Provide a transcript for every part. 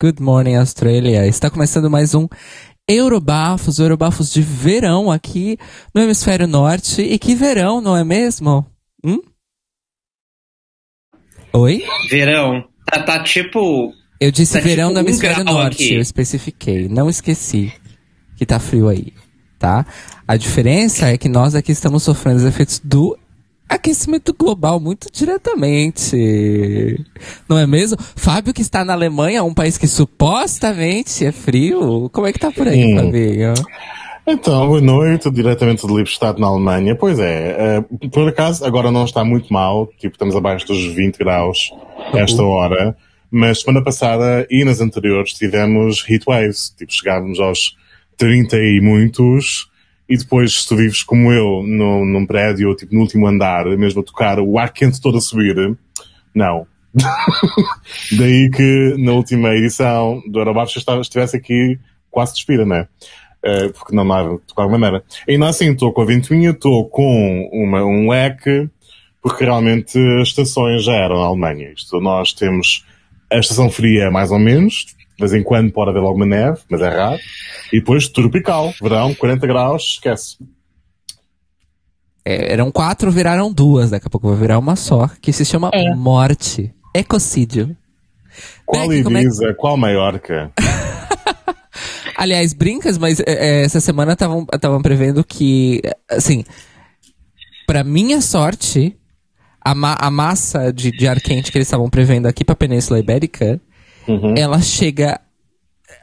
Good morning, Australia. Está começando mais um Eurobafos, Eurobafos de verão aqui no hemisfério norte. E que verão, não é mesmo? Hum? Oi? Verão. Tá, tá tipo. Eu disse Tá verão tipo no um hemisfério grau norte, aqui. eu especifiquei. Não esqueci que tá frio aí, tá? A diferença é que nós aqui estamos sofrendo os efeitos do aquecimento global muito diretamente. Não é mesmo? Fábio que está na Alemanha, um país que supostamente é frio. Como é que tá por aí, Hum. Fabinho? Então, boa noite, diretamente de Lippstadt, na Alemanha. Pois é, eh, por acaso, agora não está muito mal, tipo, estamos abaixo dos 20 graus esta hora, mas semana passada e nas anteriores tivemos heatwaves, tipo, chegámos aos 30 e muitos, e depois, se tu vives como eu, no, num prédio, tipo, no último andar, mesmo a tocar o ar quente todo a subir, não. Daí que na última edição do Eurobaixo estivesse aqui quase despira, né? Uh, porque não dava de qualquer maneira. Ainda assim, estou com a ventoinha, estou com uma, um leque, porque realmente as estações já eram na Alemanha. Isto, nós temos a estação fria, mais ou menos, de vez em quando pode haver alguma neve, mas é raro. E depois tropical, verão, 40 graus, esquece. É, eram quatro, viraram duas. Daqui a pouco vai virar uma só, que se chama morte. Ecocídio. Qual Beck, é Ibiza, qual Maiorca? Aliás, brincas, mas é, é, essa semana estavam prevendo que, assim, pra minha sorte, a, ma- a massa de, de ar quente que eles estavam prevendo aqui pra Península Ibérica, Uhum. ela chega.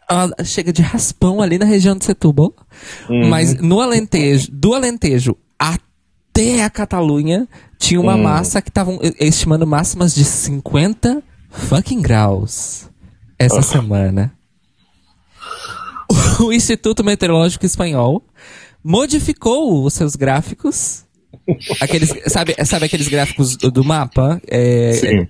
Ela chega de raspão ali na região de Setúbal. Uhum. Mas no Alentejo, do Alentejo até a Catalunha, tinha uma Hum. massa que estavam estimando máximas de 50 fucking graus essa Ah. semana. O Instituto Meteorológico Espanhol modificou os seus gráficos. Aqueles, sabe, sabe aqueles gráficos do, mapa? É, Sim.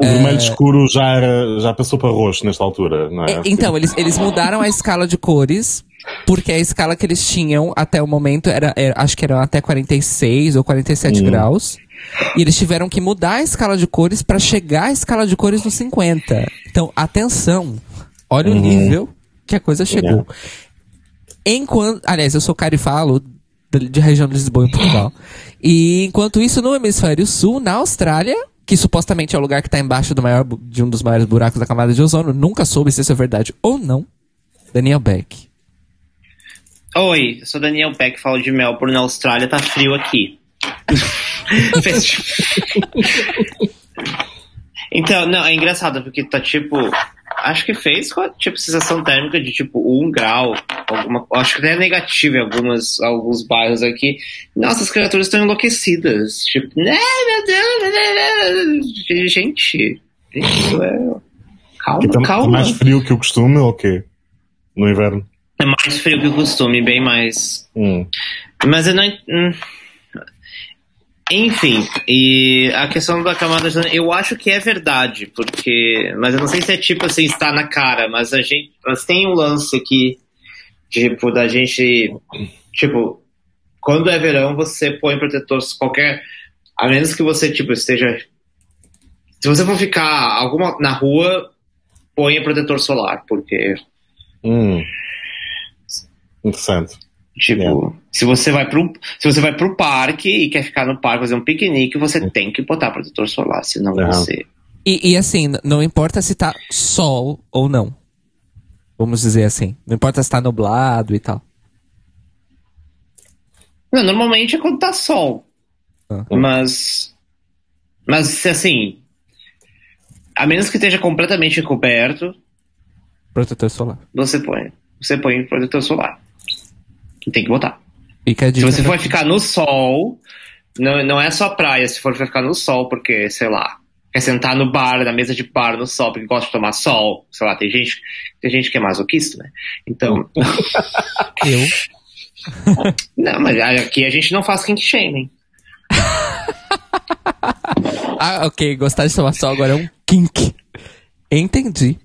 O vermelho escuro já, era, já passou para roxo nesta altura, não é? É, então, eles, eles mudaram a escala de cores, porque a escala que eles tinham até o momento era, era- acho que era até 46 ou 47 graus. E eles tiveram que mudar a escala de cores para chegar à escala de cores no 50. Então, atenção. Olha o nível que a coisa chegou. Enquanto, aliás, eu sou carifalo de, de região de Lisboa em Portugal. E enquanto isso, no hemisfério sul, na Austrália, que supostamente é o lugar que está embaixo do maior, de um dos maiores buracos da camada de ozono, nunca soube se isso é verdade ou não. Daniel Beck. Oi, eu sou Daniel Beck, falo de Melbourne, na Austrália, tá frio aqui. Então, não, é engraçado, porque tá tipo. Acho que fez com a tipo, sensação térmica de tipo 1 grau. Alguma, acho que até é negativo em algumas, alguns bairros aqui. Nossa, as criaturas estão enlouquecidas. Tipo, né, meu Deus. Gente, isso é. Calma, tá, tá calma. mais frio que o costume ou o quê? No inverno? É mais frio que o costume, bem mais. Hum. Mas eu não. Enfim, e a questão da camada eu acho que é verdade, porque. Mas eu não sei se é tipo assim, está na cara, mas a gente. Mas tem um lance aqui, tipo, da gente. Tipo, quando é verão, você põe protetor qualquer. A menos que você, tipo, esteja. Se você for ficar alguma, na rua, ponha protetor solar, porque Hum. Interessante. Tipo, se você vai pro se você vai pro parque e quer ficar no parque fazer um piquenique, você tem que botar protetor solar, senão Uhum. você. E, e assim, não importa se tá sol ou não. Vamos dizer assim. Não importa se tá nublado e tal. Não, normalmente é quando tá sol. Ah. Mas mas se assim, a menos que esteja completamente coberto, Protetor solar. você põe, você põe protetor solar. Tem que botar. Se você for ficar no sol, não, não é só praia, se for ficar no sol, porque, sei lá, quer sentar no bar, na mesa de bar, no sol, porque gosta de tomar sol, sei lá, tem gente, tem gente que é masoquista, né? Então, Eu. não, mas aqui a gente não faz kink shaming. Ah, ok. Gostar de tomar sol agora é um kink. Entendi.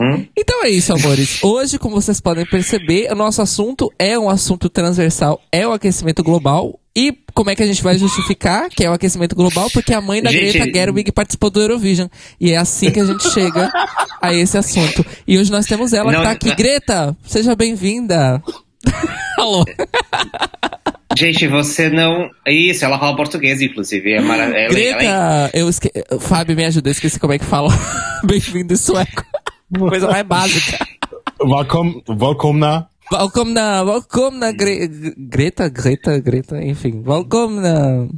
Hum? Então é isso, amores. Hoje, como vocês podem perceber, o nosso assunto é um assunto transversal, é o aquecimento global. E como é que a gente vai justificar que é o aquecimento global? Porque a mãe da Gente- Greta Gerwig participou do Eurovision. E é assim que a gente chega a esse assunto. E hoje nós temos ela que Não, tá aqui. não. Greta, seja bem-vinda. Alô. Gente, você não. Isso, ela fala português, inclusive. É maravilhoso. Greta, eu esque... Fábio, me ajuda, eu esqueci como é que fala. bem-vindo em sueco. Coisa mais básica. Welcome, welcome Välkomna, välkomna Gre Greta, Greta, Greta, enfim. Välkomna.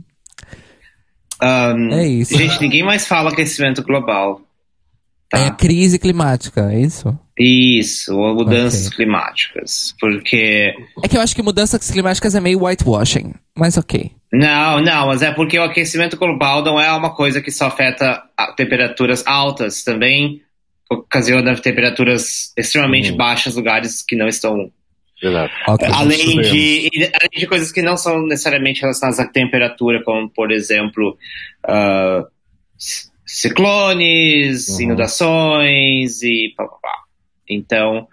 É isso. Gente, ninguém mais fala aquecimento global. Tá? É crise climática, é isso? Isso, ou mudanças Ok. climáticas. Porque. É que eu acho que mudanças climáticas é meio whitewashing, mas ok. Não, não, mas é porque o aquecimento global não é uma coisa que só afeta temperaturas altas, também ocasiona temperaturas extremamente Uhum. baixas em lugares que não estão. Exato. Além de, além de coisas que não são necessariamente relacionadas à temperatura, como, por exemplo, c- ciclones, Uhum. inundações e pá, pá, pá. Então,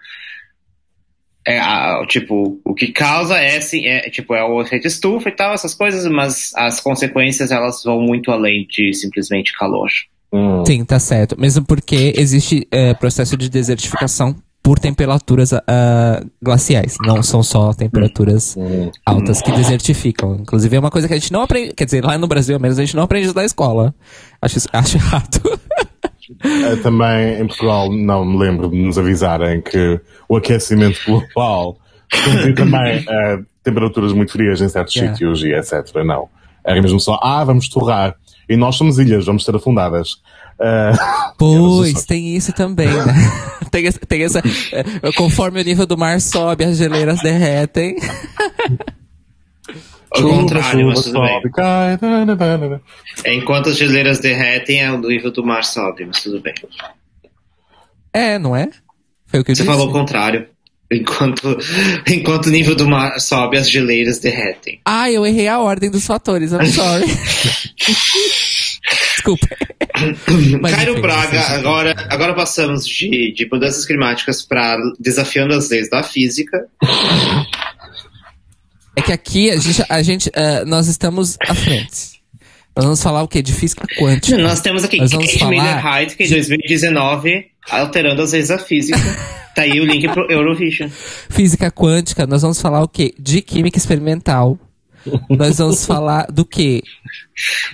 é, a- tipo, o que causa é, sim, é, tipo, é o efeito estufa e tal, essas coisas, mas as consequências elas vão muito além de simplesmente calor. Hum. Sim, tá certo. Mesmo porque existe é, processo de desertificação por temperaturas ah, glaciais. Não são só temperaturas Hum. altas que desertificam. Inclusive é uma coisa que a gente não aprende. Quer dizer, lá no Brasil, ao menos, a gente não aprende na escola. Acho, isso- acho errado. Eh, Também em Portugal não me lembro de nos avisarem que o aquecimento global tem também eh, temperaturas muito frias em certos Yeah. sítios e etc. Não. Era mesmo só, ah, vamos torrar. E nós somos ilhas, vamos ser afundadas. Eh, Pois, tem isso também, né? tem, essa, tem essa. é, conforme o nível do mar sobe, as geleiras derretem. Tudo bem. sobe, cai, da, da, da, da. É, Enquanto as geleiras derretem, é o nível do mar sobe, mas tudo bem. É, não é? Foi o que eu Você disse. falou o contrário. Enquanto, enquanto o nível do mar sobe, as geleiras derretem. Ah, eu errei a ordem dos fatores, I'm sorry. Desculpa. Mas, Cairo Braga, assim, agora, agora passamos de, de mudanças climáticas para desafiando as leis da física. É que aqui a gente, a gente eh, nós estamos à frente. Nós vamos falar o quê? De física quântica. Nós temos aqui Nós vamos Kate falar que em 2019, alterando as leis da física. tá aí o link pro Eurovision. Física quântica, nós vamos falar o quê? De química experimental. Nós vamos falar do quê?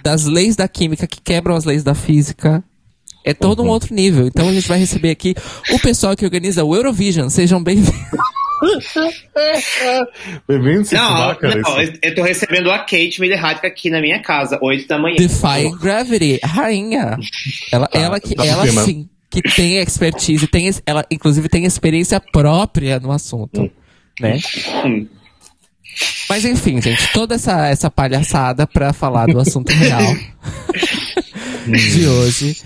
Das leis da química que quebram as leis da física. É todo um outro nível. Então a gente vai receber aqui o pessoal que organiza o Eurovision. Sejam bem-vindos. Bem-vindo, Cito Não, Vaca, não, isso. eu tô recebendo a Kate Miller-Heidt aqui na minha casa, 8 da manhã. Defying Gravity, rainha. Ela, Tá, ela que, tá ela sim, que tem expertise, tem, ela inclusive tem experiência própria no assunto, né? Hum. Mas enfim, gente, toda essa, essa palhaçada pra falar do assunto real de hoje,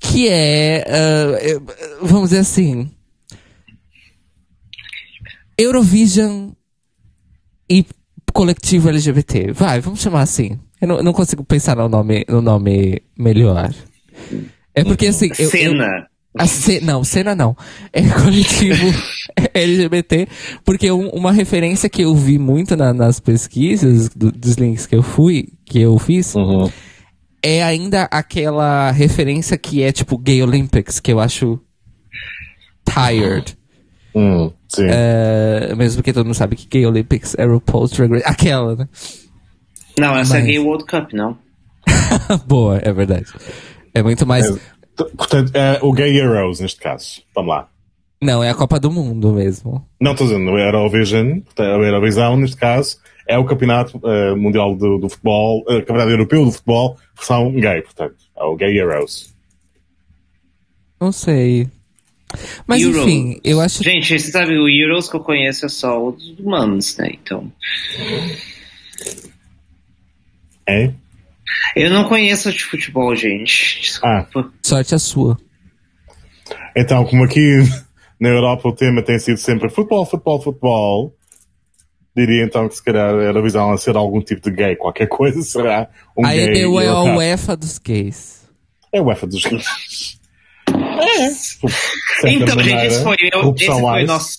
que é, eh, vamos dizer assim, Eurovision e coletivo LGBT. Vai, vamos chamar assim. Eu não, não consigo pensar no nome, no nome melhor. É porque assim. eu- Cena. A ce- não, cena não. É coletivo LGBT, porque um- uma referência que eu vi muito na- nas pesquisas do- dos links que eu fui, que eu fiz, Uhum. é ainda aquela referência que é tipo Gay Olympics, que eu acho tired. Hum, sim. É, mesmo porque todo mundo sabe que Gay Olympics é RuPaul's Drag Race. Aquela, né? Não, essa é Mas- Gay World Cup, não. Boa, é verdade. É muito mais. É, portanto, é o Gay Heroes, neste caso. Vamos lá. Não, é a Copa do Mundo mesmo. Não estou dizendo, o Eurovision, portanto, a Eurovisão, neste caso, é o Campeonato eh, Mundial do, do Futebol, uh, Campeonato Europeu do Futebol, versão gay, portanto. É o Gay Heroes. Não sei. Mas Euros. enfim, eu acho. Gente, você sabe, o Euros que eu conheço é só o dos humanos, né? Então. É? Eu não conheço de futebol, gente. Desculpa. Sorte a sua. Então, como aqui na Europa o tema tem sido sempre futebol, futebol, futebol, diria então que se calhar a Eurovisão a ser algum tipo de gay, qualquer coisa será um A gay. EBU é a. UEFA dos gays. É a UEFA dos gays. É. Então, gente, esse foi, eu, esse foi nosso,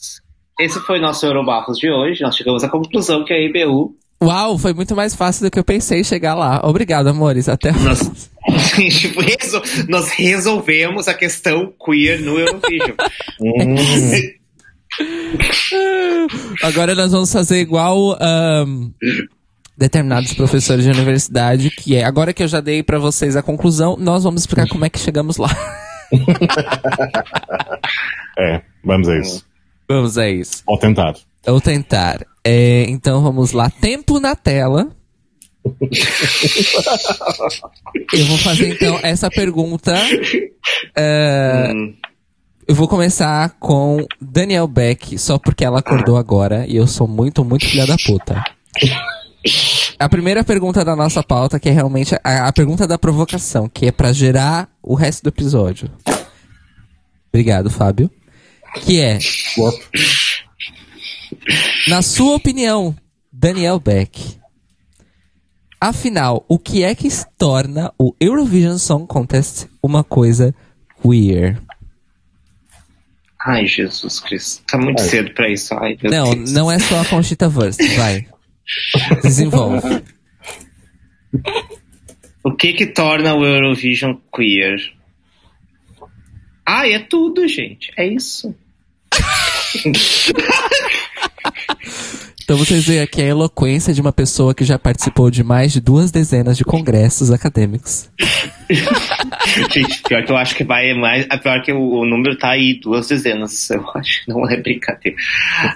esse foi nosso Eurobafos de hoje. Nós chegamos à conclusão que a IBU Uau, foi muito mais fácil do que eu pensei chegar lá. Obrigado, amores. Até nós, tipo, resol nós resolvemos a questão queer no Eurovision. Agora nós vamos fazer igual um, determinados professores de universidade, que é agora que eu já dei para vocês a conclusão, nós vamos explicar como é que chegamos lá. é, vamos a isso. Vamos a isso. Ou tentar. Ou tentar. É, então vamos lá. Tempo na tela. eu vou fazer então essa pergunta. É, hum. Eu vou começar com Daniel Beck, só porque ela acordou agora e eu sou muito, muito filha da puta. A primeira pergunta da nossa pauta, que é realmente a, a pergunta da provocação, que é para gerar o resto do episódio. Obrigado, Fábio. Que é. Na sua opinião, Daniel Beck, afinal, o que é que torna o Eurovision Song Contest uma coisa queer? Ai, Jesus Cristo. Tá muito Ai. cedo pra isso. Ai, não, Deus. não é só a Conchita Wurst. Vai. Desenvolve. O que que torna o Eurovision queer? Ah, é tudo, gente. É isso. Então vocês veem aqui a eloquência de uma pessoa que já participou de mais de duas dezenas de congressos acadêmicos. Gente, pior que eu acho que vai mais. Pior que o, o, número tá aí, duas dezenas. Eu acho que não é brincadeira.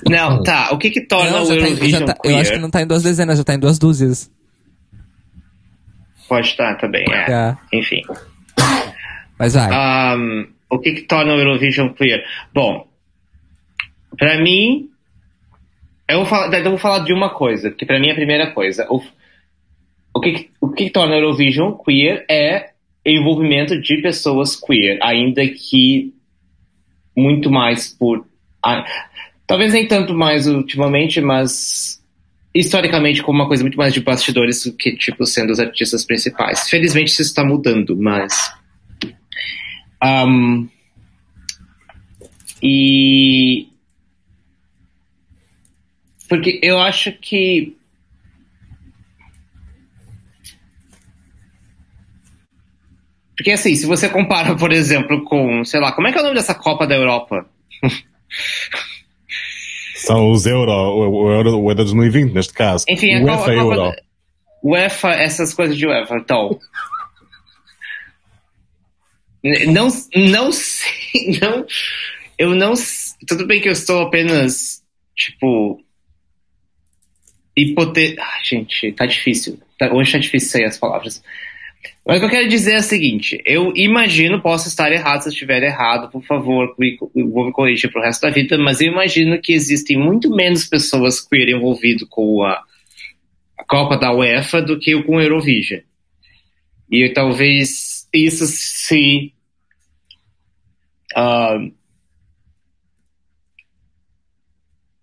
Não, tá. O que que torna não, o tá Eurovision tá, Eu acho que não tá em duas dezenas, já tá em duas dúzias. Pode estar tá, também, é. é. Enfim. Mas vai. Um, o que que torna o Eurovision queer? Bom, pra mim, eu vou falar, eu vou falar de uma coisa, que para mim é a primeira coisa. O, o, que, o que torna a Eurovision queer é envolvimento de pessoas queer, ainda que muito mais por. talvez nem tanto mais ultimamente, mas historicamente como uma coisa muito mais de bastidores do que, tipo, sendo os artistas principais. Felizmente isso está mudando, mas. Um, e porque eu acho que. Porque assim, se você compara, por exemplo, com, sei lá, como é que é o nome dessa Copa da Europa? São os Euro, o Euro, o Euro 2020, neste caso. Enfim, a UEFA a Copa, Euro. UEFA, essas coisas de UEFA, então. Não, não sei, não, eu não, tudo bem que eu estou apenas, tipo, hipote... Ah, gente, tá difícil. Tá, hoje tá difícil sair as palavras. Mas o que eu quero dizer é o seguinte: eu imagino, posso estar errado, se eu estiver errado, por favor, vou me corrigir pro resto da vida, mas eu imagino que existem muito menos pessoas queer envolvidas com a, a Copa da UEFA do que com o Eurovision. E talvez isso se. Uh,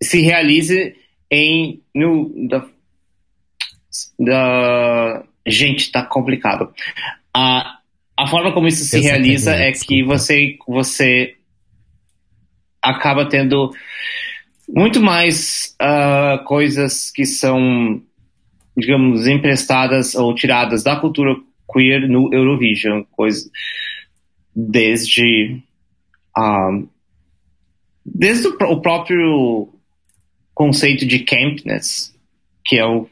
se realize em no, da, da gente tá complicado. A, a forma como isso se realiza é que você você acaba tendo muito mais uh, coisas que são digamos emprestadas ou tiradas da cultura queer no Eurovision, coisa desde uh, desde o, o próprio conceito de campness, que é o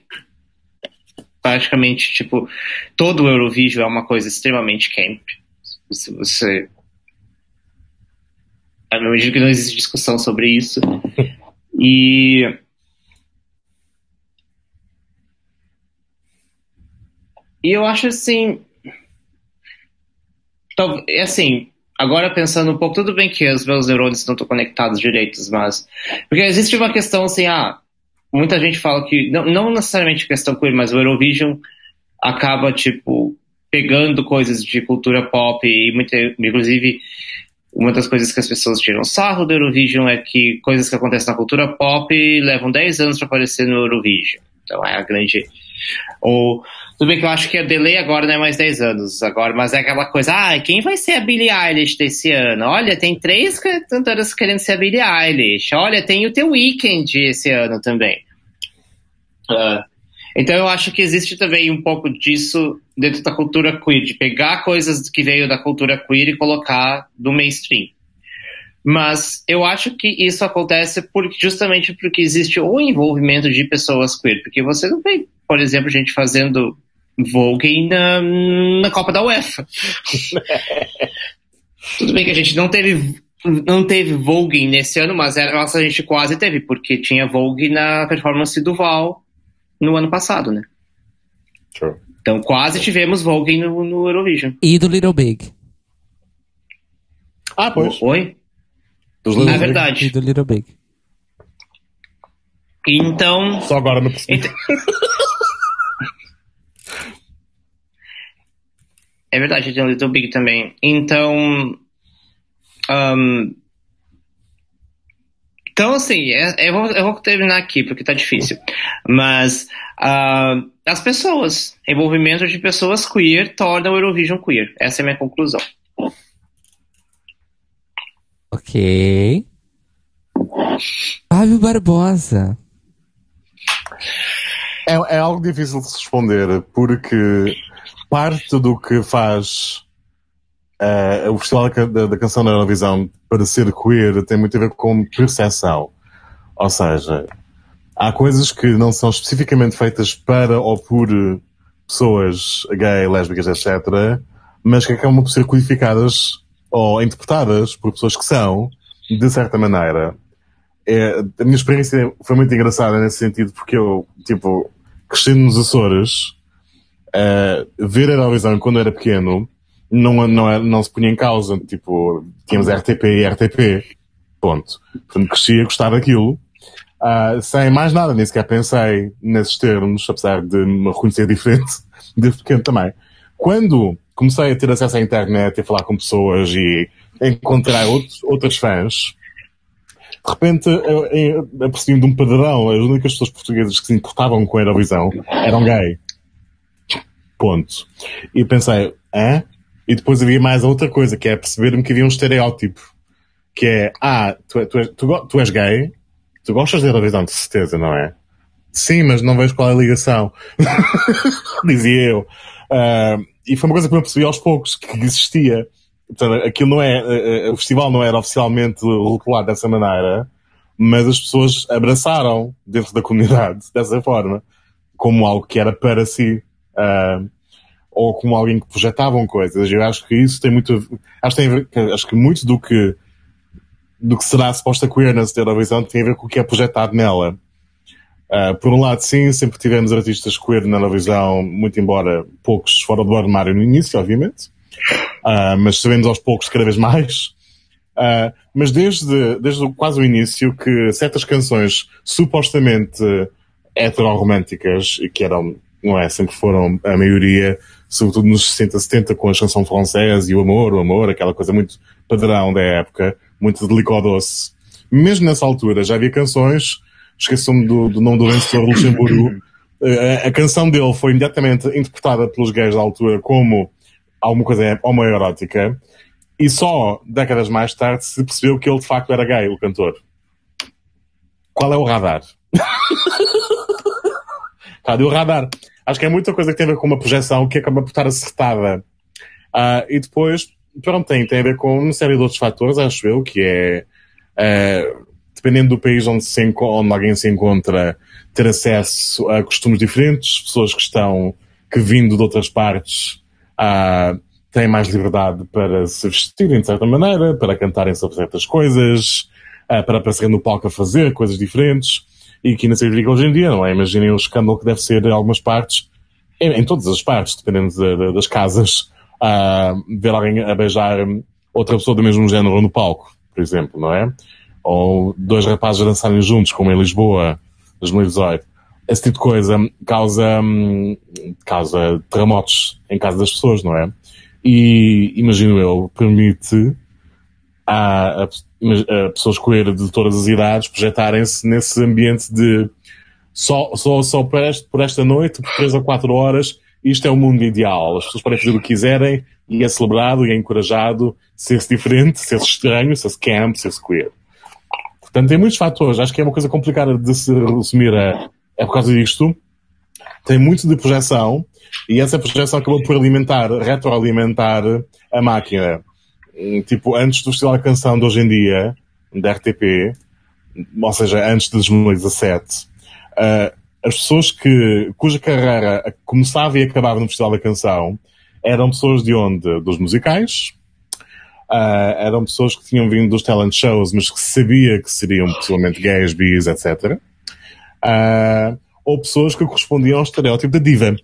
praticamente tipo todo o Eurovision é uma coisa extremamente camp. Se você eu imagino que não existe discussão sobre isso. E e eu acho assim, é assim, agora pensando um pouco, tudo bem que os meus neurônios não estão conectados direitos, mas. Porque existe uma questão assim, ah, muita gente fala que, não, não necessariamente questão queer, mas o Eurovision acaba, tipo, pegando coisas de cultura pop e, muita, inclusive, uma das coisas que as pessoas tiram sarro do Eurovision é que coisas que acontecem na cultura pop levam 10 anos para aparecer no Eurovision. Então é a grande. Ou Tudo bem que eu acho que a delay agora não é mais 10 anos agora, mas é aquela coisa, ah, quem vai ser a Billie Eilish desse ano? Olha, tem três cantoras querendo ser a Billie Eilish. Olha, tem o The Weeknd esse ano também. Uh, então eu acho que existe também um pouco disso dentro da cultura queer, de pegar coisas que veio da cultura queer e colocar no mainstream. Mas eu acho que isso acontece porque, justamente porque existe o envolvimento de pessoas queer. Porque você não vê, por exemplo, gente fazendo Vogue na, na Copa da UEFA. Tudo bem que a gente não teve não teve Vogue nesse ano, mas era, nossa, a gente quase teve, porque tinha Vogue na performance do Val no ano passado, né? Sure. Então quase tivemos Vogue no, no Eurovision. E do Little Big. Ah, pois. Oi? Dos é verdade. E do Little Big. Então. Só agora não percebi. Então... É verdade, tem o Little Big também. Então. Um, então, assim, é, eu, vou, eu, vou, terminar aqui porque tá difícil. Mas uh, as pessoas, envolvimento de pessoas queer torna o Eurovision queer. Essa é a minha conclusão. Ok. Fábio Barbosa. É, é algo difícil de responder porque parte do que faz uh, o Festival da, da, Canção da Eurovisão para ser queer tem muito a ver com percepção. Ou seja, há coisas que não são especificamente feitas para ou por pessoas gay, lésbicas, etc., mas que acabam por ser codificadas ou interpretadas por pessoas que são, de certa maneira. É, a minha experiência foi muito engraçada nesse sentido porque eu, tipo, crescendo nos Açores, uh, ver a Eurovisão quando era pequeno não, não, não se punha em causa. Tipo, tínhamos RTP e RTP. Ponto. Portanto, cresci a gostar daquilo. Uh, sem mais nada, nem sequer pensei nesses termos, apesar de me reconhecer diferente desde pequeno também. Quando comecei a ter acesso à internet e a falar com pessoas e encontrar outros, outras fãs, de repente apercebi-me de um padrão. As únicas pessoas portuguesas que se importavam com a Eurovisão eram gay. Ponto. E pensei, hã? E depois havia mais outra coisa, que é perceber-me que havia um estereótipo. Que é, ah, tu, tu, tu, tu és gay, tu gostas de Eurovisão, de certeza, não é? Sim, mas não vejo qual é a ligação. Dizia eu. Uh, e foi uma coisa que eu percebi aos poucos, que existia. Portanto, aquilo não é, uh, o festival não era oficialmente rotulado dessa maneira, mas as pessoas abraçaram dentro da comunidade dessa forma, como algo que era para si uh, ou como alguém que projetavam coisas. Eu acho que isso tem muito, acho que, tem, acho que muito do que, do que será a suposta queerness da Eurovisão tem a ver com o que é projetado nela. Uh, por um lado, sim, sempre tivemos artistas queer na Eurovisão, muito embora poucos fora do armário no início, obviamente. Uh, mas sabemos aos poucos cada vez mais. Uh, mas desde, desde quase o início que certas canções supostamente heteroromânticas, e que eram não é? Sempre foram a maioria, sobretudo nos 60, 70, com a chanson francesa e o amor, o amor, aquela coisa muito padrão da época, muito delicado doce. Mesmo nessa altura já havia canções, esqueçam-me do, do nome do vencedor Luxemburgo, a, a canção dele foi imediatamente interpretada pelos gays da altura como alguma coisa homoerótica, e só décadas mais tarde se percebeu que ele de facto era gay, o cantor. Qual é o radar? Cadê o radar? Acho que é muita coisa que tem a ver com uma projeção que acaba por estar acertada. Uh, e depois, pronto, tem, tem a ver com uma série de outros fatores, acho eu, que é, uh, dependendo do país onde, se onde alguém se encontra, ter acesso a costumes diferentes, pessoas que estão, que vindo de outras partes, uh, têm mais liberdade para se vestirem de certa maneira, para cantarem sobre certas coisas, uh, para aparecerem no palco a fazer coisas diferentes e que ainda se verifica hoje em dia, não é? Imaginem o escândalo que deve ser em algumas partes, em, em todas as partes, dependendo de, de, das casas, uh, ver alguém a beijar outra pessoa do mesmo género no palco, por exemplo, não é? Ou dois rapazes a dançarem juntos, como em Lisboa, 2018. Esse tipo de coisa causa, causa terremotos em casa das pessoas, não é? E, imagino eu, permite a, pessoas queer de todas as idades projetarem-se nesse ambiente de só, só, só por, este, por esta noite, por três ou quatro horas, isto é o mundo ideal. As pessoas podem fazer o que quiserem e é celebrado e é encorajado ser-se diferente, ser-se estranho, ser-se camp, ser-se queer. Portanto, tem muitos fatores. Acho que é uma coisa complicada de se resumir a, é por causa disto. Tem muito de projeção e essa projeção acabou por alimentar, retroalimentar a máquina. Tipo, antes do Festival da Canção de hoje em dia, da RTP, ou seja, antes de 2017, uh, as pessoas que, cuja carreira começava e acabava no Festival da Canção eram pessoas de onde? Dos musicais, uh, eram pessoas que tinham vindo dos talent shows, mas que sabia que seriam possivelmente gays, bis, etc. Uh, ou pessoas que correspondiam ao estereótipo da diva.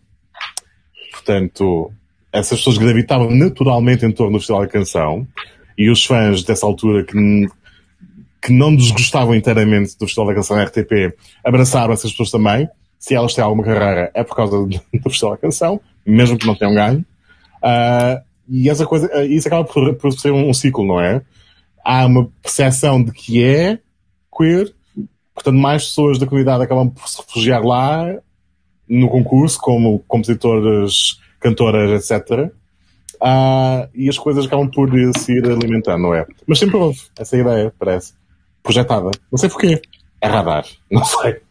Portanto, essas pessoas gravitavam naturalmente em torno do Festival da Canção e os fãs dessa altura que, que não desgostavam inteiramente do Festival da Canção RTP abraçaram essas pessoas também. Se elas têm alguma carreira é por causa do, Festival da Canção, mesmo que não tenham ganho. Uh, e essa coisa, isso acaba por, por ser um, um, ciclo, não é? Há uma percepção de que é queer, portanto, mais pessoas da comunidade acabam por se refugiar lá no concurso, como compositores, cantoras, etc. Uh, e as coisas acabam por se ir alimentando, não é? Mas sempre houve essa ideia, parece, projetada. Não sei porquê. É radar, não sei.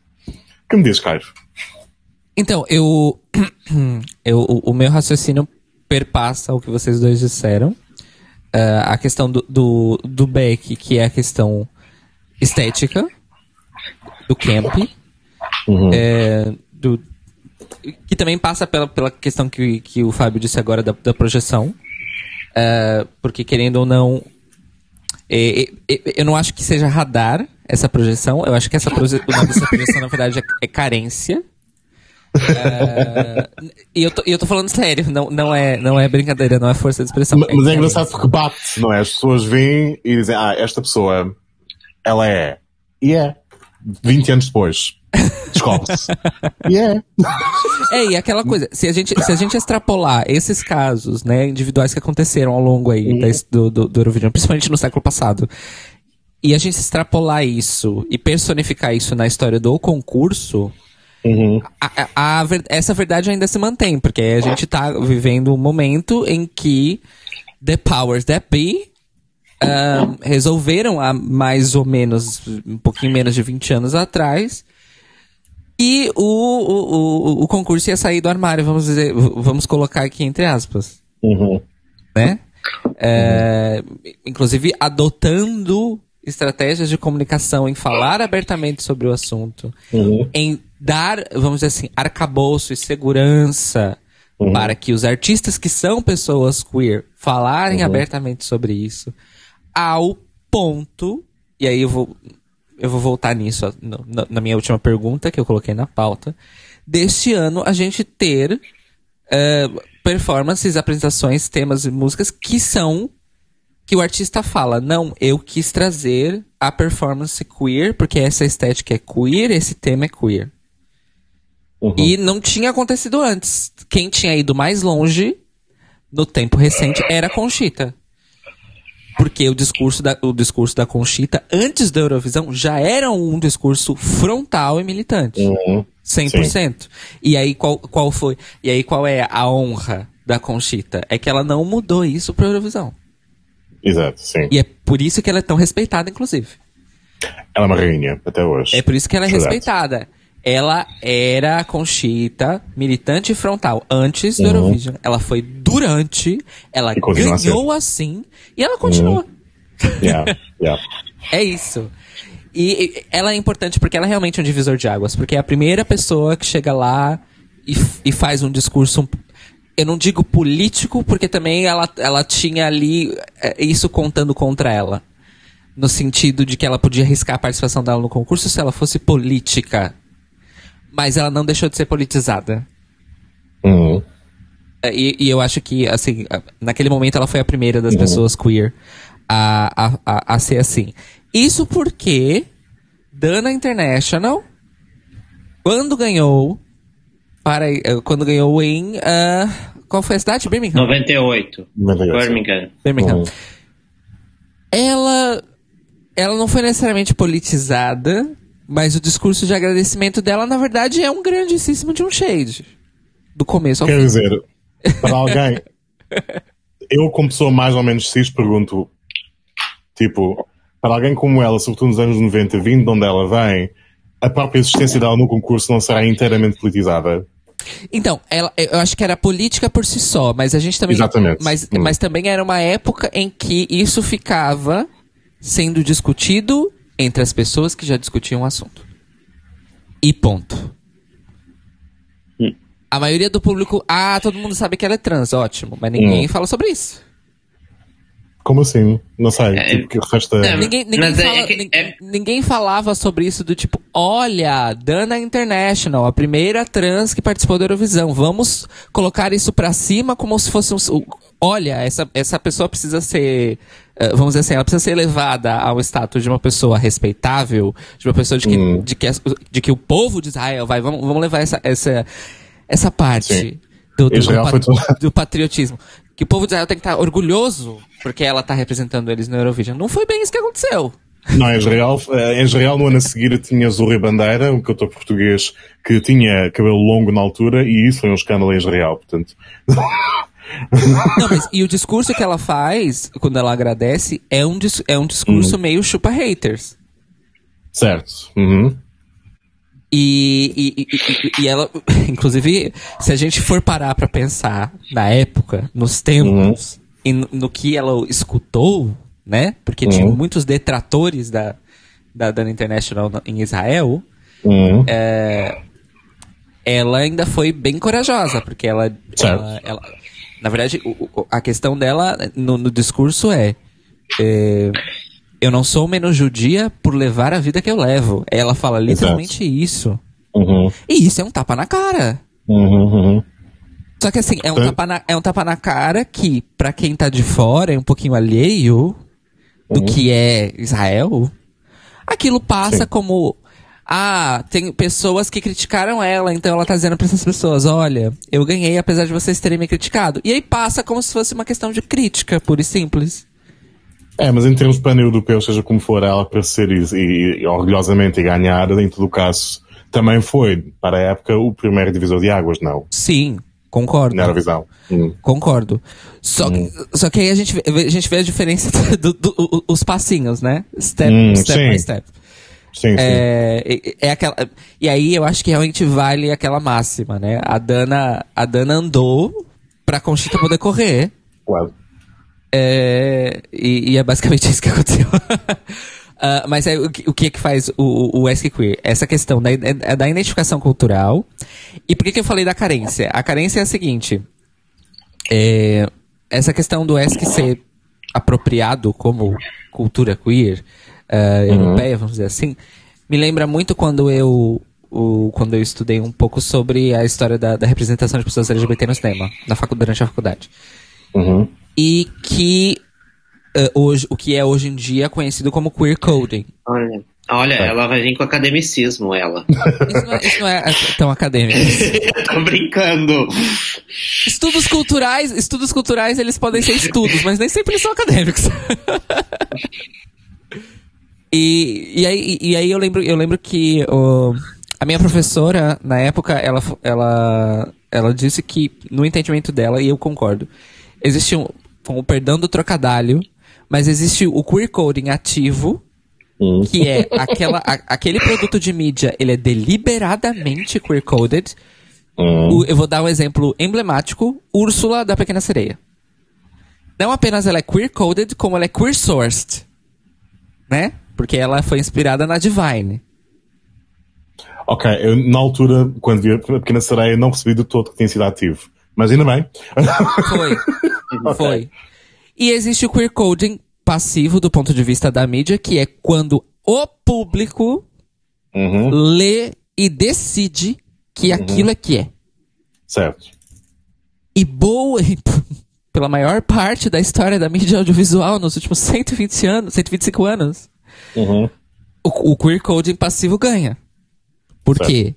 que me diz, Caio? Então, eu, eu o, o meu raciocínio perpassa o que vocês dois disseram. Uh, a questão do, do, do Beck, que é a questão estética, do camp, uhum. é, do, que também passa pela, pela questão que, que o Fábio disse agora da, da projeção. Uh, porque, querendo ou não, é, é, é, eu não acho que seja radar essa projeção. Eu acho que essa, proje essa projeção, na verdade, é, é carência. Uh, e eu tô, eu tô falando sério, não, não, é, não é brincadeira, não é força de expressão. Mas é, mas é engraçado porque bate, não é? As pessoas vêm e dizem, ah, esta pessoa, ela é. E é. 20 anos depois. Descobre-se. e é. É, e aquela coisa, se a, gente, se a gente extrapolar esses casos, né, individuais que aconteceram ao longo aí uhum. do, do, do Eurovision, principalmente no século passado, e a gente extrapolar isso e personificar isso na história do concurso, Uhum. A, a, a, essa verdade ainda se mantém, porque a gente está vivendo um momento em que the powers that be uh, resolveram há mais ou menos, um pouquinho menos de 20 anos atrás, e o, o, o, o concurso ia sair do armário, vamos dizer, vamos colocar aqui entre aspas. Uhum. Né? É, inclusive adotando estratégias de comunicação, em falar abertamente sobre o assunto, uhum. em dar, vamos dizer assim, arcabouço e segurança uhum. para que os artistas que são pessoas queer falarem uhum. abertamente sobre isso, ao ponto, e aí eu vou, eu vou voltar nisso na, na minha última pergunta que eu coloquei na pauta, deste ano a gente ter uh, performances, apresentações, temas e músicas que são que o artista fala, não, eu quis trazer a performance queer, porque essa estética é queer, esse tema é queer. Uhum. E não tinha acontecido antes. Quem tinha ido mais longe, no tempo recente, era a Conchita. Porque o discurso da, o discurso da Conchita, antes da Eurovisão, já era um discurso frontal e militante. Uhum. 100%. Sim. E aí, qual, qual foi? E aí, qual é a honra da Conchita? É que ela não mudou isso pra Eurovisão. Exato, sim. E é por isso que ela é tão respeitada, inclusive. Ela é uma rainha, até hoje. É por isso que ela é Exato. respeitada. Ela era a Conchita militante frontal antes do uhum. Eurovision. Ela foi durante, ela ganhou assim e ela continua. Uhum. Yeah, yeah. é isso. E, ela é importante porque ela é realmente um divisor de águas. Porque é a primeira pessoa que chega lá e, e faz um discurso eu não digo político, porque também ela, ela tinha ali é, isso contando contra ela. No sentido de que ela podia arriscar a participação dela no concurso se ela fosse política. Mas ela não deixou de ser politizada. Uhum. É, e, e, eu acho que, assim, naquele momento ela foi a primeira das uhum. pessoas queer a, a, a, a ser assim. Isso porque Dana International, quando ganhou, para, eh, quando ganhou em. Uh, qual foi a cidade? Birmingham? 98. Birmingham. Birmingham. Uhum. Ela. Ela não foi necessariamente politizada, mas o discurso de agradecimento dela, na verdade, é um grandíssimo de um shade. do começo ao Quer fim. dizer, para alguém. eu, como pessoa mais ou menos cis, pergunto: tipo, para alguém como ela, sobretudo nos anos 90, vindo de onde ela vem, a própria existência dela no concurso não será inteiramente politizada? Então, ela, eu acho que era política por si só, mas a gente também. Exatamente. Mas, Hum. mas também era uma época em que isso ficava sendo discutido entre as pessoas que já discutiam o assunto. E ponto. Hum. A maioria do público, ah, todo mundo sabe que ela é trans, ótimo, mas ninguém Hum. fala sobre isso. Como assim? Não sei. É, tipo, que resta. é, Ninguém, ninguém, é fala- que- nin- é- ninguém falava sobre isso do tipo, olha, Dana International, a primeira trans que participou da Eurovisão. Vamos colocar isso pra cima como se fosse um. o- Olha, essa, essa pessoa precisa ser. Eh, Vamos dizer assim, ela precisa ser elevada ao status de uma pessoa respeitável, de uma pessoa de que, Hum. de que, de que o povo de Israel vai. Vamos, vamos levar essa, essa, essa parte Sim. do, do, do do patriotismo. Que o povo de Israel tem que estar orgulhoso porque ela tá representando eles no Eurovision. Não foi bem isso que aconteceu. Não, em Israel, eh, em Israel, no ano a seguir, tinha Zurri Bandeira, um cantor português que tinha cabelo longo na altura, e isso foi um escândalo em Israel, portanto. Não, mas e o discurso que ela faz, quando ela agradece, é um, dis- é um discurso meio chupa haters. Certo. Uhum. E, e, e- e- ela, inclusive, se a gente for parar pra pensar na época, nos tempos, e no, no que ela escutou, né? Porque tinha Uhum. muitos detratores da, da Dana International na- em Israel. Uhum. ela ainda foi bem corajosa, porque ela. Ela- ela- na verdade, o- a questão dela no, no discurso é, é, Eu não sou menos judia por levar a vida que eu levo. Ela fala literalmente isso. Uhum. E isso é um tapa na cara. Uhum. Uhum. Só que assim, é um, tapa na, é um tapa na cara que, pra quem tá de fora, é um pouquinho alheio do que é Israel. Aquilo passa Sim. como. Ah, tem pessoas que criticaram ela, então ela tá dizendo pra essas pessoas: olha, eu ganhei apesar de vocês terem me criticado. E aí passa como se fosse uma questão de crítica, pura e simples. É, mas em termos pan-europeus, seja como for, ela aparecer e, e, e orgulhosamente ganhar, em todo caso, também foi, para a época, o primeiro divisor de águas, não? Sim, concordo. Na Eurovisão. Hum. Concordo. Só, que- só que aí a gente, vê, a gente vê a diferença dos do, do- os passinhos, né? Step, Hum, step by step. Sim, sim. É, é, é aquela, e aí eu acho que realmente vale aquela máxima, né? A Dana, a Dana andou pra Conchita poder correr. Claro. É, e, e é basicamente isso que aconteceu. Ah, mas aí, o, que- o que é que faz o, o Ask Queer? Essa questão da, é da identificação cultural. E por que, que eu falei da carência? A carência é a seguinte: é, essa questão do Ask ser apropriado como cultura queer ah, europeia, vamos dizer assim, me lembra muito quando eu. o- quando eu estudei um pouco sobre a história da, da representação de pessoas LGBT no cinema, na facu, durante a faculdade Uhum. e que eh, hoje, o que é hoje em dia conhecido como queer coding. Olha, olha ela vai vir com academicismo, ela. Isso não é, isso não é tão acadêmico. Tô brincando. Estudos culturais, estudos culturais eles podem ser estudos, mas nem sempre eles são acadêmicos. e, e, aí, e aí eu lembro, eu lembro que o- a minha professora, na época, ela, ela, ela disse que, no entendimento dela, e eu concordo, existe um, com o perdão do trocadilho, mas existe o queer coding ativo, Hum. que é aquela, a- aquele produto de mídia, ele é deliberadamente queer coded. Hum. O- eu vou dar um exemplo emblemático: Úrsula da Pequena Sereia. Não apenas ela é queer coded, como ela é queer sourced, né? Porque ela foi inspirada na Divine. Ok, eu na altura, quando vi a Pequena Sereia, não percebi de todo que tinha sido ativo. Mas ainda bem. Foi. Foi. E existe o queer coding passivo do ponto de vista da mídia, que é quando o público Uhum. lê e decide que aquilo é que é. Certo. E boa, pela maior parte da história da mídia audiovisual nos últimos 120 anos, 125 anos, Uhum. o, o queer coding passivo ganha. Por Certo. quê?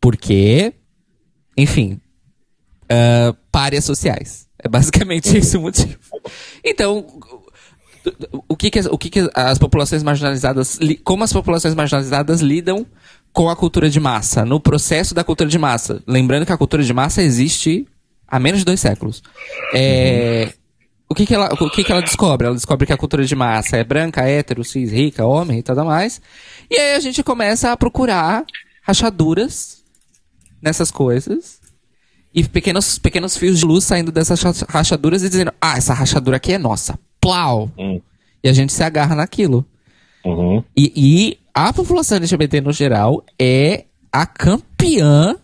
Porque, enfim, ah, párias sociais. É basicamente esse o motivo. Então, o que que, as- o que que as populações marginalizadas, li- como as populações marginalizadas lidam com a cultura de massa, no processo da cultura de massa. Lembrando que a cultura de massa existe há menos de dois séculos. É, o que, que, ela, o que, que ela descobre? Ela descobre que a cultura de massa é branca, hétero, cis, rica, homem e tudo mais. E aí a gente começa a procurar rachaduras nessas coisas. E pequenos, pequenos fios de luz saindo dessas rachaduras e dizendo: Ah, essa rachadura aqui é nossa. Plau! Hum. E a gente se agarra naquilo. Uhum. E, e a população LGBT no geral é a campeã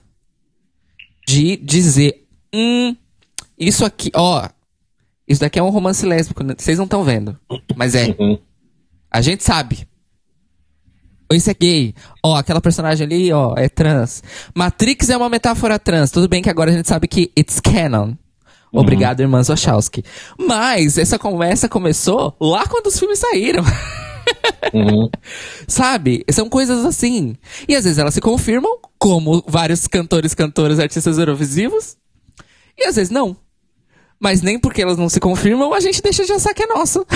de dizer: Hum, isso aqui, ó. Isso daqui é um romance lésbico, né? vocês não estão vendo. Mas é. Uhum. A gente sabe. Isso é gay. Ó, aquela personagem ali, ó, é trans. Matrix é uma metáfora trans. Tudo bem que agora a gente sabe que it's canon. Obrigado, irmã Wachowski. Mas essa conversa começou lá quando os filmes saíram. Uhum. Sabe? São coisas assim. E às vezes elas se confirmam, como vários cantores, cantoras, artistas eurovisivos. E às vezes não. Mas nem porque elas não se confirmam, a gente deixa de achar que é nosso.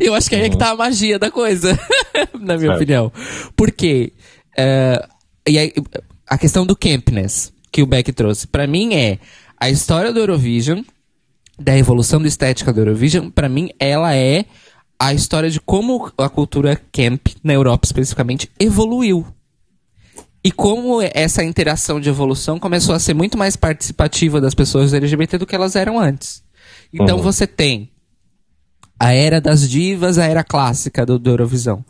E eu acho que aí é que tá a magia da coisa, na minha Certo. opinião. Porque eh, e aí, a questão do campness que o Beck trouxe, pra mim é a história do Eurovision, da evolução da estética do Eurovision, pra mim ela é a história de como a cultura camp, na Europa especificamente, evoluiu. E como essa interação de evolução começou a ser muito mais participativa das pessoas LGBT do que elas eram antes. Então Uhum. você tem a era das divas, a era clássica do, do Eurovisão.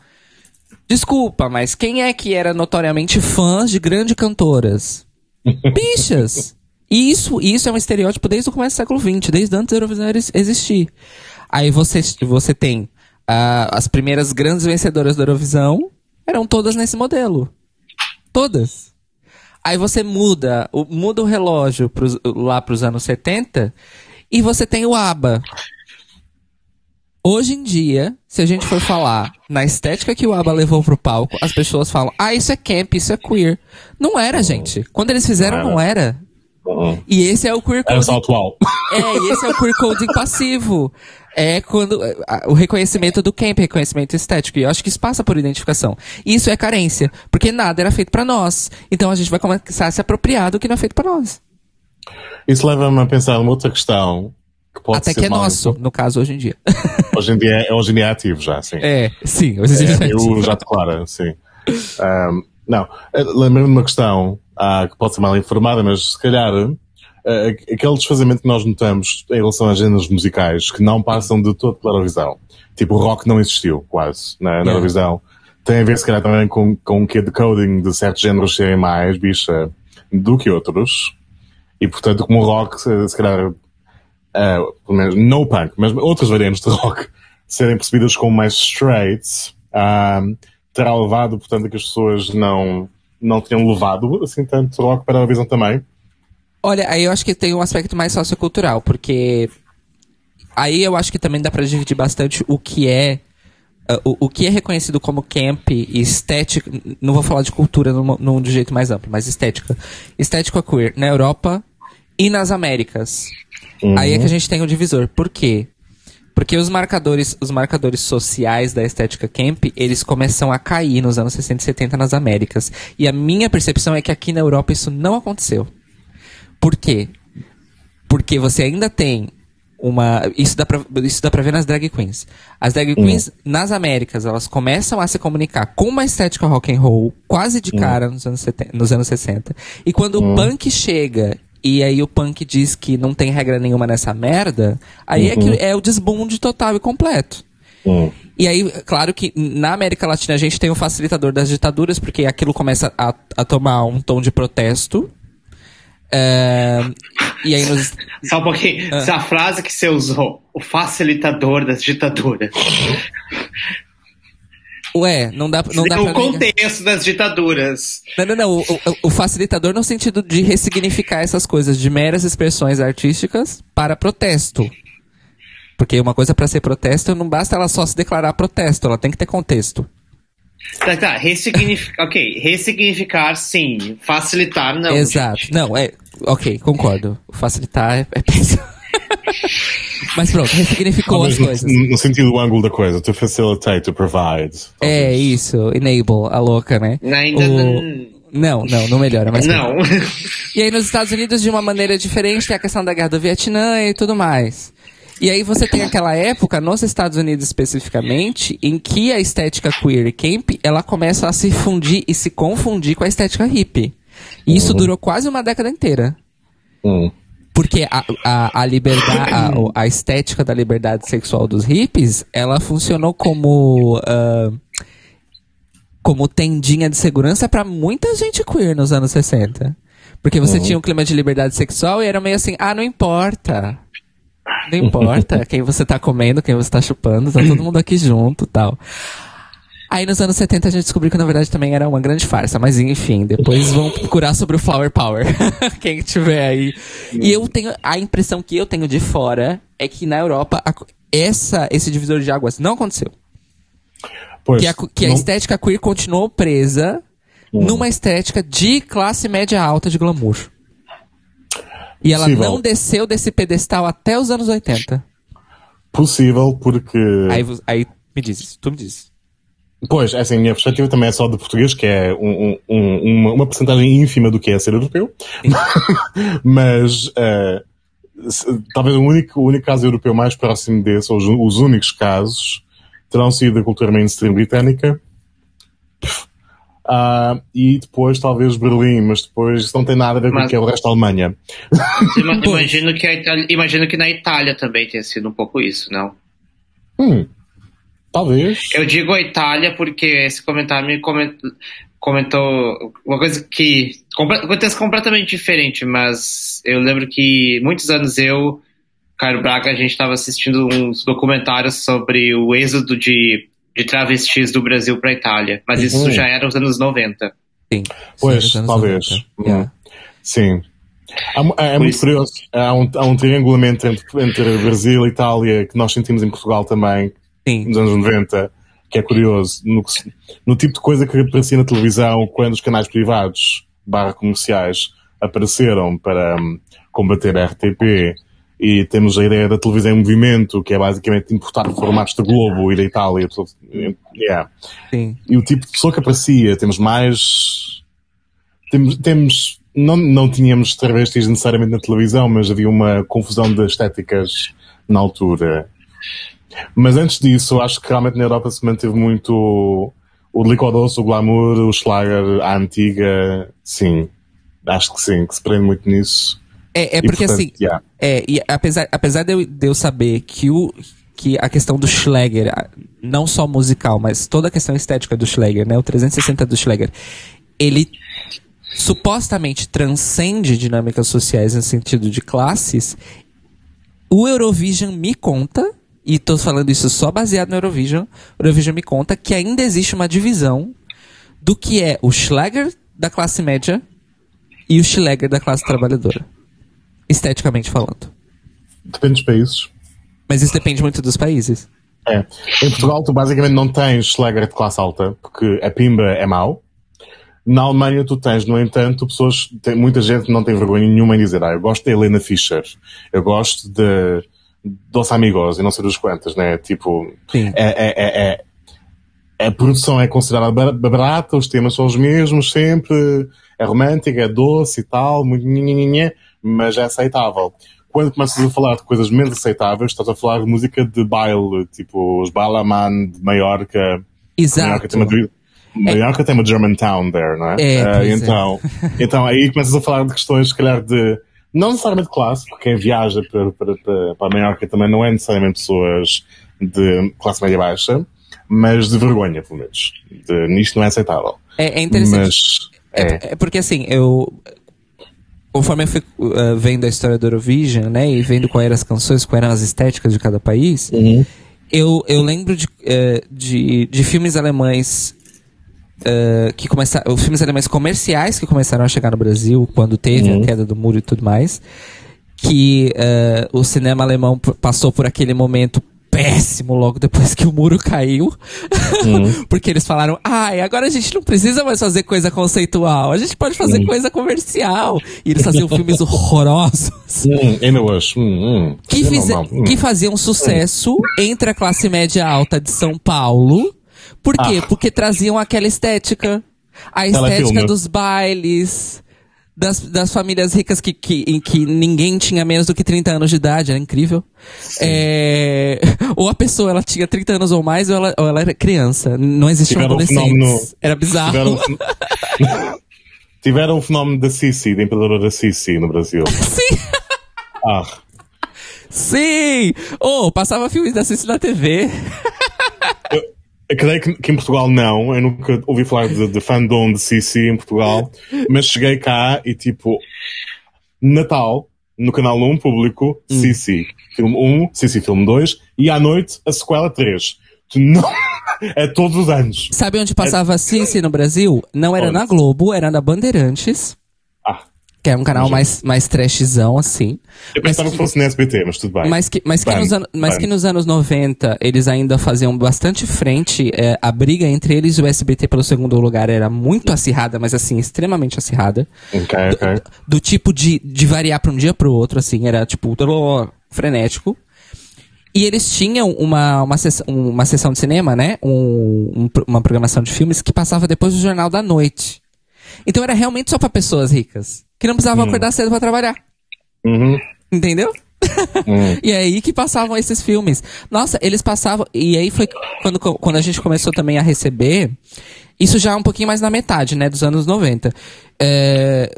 Desculpa, mas quem é que era notoriamente fãs de grandes cantoras? Bichas! E isso, isso é um estereótipo desde o começo do século XX, desde antes da Eurovisão ex- existir. Aí você, você tem ah, as primeiras grandes vencedoras da Eurovisão, eram todas nesse modelo. Todas. Aí você muda, o- muda o relógio pros, lá pros anos 70 e você tem o ABBA. Hoje em dia, se a gente for falar na estética que o ABBA levou pro palco, as pessoas falam, ah, isso é camp, isso é queer. Não era, gente. Quando eles fizeram, não era. Uhum. E esse é o queer É o coding. alto. É, e esse é o queer coding passivo. É quando é, o reconhecimento do camp, reconhecimento estético. E eu acho que isso passa por identificação. Isso é carência, porque nada era feito pra nós. Então a gente vai começar a se apropriar do que não é feito pra nós. Isso leva-me a pensar numa outra questão que pode Até que é nosso, no caso, hoje em dia. Hoje em dia é, hoje em dia é ativo já, sim. É, sim, hoje em dia É, eu já declaro, sim. Ahm, não, eh, lembrei-me de uma questão ah, que pode ser mal informada, mas se calhar eh, aquele desfazamento que nós notamos em relação a géneros musicais que não passam de todo pela Eurovisão. Tipo, o rock não existiu, quase, na, na. Eurovisão. Tem a ver, se calhar, também com, com o que de coding de certos géneros serem mais, bicha, do que outros. E, portanto, como o rock, se, se calhar, eh, pelo menos, no punk, mas outras variantes de rock, serem percebidas como mais straight, ah, terá levado, portanto, a que as pessoas não, não tenham levado, assim, tanto rock para a visão também. Olha, aí eu acho que tem um aspecto mais sociocultural, porque aí eu acho que também dá pra dividir bastante o que é uh, o, o que é reconhecido como camp e estética, não vou falar de cultura num, num de jeito mais amplo, mas estética. Estética queer na Europa e nas Américas. Aí é que a gente tem o divisor. Por quê? Porque os marcadores, os marcadores sociais da estética camp, eles começam a cair nos anos 60 e 70 nas Américas. E a minha percepção é que aqui na Europa isso não aconteceu. Por quê? Porque você ainda tem uma. Isso dá, pra, isso dá pra ver nas drag queens. As drag queens, nas Américas, elas começam a se comunicar com uma estética rock and roll, quase de cara nos anos, 70, nos anos 60. E quando o punk chega. E aí o punk diz que não tem regra nenhuma nessa merda, aí é que é o desbunde total e completo. Hum. E aí, claro que na América Latina a gente tem o facilitador das ditaduras, porque aquilo começa a, a tomar um tom de protesto. É, e aí nos, Só um pouquinho. Ah. Essa frase que você usou, o facilitador das ditaduras. Ué, não dá, não dá o pra negar. contexto das ditaduras. Não, não, não. O, o- o facilitador no sentido de ressignificar essas coisas de meras expressões artísticas para protesto. Porque uma coisa para ser protesto não basta ela só se declarar protesto, ela tem que ter contexto. Tá, tá. Ressignificar. ok. Ressignificar, sim. Facilitar, não. Exato. gente. Não, é. Ok, concordo. Facilitar é, é. Mas pronto, ressignificou as no, coisas. no sentido do ângulo da coisa, to facilitate, to provide. É isso, enable, a louca, né? Ainda O- não. Não, não, não melhora, mas. Não. E aí nos Estados Unidos, de uma maneira diferente, tem a questão da guerra do Vietnã e tudo mais. E aí você tem aquela época, nos Estados Unidos especificamente, em que a estética queer camp, ela começa a se fundir e se confundir com a estética hippie. E isso durou quase uma década inteira. Hum. Porque a, a, a liberdade, a, a estética da liberdade sexual dos hippies, ela funcionou como ah, como tendinha de segurança pra muita gente queer nos anos 60. Porque você tinha um clima de liberdade sexual e era meio assim, ah, não importa. Não importa quem você tá comendo, quem você tá chupando, tá todo mundo aqui junto tal. Aí nos anos 70 a gente descobriu que na verdade também era uma grande farsa, mas enfim, depois vão procurar sobre o Flower Power. Quem tiver aí. E eu tenho a impressão que eu tenho de fora é que na Europa a- essa, esse divisor de águas não aconteceu. Pois, Que a, que a não- estética queer continuou presa numa estética de classe média alta de glamour. E ela Possível. não desceu desse pedestal até os anos 80. possível, porque. Aí, aí me diz, tu me diz. Pois, assim, a minha perspectiva também é só de português, que é um, um- um- uma, uma porcentagem ínfima do que é ser europeu. Mas, eh, se- talvez o único, o único caso europeu mais próximo desse, ou os, os únicos casos, terão sido da cultura mainstream britânica. Ah, e depois, talvez, Berlim, mas depois isso não tem nada a ver com o Mas- que é o resto da Alemanha. Ima- Imagino que, Itália, imagino que na Itália também tenha sido um pouco isso, não? Hum, talvez. Eu digo a Itália porque esse comentário me coment- comentou uma coisa que acontece completamente diferente, mas eu lembro que muitos anos eu, Caio Braga, a gente estava assistindo uns documentários sobre o êxodo de, de travestis do Brasil para a Itália, mas isso Uhum. já era nos anos 90. Sim. Pois, Sim, talvez. 90. Hum, Yeah. Sim. Mu- É, Por muito isso- curioso. Há um, há um triangulamento entre, entre Brasil e Itália que nós sentimos em Portugal também, Sim. nos anos 90, que é curioso. No, no tipo de coisa que aparecia na televisão quando os canais privados, barra comerciais, apareceram para hum, combater a RTP. E temos a ideia da televisão em movimento, que é basicamente importar formatos da Globo e da Itália. tudo- Yeah Sim. e o tipo de pessoa que aparecia. Temos mais. Temos. temos não, não tínhamos travestis necessariamente na televisão, mas havia uma confusão de estéticas na altura. Mas antes disso, acho que realmente na Europa se manteve muito o licodoce, o glamour, o schlager, a antiga. Sim. Acho que sim, que se prende muito nisso. É, é E, porque portanto, assim, yeah. É, e apesar, apesar de, eu, de eu saber que, o, que a questão do Schlegel, a- não só musical, mas toda a questão estética do Schlegel, né? O 360 do Schlegel, ele supostamente transcende dinâmicas sociais no sentido de classes. O Eurovision me conta, e tô falando isso só baseado no Eurovision, o Eurovision me conta que ainda existe uma divisão do que é o Schlager da classe média e o Schlager da classe trabalhadora. Esteticamente falando. Depende dos países. Mas isso depende muito dos países. É. Em Portugal, tu basicamente não tens Schlager de classe alta, porque a pimba é mau. Na Alemanha, tu tens, no entanto, pessoas, tem, muita gente não tem vergonha nenhuma em dizer, ah, eu gosto da Helena Fischer, eu gosto de Dos Amigos, e não sei dos quantas, né? Tipo, Sim. é, é, é, é- a produção é considerada bar- barata, os temas são os mesmos sempre, é romântica, é doce e tal, mas é aceitável. Quando começas a falar de coisas menos aceitáveis, estás a falar de música de baile, tipo os Balaman de Maiorca. Maiorca Exato. tem uma, Maiorca tem uma Germantown there, não é? É, é. então, então aí começas a falar de questões, se calhar, de não necessariamente classe, porque quem viaja para, para, para, para a Maiorca também não é necessariamente pessoas de classe média baixa, mas de vergonha, pelo menos. De, nisto não é aceitável. É, é interessante. Mas, é. É, é porque assim, eu. Conforme eu fui uh, vendo a história do Eurovision, né? E vendo quais eram as canções, quais eram as estéticas de cada país, Uhum. eu, eu lembro de, eh, de, de filmes alemães. Eh, que começaram, os filmes alemães comerciais que começaram a chegar no Brasil quando teve Uhum. a queda do muro e tudo mais, que eh, o cinema alemão passou por aquele momento péssimo logo depois que o muro caiu. Hum. Porque eles falaram, ai, agora a gente não precisa mais fazer coisa conceitual, a gente pode fazer Hum. coisa comercial. E eles faziam filmes horrorosos. Hum. Hum, hum. Que, É normal. Hum. que faziam sucesso entre a classe média alta de São Paulo. Por quê? Ah. Porque traziam aquela estética. A estética dos bailes. Das, das famílias ricas que, que, em que ninguém tinha menos do que 30 anos de idade, era incrível. É, ou a pessoa ela tinha 30 anos ou mais, ou ela, ou ela era criança. Não existiam Tiveram um adolescentes. fenómeno- Era bizarro. Tiveram, Tiveram o fenómeno da Sissi, da imperadora Sissi no Brasil. Sim, Ah, sim! Oh, passava filmes da Cici na TV. eu creio que, que em Portugal não. Eu nunca ouvi falar de, de fandom de Sissi em Portugal. Mas cheguei cá e tipo, Natal, no canal 1 público, Hum. Sissi filme 1, Sissi filme 2 e à noite a sequela 3. Tu não. É todos os anos. Sabe onde passava a Cici no Brasil? Não era Onde? na Globo, era na Bandeirantes. Que é um canal mais, mais trashzão, assim. eu pensava que fosse na SBT, mas tudo bem. Mas que, mas, que Bem, nos, an- mas bem. que nos anos 90 eles ainda faziam bastante frente. é, a briga entre eles e o SBT pelo segundo lugar era muito acirrada, mas assim, extremamente acirrada. Ok, ok. Do tipo de, de variar pra um dia pro outro, assim, era tipo frenético. E eles tinham uma, uma, sessão, uma sessão de cinema, né? Um- um uma programação de filmes que passava depois do Jornal da Noite. Então era realmente só pra pessoas ricas. Que não precisavam acordar cedo pra trabalhar. Uhum. Entendeu? Hum. E é aí que passavam esses filmes. Nossa, eles passavam. E aí foi quando, quando a gente começou também a receber. Isso já um pouquinho mais na metade, né? Dos anos 90. É,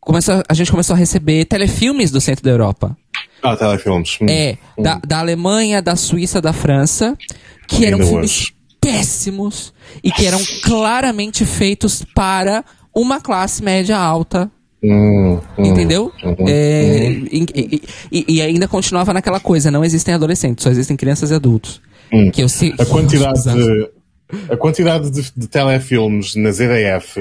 começou, a gente começou a receber telefilmes do centro da Europa. Ah, telefilmes. Hum. É, da, da Alemanha, da Suíça, da França. Que eram filmes péssimos. E que eram claramente feitos para uma classe média alta Hum, hum. Entendeu? Uhum. É, e, e- e- e ainda continuava naquela coisa, não existem adolescentes, só existem crianças e adultos. Hum. Que eu sei. A quantidade de, a quantidade de, de telefilmes na ZDF,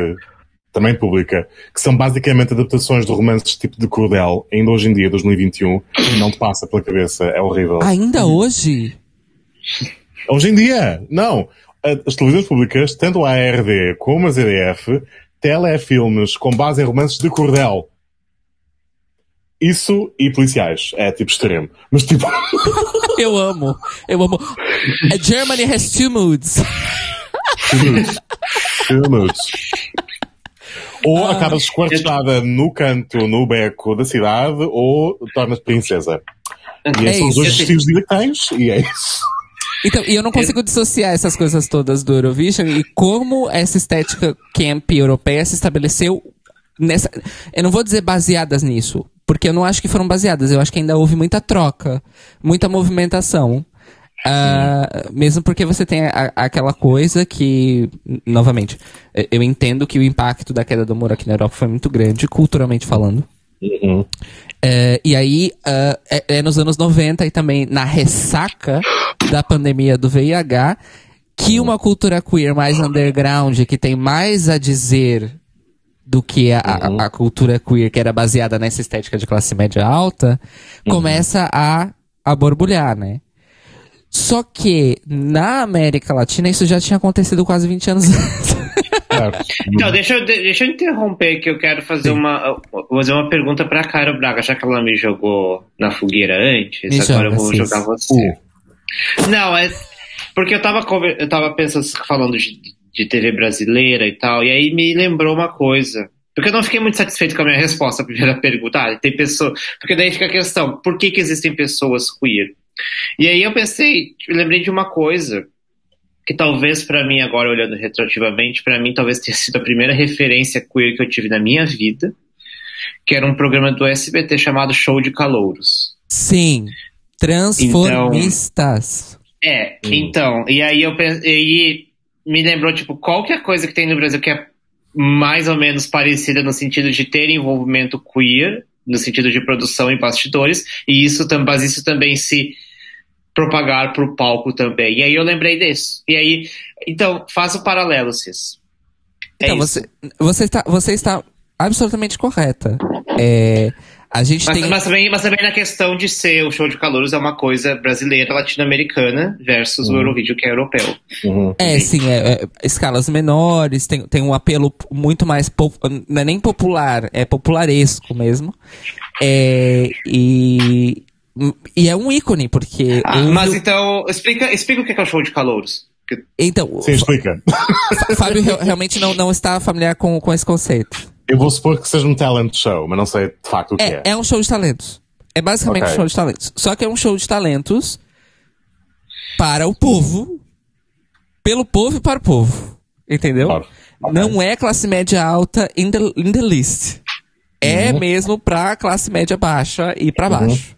também pública, que são basicamente adaptações de romances tipo de Cordel, ainda hoje em dia, 2021, não te passa pela cabeça, é horrível. Ainda hoje? Hoje em dia, não. As televisões públicas, tanto a ARD como a ZDF, telefilmes com base em romances de Cordel. Isso e policiais. É tipo extremo. Mas tipo. Eu amo. Eu amo. A Germany has two moods. Filmes. Filmes. Ou acabas esquartejada no canto, no beco da cidade, ou tornas princesa. E É esses são os dois estilos de vida que tens, e é isso. Então, e eu não consigo dissociar essas coisas todas do Eurovision e como essa estética camp europeia se estabeleceu nessa. Eu não vou dizer baseadas nisso, porque eu não acho que foram baseadas. Eu acho que ainda houve muita troca, muita movimentação. Ah, mesmo porque você tem a- aquela coisa que, novamente, eu entendo que o impacto da queda do muro aqui na Europa foi muito grande, culturalmente falando. É, e aí, ah, é, é nos anos 90 e também na ressaca da pandemia do VIH, que uma cultura queer mais underground, que tem mais a dizer do que a, a- a cultura queer que era baseada nessa estética de classe média alta, começa a, a borbulhar, né? Só que na América Latina isso já tinha acontecido quase 20 anos antes. Então, deixa eu, deixa eu interromper que eu quero fazer uma, fazer uma pergunta pra Cara Braga, já que ela me jogou na fogueira antes, Me agora eu vou jogar você. Não, é porque eu tava, eu tava pensando, falando de, de TV brasileira e tal, e aí me lembrou uma coisa. Porque eu não fiquei muito satisfeito com a minha resposta à primeira pergunta. Ah, tem pessoa. Porque daí fica a questão: por que, que existem pessoas queer? E aí eu pensei, eu lembrei de uma coisa que talvez pra mim agora olhando retroativamente, pra mim talvez tenha sido a primeira referência queer que eu tive na minha vida, que era um programa do SBT chamado Show de Calouros. Sim. Transformistas. É, então, e aí eu pensei, e me lembrou tipo qualquer coisa que tem no Brasil que é mais ou menos parecida no sentido de ter envolvimento queer, no sentido de produção em bastidores, e isso, mas isso também se propagar pro palco também. E aí eu lembrei disso. E aí, então, faça o paralelo, Cis. É Então, isso. você, você, está, você está absolutamente correta. É, A gente Mas, tem. mas também, mas também na questão de ser o show de calouros é uma coisa brasileira, latino-americana versus o Eurovídeo que é europeu. Uhum. É, sim, é, é, escalas menores, tem, tem um apelo muito mais. po- Não é nem popular, é popularesco mesmo. É, e, e é um ícone, porque. Ah, mas então, explica, explica o que é o show de calouros. Então, Sim, explica. o Fábio re- realmente não, não está familiar com, com esse conceito. Eu vou supor que seja um talent show, mas não sei de facto o que é. É, é um show de talentos. É basicamente Ok. um show de talentos. Só que é um show de talentos para o povo, pelo povo e para o povo. Entendeu? Claro. Não é classe média alta in the, in the list. É mesmo pra classe média baixa e pra baixo.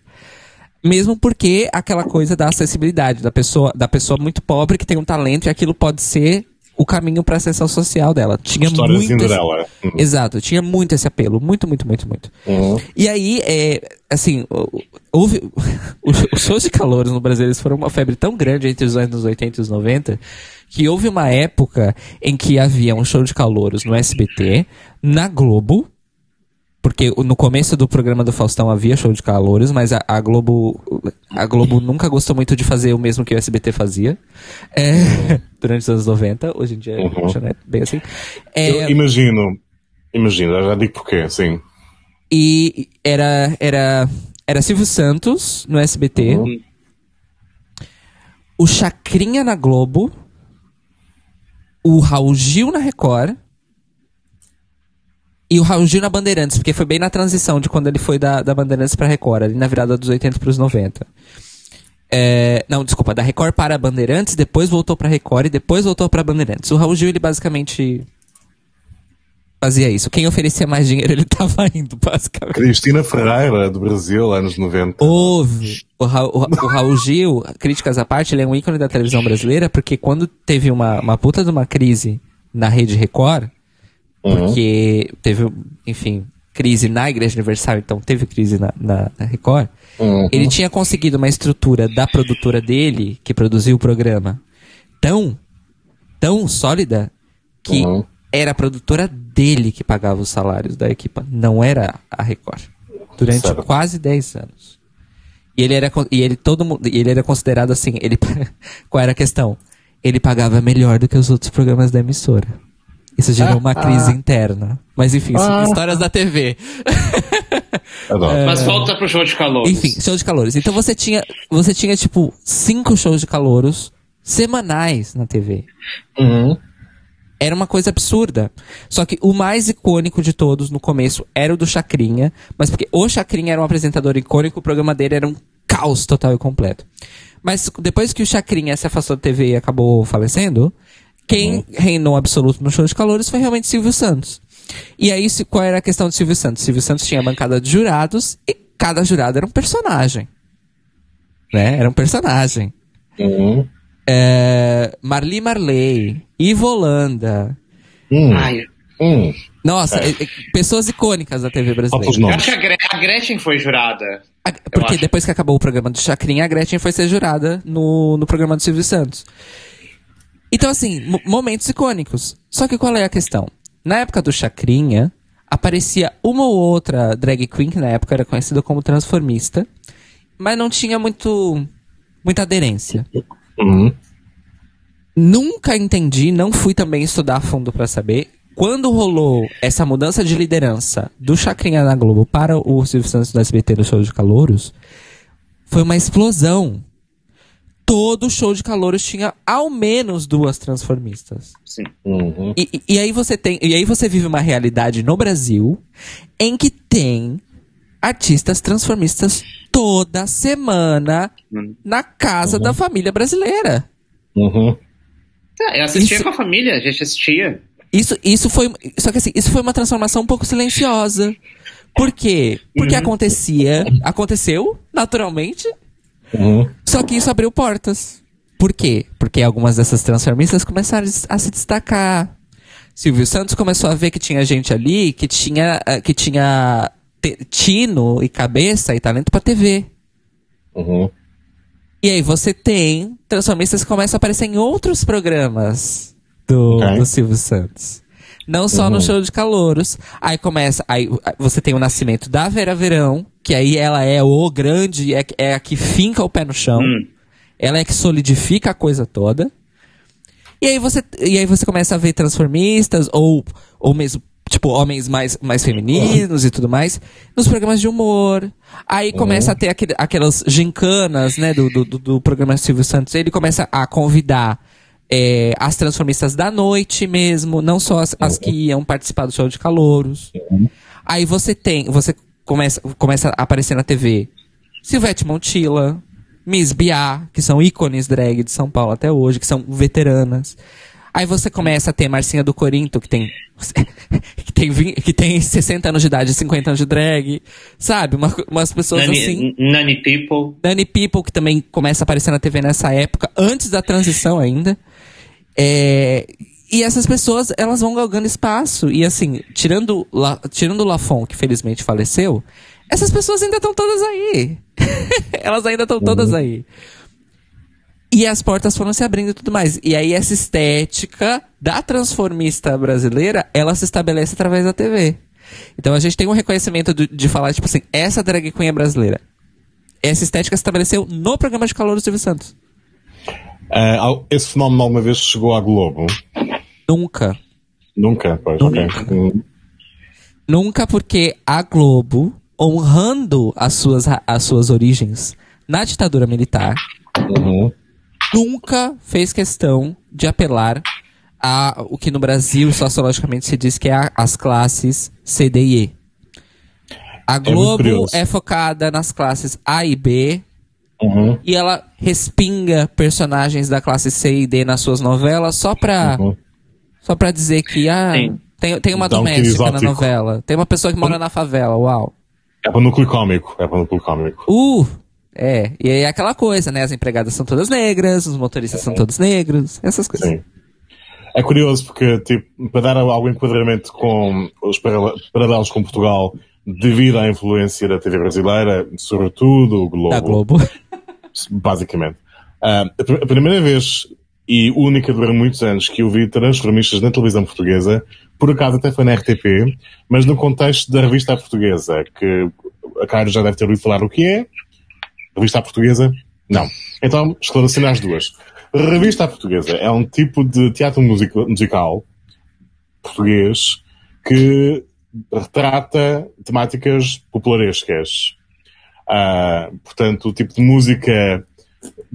Mesmo porque aquela coisa da acessibilidade, da pessoa, da pessoa muito pobre que tem um talento e aquilo pode ser o caminho pra ascensão social dela. Tinha muito esse- Cinderela. Uhum. Exato, tinha muito esse apelo, muito, muito, muito, muito. Uhum. E aí, é, assim, houve. Os os shows de calores no Brasil eles foram uma febre tão grande entre os anos 80 e os 90 que houve uma época em que havia um show de calouros no SBT, na Globo. Porque no começo do programa do Faustão havia show de calouros, mas a, a Globo a Globo nunca gostou muito de fazer o mesmo que o SBT fazia é, durante os anos 90. Hoje em dia Uhum. já não é bem assim. É, Eu imagino, imagino, já digo porquê, sim. E era, era, era Silvio Santos no SBT, Uhum. o Chacrinha na Globo, o Raul Gil na Record e o Raul Gil na Bandeirantes, porque foi bem na transição de quando ele foi da, da Bandeirantes pra Record, ali na virada dos 80 pros 90. É, não, desculpa, da Record para a Bandeirantes, depois voltou pra Record e depois voltou pra Bandeirantes. O Raul Gil, ele basicamente fazia isso. Quem oferecia mais dinheiro, ele tava indo, basicamente. Cristina Ferreira, do Brasil, anos 90. Houve. O, Ra o, Ra- o Raul Gil, críticas à parte, ele é um ícone da televisão brasileira, porque quando teve uma, uma puta de uma crise na Rede Record, porque teve, enfim, crise na Igreja Universal, então teve crise na, na, na Record, Uhum. ele tinha conseguido uma estrutura da produtora dele, que produziu o programa, tão, tão sólida, que Uhum. era a produtora dele que pagava os salários da equipa, não era a Record. Durante quase 10 anos. E ele era, e ele todo mundo, e ele era considerado assim, ele qual era a questão? Ele pagava melhor do que os outros programas da emissora. Isso gerou uma crise interna. Mas enfim, são histórias da TV. Adoro. Mas volta pro show de calouros. É. Enfim, show de calores. Então você tinha, você tinha tipo cinco shows de calouros semanais na TV. Uhum. Era uma coisa absurda. Só que o mais icônico de todos no começo era o do Chacrinha, mas porque o Chacrinha era um apresentador icônico, o programa dele era um caos total e completo. Mas depois que o Chacrinha se afastou da TV e acabou falecendo, quem reinou absoluto no show de calores foi realmente Silvio Santos. E aí, se- qual era a questão de Silvio Santos? Silvio Santos tinha bancada de jurados e cada jurado era um personagem. Né? Era um personagem. Uhum. É, Marli Marley, Ivo Holanda, Hum. Ai, Hum. Nossa, É. pessoas icônicas da TV brasileira. acho que a, Gre- a Gretchen foi jurada. A- Porque depois que acabou o programa do Chacrinha, a Gretchen foi ser jurada no, no programa do Silvio Santos. Então, assim, mo- momentos icônicos. Só que qual é a questão? Na época do Chacrinha, aparecia uma ou outra drag queen, que na época era conhecida como transformista, mas não tinha muito muita aderência. Uhum. Nunca entendi, não fui também estudar a fundo pra saber. Quando rolou essa mudança de liderança do Chacrinha na Globo para o Silvio Santos do SBT no show de calouros, foi uma explosão. Todo show de calouros tinha ao menos duas transformistas. Sim. Uhum. E, e- e aí você tem, e aí você vive uma realidade no Brasil em que tem artistas transformistas toda semana Hum. na casa da família brasileira. Uhum. É, eu assistia Isso- com a família, a gente assistia. Isso, isso foi. Só que assim, isso foi uma transformação um pouco silenciosa. Por quê? Porque acontecia. Aconteceu, naturalmente. Uhum. Só que isso abriu portas. Por quê? Porque algumas dessas transformistas começaram a se destacar. Silvio Santos começou a ver que tinha gente ali que tinha, eh, que tinha tino e cabeça e talento pra TV. Uhum. E aí você tem transformistas que começam a aparecer em outros programas do, Ok. do Silvio Santos. Não só no show de calouros. Aí começa, aí você tem o nascimento da Vera Verão, que aí ela é o grande, é, é a que finca o pé no chão. Hum. Ela é que solidifica a coisa toda. E aí você, e aí você começa a ver transformistas, ou, ou mesmo, tipo, homens mais, mais femininos e tudo mais, nos programas de humor. Aí começa a ter aquele, aquelas gincanas, né, do, do, do- programa Silvio Santos. Ele começa a convidar é, as transformistas da noite mesmo, não só as, as que iam participar do show de calouros. Aí você tem, você começa, começa a aparecer na TV Silvete Montilla, Miss Biá, que são ícones drag de São Paulo até hoje, que são veteranas. Aí você começa a ter Marcinha do Corinto, que tem, que tem, vin- que tem 60 anos de idade e 50 anos de drag, sabe? Uma- umas pessoas Nani, assim. Nani People. Dani People, que também começa a aparecer na TV nessa época, antes da transição ainda. É, e essas pessoas, elas vão galgando espaço. E assim, tirando, La, tirando o Lafon, que felizmente faleceu, essas pessoas ainda estão todas aí. elas ainda estão todas aí. E as portas foram se abrindo e tudo mais. E aí essa estética da transformista brasileira, ela se estabelece através da TV. Então a gente tem um reconhecimento do- de falar, tipo assim, essa drag queen é brasileira. Essa estética se estabeleceu no programa de calor do Silvio Santos. Al- esse fenómeno alguma vez chegou à Globo? Nunca. Nunca, pois, ok. Hum, Nunca porque a Globo, honrando as suas, as suas origens na ditadura militar, uhum. nunca fez questão de apelar a o que no Brasil sociologicamente se diz que é a- as classes C, D e E. A muito Globo curioso. é focada nas classes A e B Uhum. e ela respinga personagens da classe C e D nas suas novelas só pra, Uhum. Só pra dizer que ah, Sim. tem, tem uma Dá um doméstica na novela, tem uma pessoa que mora na favela, uau. É para o núcleo cómico. É para o núcleo cómico. Uh! É, e aí é aquela coisa, né? As empregadas são todas negras, os motoristas são todos negros, essas coisas. Sim. É curioso porque, tipo, para dar algum enquadramento com os parale- paralelos com Portugal, devido à influência da TV brasileira, sobretudo o Globo, Da Globo. basicamente. A pr- a primeira vez e única durante muitos anos que eu vi transformistas na televisão portuguesa, por acaso até foi na RTP, mas no contexto da revista portuguesa, que a Cairo já deve ter ouvido falar o que é. Revista portuguesa? Não. Então, esclarecendo as duas. Revista portuguesa é um tipo de teatro musica- musical português que retrata temáticas popularescas. Ah, portanto, o tipo de música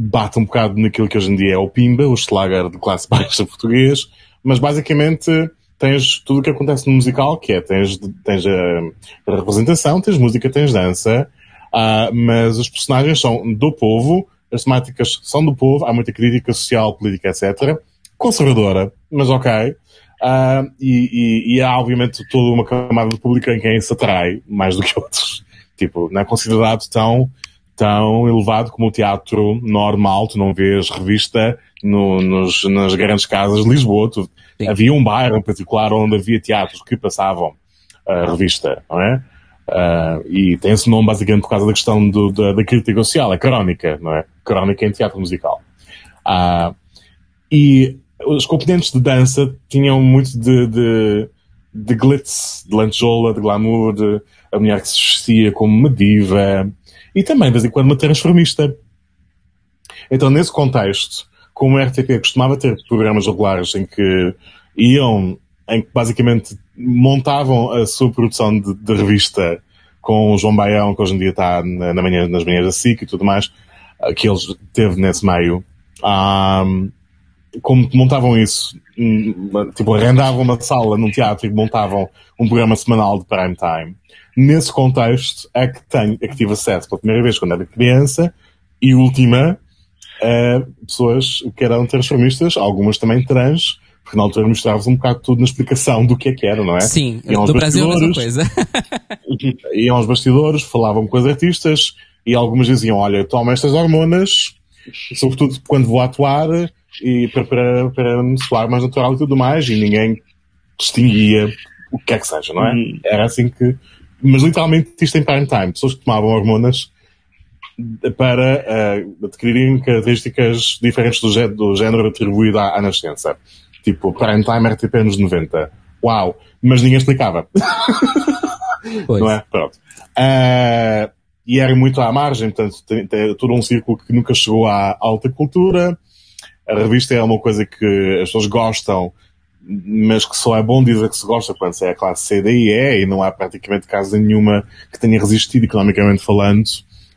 bate um bocado naquilo que hoje em dia é o Pimba, o Schlager de classe baixa português, mas basicamente tens tudo o que acontece no musical, que é tens, tens a, representação, tens música, tens dança, ah, mas os personagens são do povo, as temáticas são do povo, há muita crítica social, política, etc. Conservadora, mas ok. Ah, e, e- e há obviamente toda uma camada de público em quem se atrai mais do que outros. Tipo, não é considerado tão, tão elevado como o teatro normal. Tu não vês revista no- nos, nas grandes casas de Lisboa. Tu- havia um bairro em particular onde havia teatros que passavam a revista, não é? Ah, e tem esse nome basicamente por causa da questão do- da, da crítica social, é crónica, não é? Crónica em teatro musical. Ah, e os componentes de dança tinham muito de, de, de glitz, de lantejola, de glamour, de a mulher que se vestia como uma diva e também, de vez em quando, uma transformista. Então, nesse contexto, como a RTP costumava ter programas regulares em que iam, em que basicamente montavam a sua produção de, de revista com o João Baião, que hoje em dia está na, na manhã, nas manhãs da SIC e tudo mais, ah, que eles teve nesse meio. Ah, como montavam isso, hum, tipo, arrendavam uma sala num teatro e montavam um programa semanal de prime time. Nesse contexto é que tenho, é que tive acesso pela primeira vez quando era criança e última a pessoas que eram transformistas, algumas também trans, porque na altura mostrava-se um bocado tudo na explicação do que é que era, não é? Sim, Iam aos no Brasil a mesma bastidores, coisa. iam aos bastidores, falavam com os artistas e algumas diziam, olha, toma estas hormonas, sobretudo quando vou atuar e para, para, para me soar mais natural e tudo mais, e ninguém distinguia o que é que seja, não é? Hum. Era assim que. Mas literalmente isto em prime time, pessoas que tomavam hormonas para eh, adquirirem características diferentes do, do género atribuído à, à nascença. Tipo, prime time RTP nos 90. uau, mas ninguém explicava. Pois. não é? Pronto. Ah, e era muito à margem, portanto, tem, tem todo um círculo que nunca chegou à alta cultura. A revista é uma coisa que as pessoas gostam, mas que só é bom dizer que se gosta quando se é a classe C, D e E, e não há praticamente casa nenhuma que tenha resistido economicamente falando,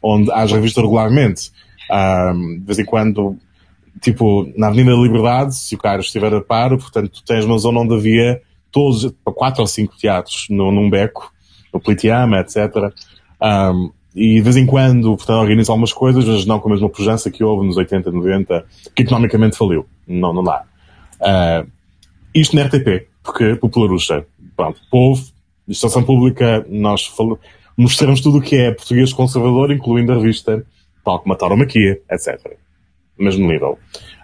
onde haja revista regularmente. Ah, de vez em quando, tipo, na Avenida da Liberdade, se o carro estiver a par, portanto, tu tens uma zona onde havia todos, quatro ou cinco teatros no, num beco, no Plitiama, etc. Um, e de vez em quando, portanto, organiza algumas coisas, mas não com a mesma pujança que houve nos 80, 90, que economicamente faliu. Não, não dá. Uh, isto na RTP, porque popularucha. Pronto, povo, legislação pública, nós fal- mostramos tudo o que é português conservador, incluindo a revista Tal como a Tauromaquia, etc. Mesmo nível.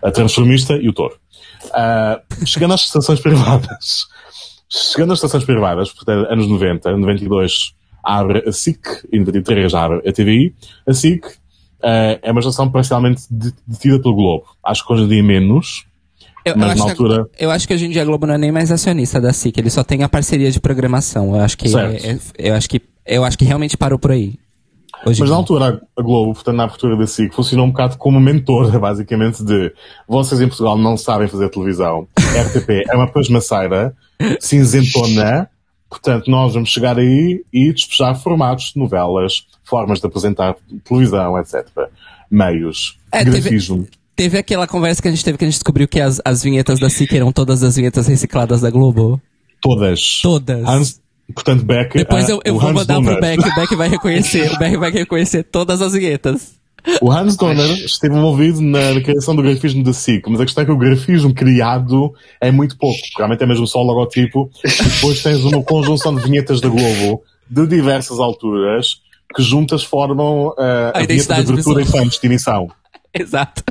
A Transformista e o Touro. Ah, chegando às estações privadas. Chegando às estações privadas, portanto, anos 90, 92 abre a SIC, e 93 abre a TVI. A SIC ah, é uma estação parcialmente de- detida pelo Globo. Acho que hoje em dia menos, Eu, eu mas acho na que, altura... eu acho que hoje em dia a Globo não é nem mais acionista da SIC, ele só tem a parceria de programação. Eu acho que, é- é- eu acho que, eu acho que realmente parou por aí. Hoje Mas na altura, a Globo, portanto, na abertura da SIC, funcionou um bocado como mentora, basicamente, de vocês em Portugal não sabem fazer televisão. RTP é uma pasmaceira, cinzentona, portanto, nós vamos chegar aí e despejar formatos de novelas, formas de apresentar televisão, etc. Meios, É, grafismo. Teve aquela conversa que a gente teve que a gente descobriu que as, as vinhetas da SIC eram todas as vinhetas recicladas da Globo. Todas. Todas. Hans, portanto, Beck. Depois ah, eu, eu o vou Hans mandar pro Donner. Beck, o Beck vai reconhecer, o Beck vai reconhecer todas as vinhetas. O Hans Donner esteve envolvido na criação do grafismo da SIC, mas a questão é que o grafismo criado é muito pouco. Realmente é mesmo só o logotipo. E depois tens uma conjunção de vinhetas da Globo de diversas alturas que juntas formam ah, a, A vinheta de abertura e fã de emissão Exato.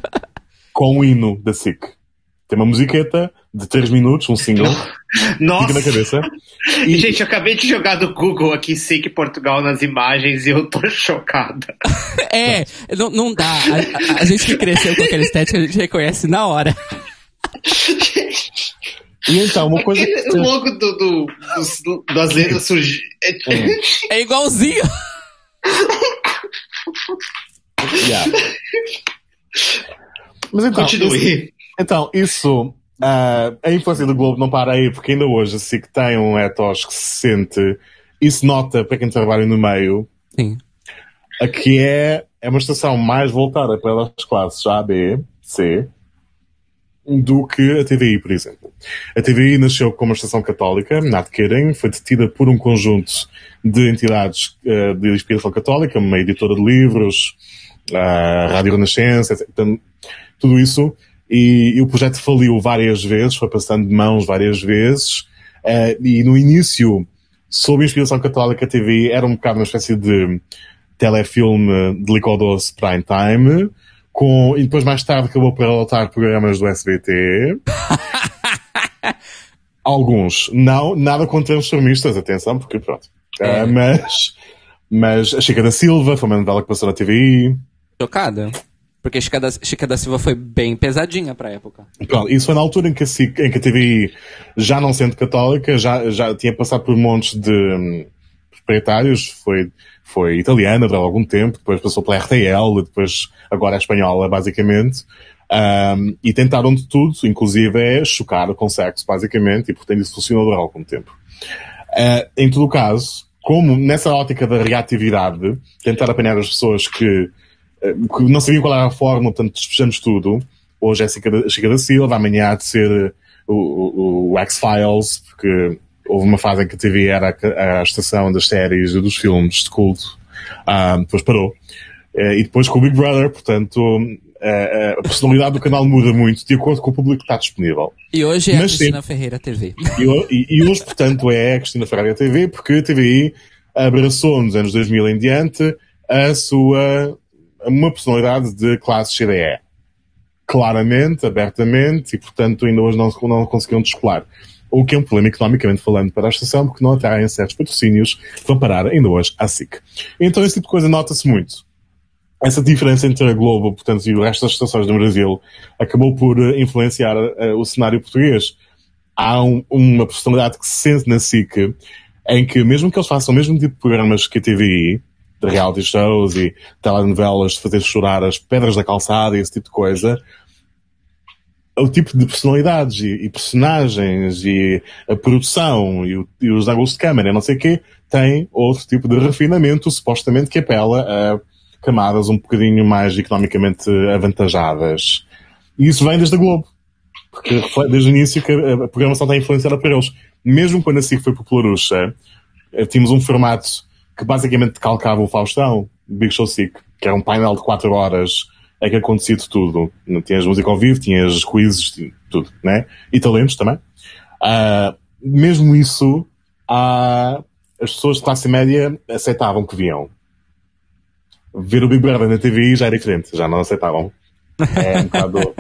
Com o hino da SIC. Tem uma musiqueta de 3 minutos, um single, fica na Nossa! cabeça. E, gente, eu acabei de jogar do Google aqui SIC Portugal nas imagens e eu tô chocada. É, não, não dá. A, a- a gente que cresceu com aquela estética, a gente reconhece na hora. E então, uma coisa que Aquele logo do, do- dos- do- das letras surgiu. É igualzinho. Yeah. Mas então, isso- Continue. Então, isso, ah, a influência do Globo não para aí, porque ainda hoje a SIC tem um ethos que se sente, isso nota para quem trabalha no meio, Sim. a que é, é uma estação mais voltada para as classes A, B, C, do que a TVI, por exemplo. A TVI nasceu como uma estação católica, not kidding, foi detida por um conjunto de entidades eh, de inspiração católica, uma editora de livros, a Rádio Renascença, etc. Portanto, tudo isso. E, e o projeto faliu várias vezes, foi passando de mãos várias vezes. eh, e no início, sob inspiração católica, a TV era um bocado uma espécie de telefilme de licor doce prime time. Com, e depois mais tarde acabou por adotar programas do SBT. Alguns. Não, nada contra os transformistas, atenção, porque pronto. É. Ah, mas, mas a Chica da Silva foi uma novela que passou na TVI. Chocada. Porque Chica da, Chica da Silva foi bem pesadinha pra época. Pronto, isso foi na altura em que a, em que a TVI, já não sendo católica, já, já tinha passado por montes de hum, proprietários, foi, foi italiana durante algum tempo, depois passou pela RTL, depois agora é espanhola, basicamente. Hum, e tentaram de tudo, inclusive é chocar com sexo, basicamente, e portanto isso funcionou durante algum tempo. Uh, em todo o caso, como nessa ótica da reatividade, tentar apanhar as pessoas que, que não sabiam qual era a forma, portanto despejamos tudo. Hoje é a Chica da, Silva, amanhã há de ser o, o, o X-Files, porque houve uma fase em que a TV era a, a estação das séries e dos filmes de culto. Ah, depois parou. Uh, e depois com o Big Brother, portanto, uh, a personalidade do canal muda muito de acordo com o público que está disponível. E hoje é a Mas Cristina Ferreira TV. E, e- e hoje, portanto, é a Cristina Ferreira TV, porque a TVI abraçou nos anos 2000 em diante a sua, uma personalidade de classe CDE. Claramente, abertamente, e portanto ainda hoje não, não conseguiram descolar. O que é um problema economicamente falando para a estação, porque não atraem certos patrocínios que vão parar ainda hoje à SIC. Então esse tipo de coisa nota-se muito. Essa diferença entre a Globo, portanto, e o resto das estações do Brasil acabou por eh, influenciar eh, o cenário português há um, uma personalidade que se sente na SIC em que, mesmo que eles façam o mesmo tipo de programas que a TVI, de reality shows e telenovelas de fazer chorar as pedras da calçada e esse tipo de coisa, o tipo de personalidades e, e personagens e a produção e, o, e os ângulos de câmera, não sei o quê, tem outro tipo de refinamento, supostamente que apela a camadas um bocadinho mais economicamente avantajadas. E isso vem desde a Globo. Porque desde o início que a programação está influenciada por eles. Mesmo quando a SIC foi popularucha, eh, tínhamos um formato que basicamente calcava o Faustão, Big Show SIC, que era um painel de 4 horas é que acontecia de tudo. Tinhas música ao vivo, tinhas quizzes, tudo, né? E talentos também. Uh, mesmo isso, uh, as pessoas de classe média aceitavam que viam. Ver o Big Brother na TV já era diferente, já não aceitavam. É um bocado.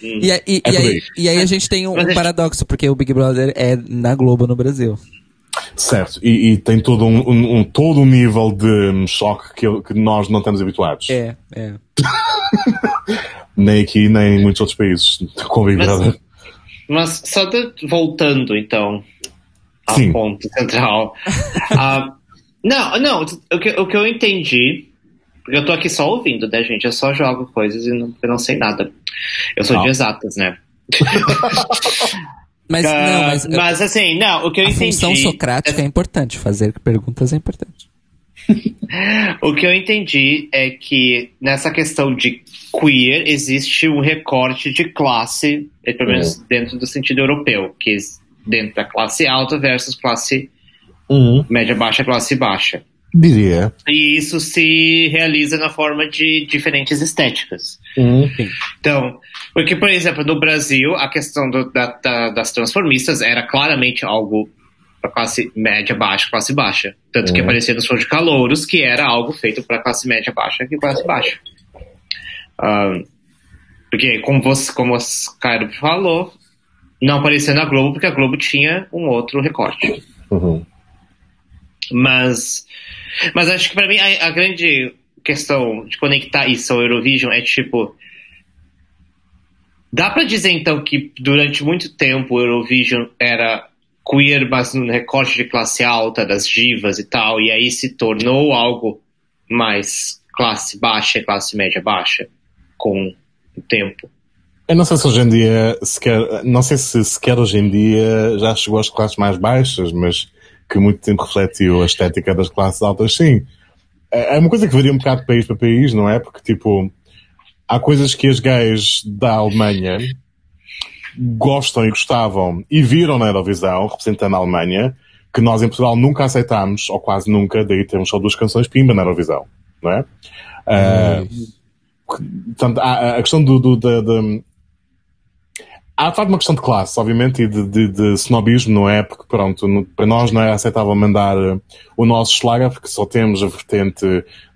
E, e, e, aí, e, aí, a gente tem um, um paradoxo, porque o Big Brother é na Globo no Brasil. Certo, e, e tem todo um, um, um, todo um nível de choque que, que nós não estamos habituados. É, é. nem aqui, nem em muitos outros países Brother. Mas, mas só de, voltando então ao Sim. ponto central. uh, não, não, o que, o que eu entendi porque eu tô aqui só ouvindo, né, gente? Eu só jogo coisas e não, eu não sei nada. Eu sou não. de exatas, né? Mas, uh, não, mas, mas assim, não, o que eu a entendi. A função socrática é... é importante, fazer perguntas é importante. o que eu entendi é que nessa questão de queer existe um recorte de classe, eh, pelo menos uhum. dentro do sentido europeu, que é dentro da classe alta versus classe uhum. média baixa, classe baixa. Diria. E isso se realiza na forma de diferentes estéticas. Uhum. Então, porque, por exemplo, no Brasil, a questão do, da, da, das transformistas era claramente algo para classe média baixa, classe baixa. Tanto uhum. que aparecia no show de calouros, que era algo feito para classe média baixa e classe baixa. Um, porque, como, você, como o Cairo falou, não aparecia na Globo, porque a Globo tinha um outro recorte. Uhum. Mas mas acho que para mim a, a, grande questão de conectar isso ao Eurovision é tipo. Dá para dizer então que durante muito tempo o Eurovision era queer, mas no recorte de classe alta, das divas e tal, e aí se tornou algo mais classe baixa, classe média baixa, com o tempo. Eu não sei se hoje em dia, sequer, não sei se sequer hoje em dia já chegou às classes mais baixas, mas que muito tempo refletiu a estética das classes altas, sim. É, é uma coisa que varia um bocado de país para país, não é? Porque, tipo, há coisas que as gays da Alemanha gostam e gostavam e viram na Eurovisão, representando a Alemanha, que nós em Portugal nunca aceitámos, ou quase nunca, daí temos só duas canções pimba na Eurovisão, não é? Uh, portanto, a, a questão do, do, do, do Há de facto uma questão de classe, obviamente, e de, de, de snobismo, não é? Porque, pronto, no, para nós não é aceitável mandar uh, o nosso slaga, porque só temos a vertente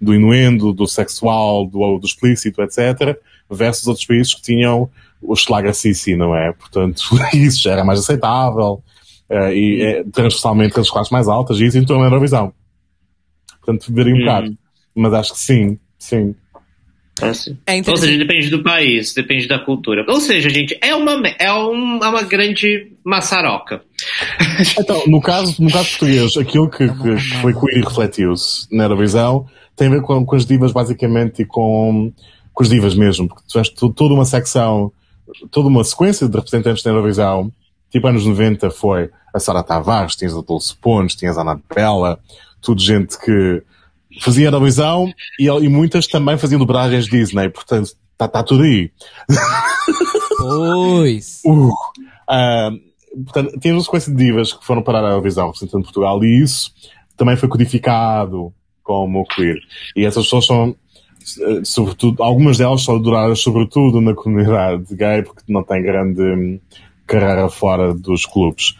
do inuendo, do sexual, do, do explícito, etc., versus outros países que tinham o slaga Sissi, não é? Portanto, isso já era mais aceitável, uh, e é transversalmente as classes mais altas, e isso entrou na Eurovisão. Portanto, veria um hum. bocado. Mas acho que sim, sim. É, é Ou seja, depende do país, depende da cultura. Ou seja, gente, é uma, é um, é uma grande maçaroca. Então, no caso, no caso português, aquilo que, que foi queer e refletiu-se na Eurovisão tem a ver com, com as divas, basicamente, e com, com as divas mesmo, porque tu tiveste toda uma secção, toda uma sequência de representantes na Eurovisão, tipo anos 90 foi a Sara Tavares, tinhas a Dulce Pontes, tinhas a Ana Bela, tudo gente que fazia Eurovisão e, e muitas também faziam dobragens Disney, portanto, está tá tudo aí. Pois. uh, uh, portanto, temos uma sequência de divas que foram parar a Eurovisão representando Portugal e isso também foi codificado como queer. E essas pessoas são, eh, sobretudo, algumas delas são adoradas sobretudo na comunidade gay porque não têm grande hum, carreira fora dos clubes.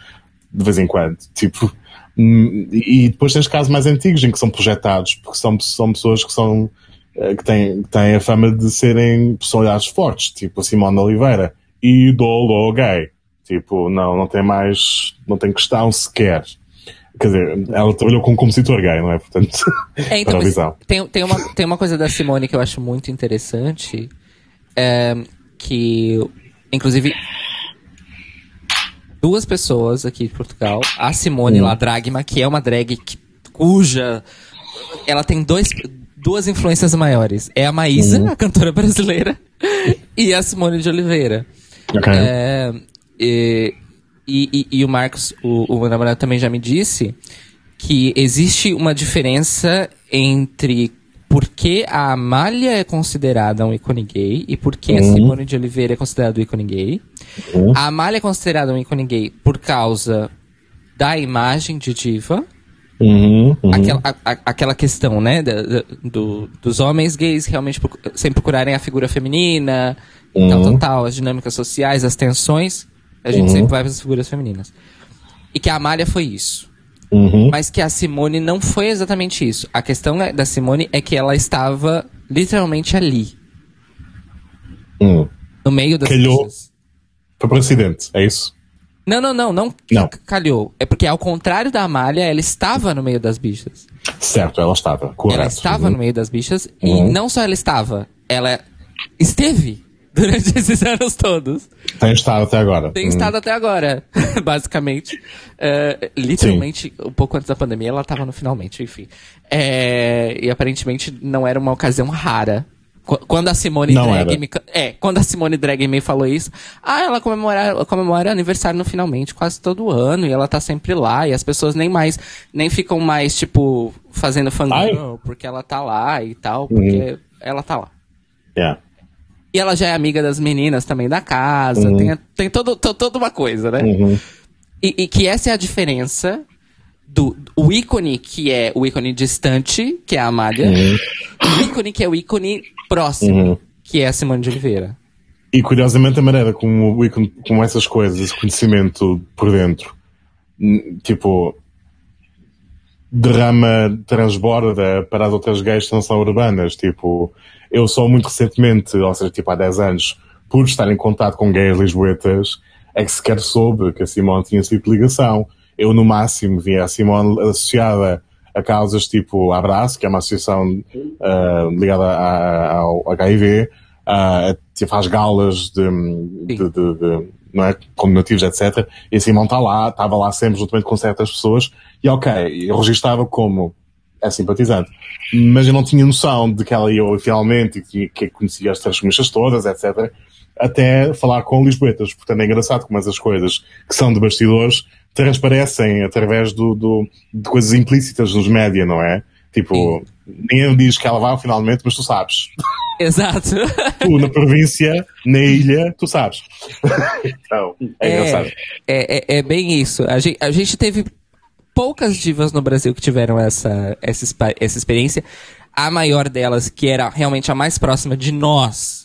De vez em quando. Tipo, e depois tens casos mais antigos em que são projetados, porque são, são pessoas que são eh, que têm, que têm a fama de serem personalidades fortes, tipo a Simone Oliveira, ídolo gay. Tipo, não, não tem mais, não tem questão sequer. Quer dizer, ela trabalhou com um compositor gay, não é? Portanto, é, então. Tem, tem, uma, tem uma coisa da Simone que eu acho muito interessante, é, que, inclusive, duas pessoas aqui de Portugal. A Simone Hum. La Dragma, que é uma drag que- cuja. Ela tem dois, duas influências maiores. É a Maísa, Hum. a cantora brasileira, e a Simone de Oliveira. Ok. É, e, e, e- e o Marcos, o, o meu namorado também já me disse que existe uma diferença entre por que a Amália é considerada um ícone gay e por que a Uhum. Simone de Oliveira é considerada um ícone gay. Uhum. A Amália é considerada um ícone gay por causa da imagem de diva, Uhum, uhum. aquela, a- a- aquela questão, né, da- da- do- dos homens gays realmente procu- sempre procurarem a figura feminina, e tal, Uhum. tal, tal, as dinâmicas sociais, as tensões, a gente Uhum. sempre vai para as figuras femininas. E que a Amália foi isso. Uhum. Mas que a Simone não foi exatamente isso. A questão é- da Simone é que ela estava literalmente ali, Hum. no meio das Calhou. Foi por acidente, é isso? Não, não, não, não, Não. calhou. É porque ao contrário da Amália, ela estava no meio das bichas. Certo, ela estava. Correto. Ela estava Uhum. no meio das bichas Uhum. e não só ela estava, ela esteve durante esses anos todos. Tem estado até agora. Tem Hum. estado até agora, basicamente. É, literalmente, um pouco antes da pandemia, ela estava no finalmente, enfim. É, e aparentemente não era uma ocasião rara. Qu- Quando a Simone Não Drag me, é, quando a Simone Drag me falou isso, ah, ela comemora, comemora aniversário no finalmente quase todo ano e ela tá sempre lá e as pessoas nem mais nem ficam mais tipo fazendo fangirl porque ela tá lá e tal, porque ela tá lá. Yeah. E ela já é amiga das meninas também da casa, Uhum. tem, tem todo, to- toda uma coisa, né? Uhum. E, e que essa é a diferença do o ícone que é o ícone distante, que é a Amália, Uhum. e o ícone que é o ícone próximo, Uhum. que é a Simone de Oliveira. E curiosamente a maneira como, o ícone- como essas coisas, esse conhecimento por dentro, tipo, derrama, transborda para as outras gays que não são urbanas. Tipo, eu só muito recentemente, ou seja, tipo há 10 anos, por estar em contato com gays lisboetas, é que sequer soube que a Simone tinha sido ligação. Eu, no máximo, via a Simone associada a causas tipo Abraço, que é uma associação ah, ligada a- ao HIV, ah, que faz galas de, de, de- de- não é, condenativos, etc. E a Simone está lá, estava lá sempre juntamente com certas pessoas, e ok, eu registava como é simpatizante. Mas eu não tinha noção de que ela ia finalmente, que, que conhecia as três feministas todas, etc. Até falar com Lisboetas. Portanto, é engraçado como essas coisas que são de bastidores transparecem através do, do- de coisas implícitas nos média, não é? Tipo, ninguém diz que ela vai finalmente, mas tu sabes. Exato. Tu, na província, na ilha, tu sabes. então, é, engraçado. É, é, é bem isso. A gente, a gente teve poucas divas no Brasil que tiveram essa, essa, essa experiência. A maior delas, que era realmente a mais próxima de nós,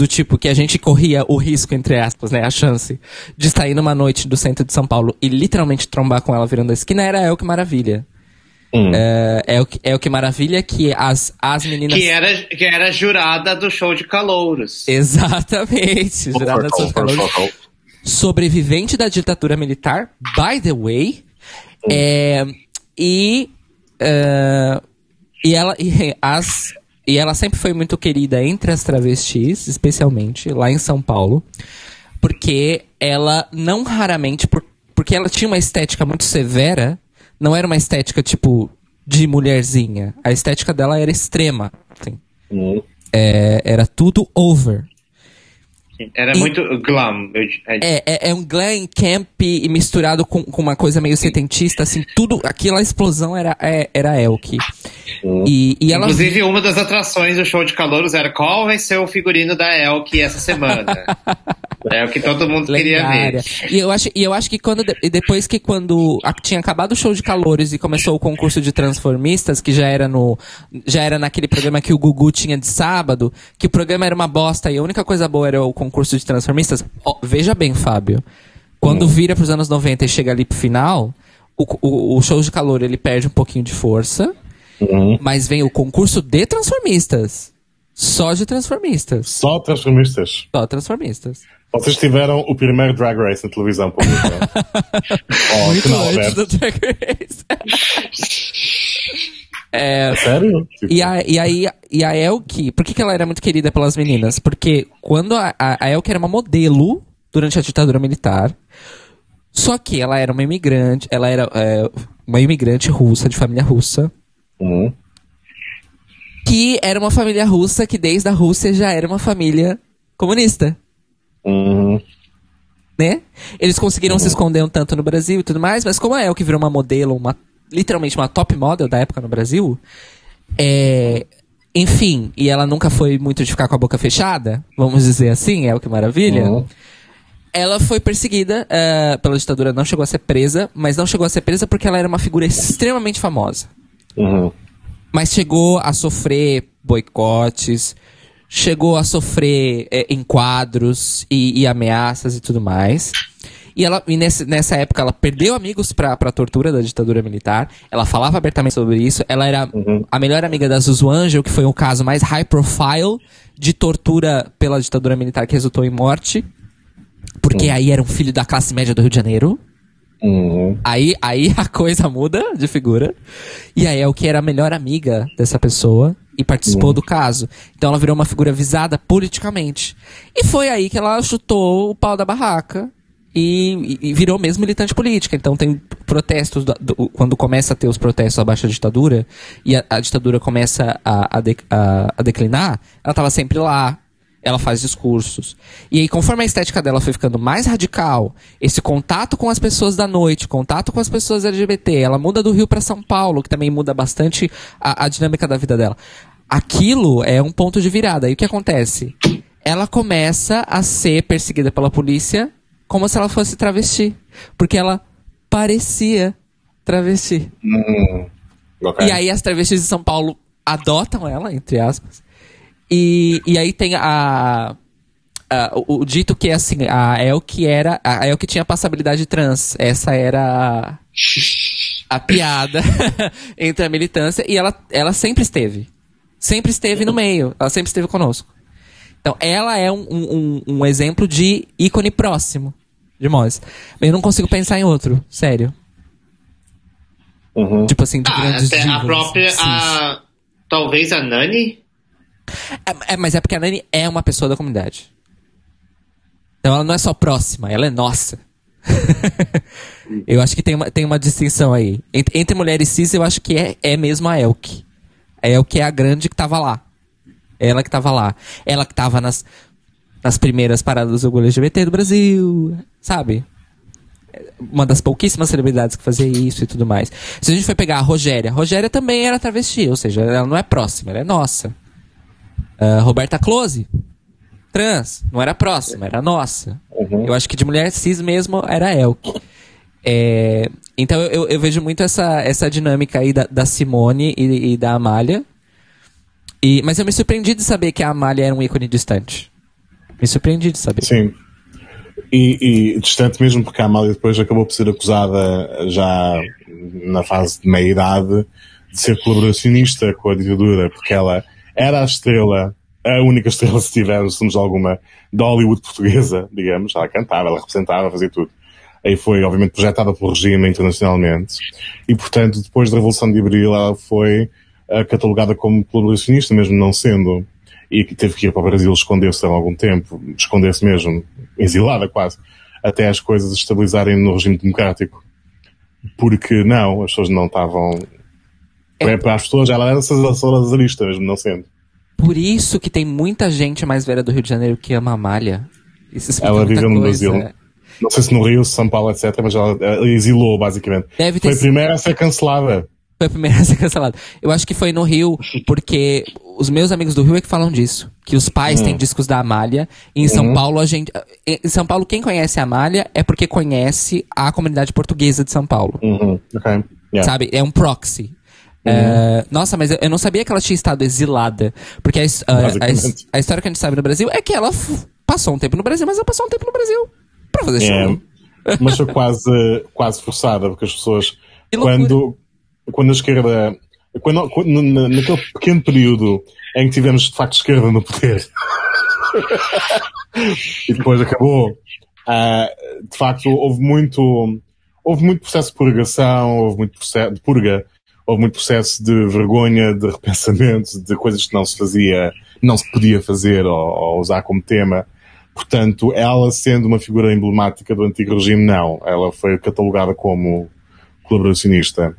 do tipo que a gente corria o risco, entre aspas, né, a chance de sair numa noite do centro de São Paulo e literalmente trombar com ela virando a esquina, era El Que Maravilha. Hum. É, é, o que, é o que maravilha que as, as meninas. Que era, que era jurada do show de calouros. Exatamente. jurada de São Paulo. sobrevivente da ditadura militar, by the way. É, e, é, e, ela, e, as, e ela sempre foi muito querida entre as travestis, especialmente lá em São Paulo, porque ela não raramente, por, porque ela tinha uma estética muito severa, não era uma estética tipo de mulherzinha. A estética dela era extrema. assim. Hum. É, era tudo over. Era E- muito glam. Eu- é- É, é, é um glam camp e misturado com, com uma coisa meio setentista, assim, tudo, aquela explosão era, é- era Elke. E, e ela... Inclusive, uma das atrações do show de calouros era qual vai ser o figurino da Elke essa semana. é o que todo mundo queria lendária. ver. E eu acho, e eu acho que quando, de- e depois que quando a- tinha acabado o show de calores e começou o concurso de transformistas, que já era no, já era naquele programa que o Gugu tinha de sábado, que o programa era uma bosta e a única coisa boa era o concurso de transformistas. Ó, veja bem, Fábio. Quando vira pros anos 90 e chega ali pro final, o, o, o show de calor ele perde um pouquinho de força, Hum. mas vem o concurso de transformistas. Só de transformistas. Só transformistas. Só transformistas. Vocês tiveram o primeiro Drag Race na televisão pública. oh, Muito não, antes do Drag Race. é, Sério? Tipo, e, a, e aí, e a Elke, por que, que ela era muito querida pelas meninas? Porque quando a, a, a Elke era uma modelo durante a ditadura militar, Só que ela era uma imigrante, ela era é, uma imigrante russa, de família russa. Uhum. Que era uma família russa que desde a Rússia já era uma família comunista. Uhum. Né? Eles conseguiram se esconder um tanto no Brasil e tudo mais, mas como a El que virou uma modelo, uma, literalmente uma top model da época no Brasil, é, enfim, e ela nunca foi muito de ficar com a boca fechada, vamos dizer assim, é o que maravilha. Uhum. Ela foi perseguida uh, pela ditadura, não chegou a ser presa, mas não chegou a ser presa porque ela era uma figura extremamente famosa. Uhum. Mas chegou a sofrer boicotes, chegou a sofrer é, enquadros e, e, ameaças e tudo mais. E, ela, e nesse, nessa época ela perdeu amigos pra, pra tortura da ditadura militar. Ela falava abertamente sobre isso. Ela era Uhum. a melhor amiga da Zuzu Angel, que foi o caso mais high profile de tortura pela ditadura militar que resultou em morte. Porque aí era um filho da classe média do Rio de Janeiro. Uhum. Aí, aí a coisa muda de figura. E aí é o que era a melhor amiga dessa pessoa e participou do caso. Então ela virou uma figura visada politicamente. E foi aí que ela chutou o pau da barraca e, e- virou mesmo militante política. Então tem protestos, do- do- quando começa a ter os protestos abaixo da ditadura e a, a ditadura começa a, a, de- a declinar, ela estava sempre lá. Ela faz discursos. E aí, conforme a estética dela foi ficando mais radical, esse contato com as pessoas da noite, contato com as pessoas LGBT, ela muda do Rio para São Paulo, que também muda bastante a, a dinâmica da vida dela. Aquilo é um ponto de virada. E o que acontece? Ela começa a ser perseguida pela polícia como se ela fosse travesti. Porque ela parecia travesti. Ok. E aí as travestis de São Paulo adotam ela, entre aspas. E, e aí tem a, a- o, o dito que é assim, a El que era. A El que tinha passabilidade trans. Essa era a, a piada entre a militância. E ela, ela sempre esteve. Sempre esteve no meio. Ela sempre esteve conosco. Então, ela é um, um, um- exemplo de ícone próximo de Moz. Eu não consigo pensar em outro, sério. Uhum. Tipo assim, de Ah, grandes até a divas, própria. cis. A, talvez a Nani? É, é, mas é porque a Nani é uma pessoa da comunidade. Então ela não é só próxima, ela é nossa. eu acho que tem uma, tem uma distinção aí. Entre, entre mulheres cis, eu acho que é, é mesmo a Elke. A Elke é a grande que tava lá. Ela que tava lá. Ela que tava nas, nas primeiras paradas do LGBT do Brasil, sabe? Uma das pouquíssimas celebridades que fazia isso e tudo mais. Se a gente for pegar a Rogéria, a Rogéria também era travesti, ou seja, ela não é próxima, ela é nossa. Ah, Roberta Close, trans, não era próxima, era nossa. Uhum. Eu acho que de mulher cis mesmo era a Elke. É, então eu, eu vejo muito essa, essa dinâmica aí da, da Simone e, e da Amália. E, mas eu me surpreendi de saber que a Amália era um ícone distante. Me surpreendi de saber. Sim. E, e distante mesmo porque a Amália depois acabou por ser acusada já na fase de meia-idade de ser colaboracionista com a ditadura, porque ela era a estrela, a única estrela, se tivermos, alguma, da Hollywood portuguesa, digamos. Ela cantava, ela representava, fazia tudo. Aí foi, obviamente, projetada pelo regime internacionalmente. E, portanto, depois da Revolução de Abril, ela foi ah, catalogada como colaboracionista, mesmo não sendo. E teve que ir para o Brasil esconder-se há algum tempo, esconder-se mesmo, exilada quase, até as coisas estabilizarem no regime democrático. Porque não, as pessoas não estavam. É. Para as pessoas, ela era salazarista, mesmo não sendo. Por isso que tem muita gente mais velha do Rio de Janeiro que ama a Malha. Isso Ela viveu no. Brasil. Não sei se no Rio, São Paulo, etc., mas ela, ela exilou, basicamente. Deve ter Foi a primeira a ser cancelada. Foi a primeira a ser cancelada. Eu acho que foi no Rio, porque os meus amigos do Rio é que falam disso. Que os pais têm discos da Amália. E em São Paulo, a gente. Em São Paulo, quem conhece a Amália é porque conhece a comunidade portuguesa de São Paulo. Uhum. Ok. Yeah. Sabe? É um proxy. É, nossa, mas eu- não sabia que ela tinha estado exilada. Porque a, a- a a história que a gente sabe no Brasil é que ela passou um tempo no Brasil, mas ela passou um tempo no Brasil pra fazer É, show. mas foi quase, quase forçada, porque as pessoas, quando, quando a esquerda, quando, quando- na- naquele pequeno período em que tivemos de facto esquerda no poder, e depois acabou, ah, de facto houve muito, houve muito processo de purgação, houve muito processo de purga, houve muito processo de vergonha, de repensamento, de coisas que não se fazia, não se podia fazer ou, ou usar como tema. Portanto, ela sendo uma figura emblemática do antigo regime, não. Ela foi catalogada como colaboracionista.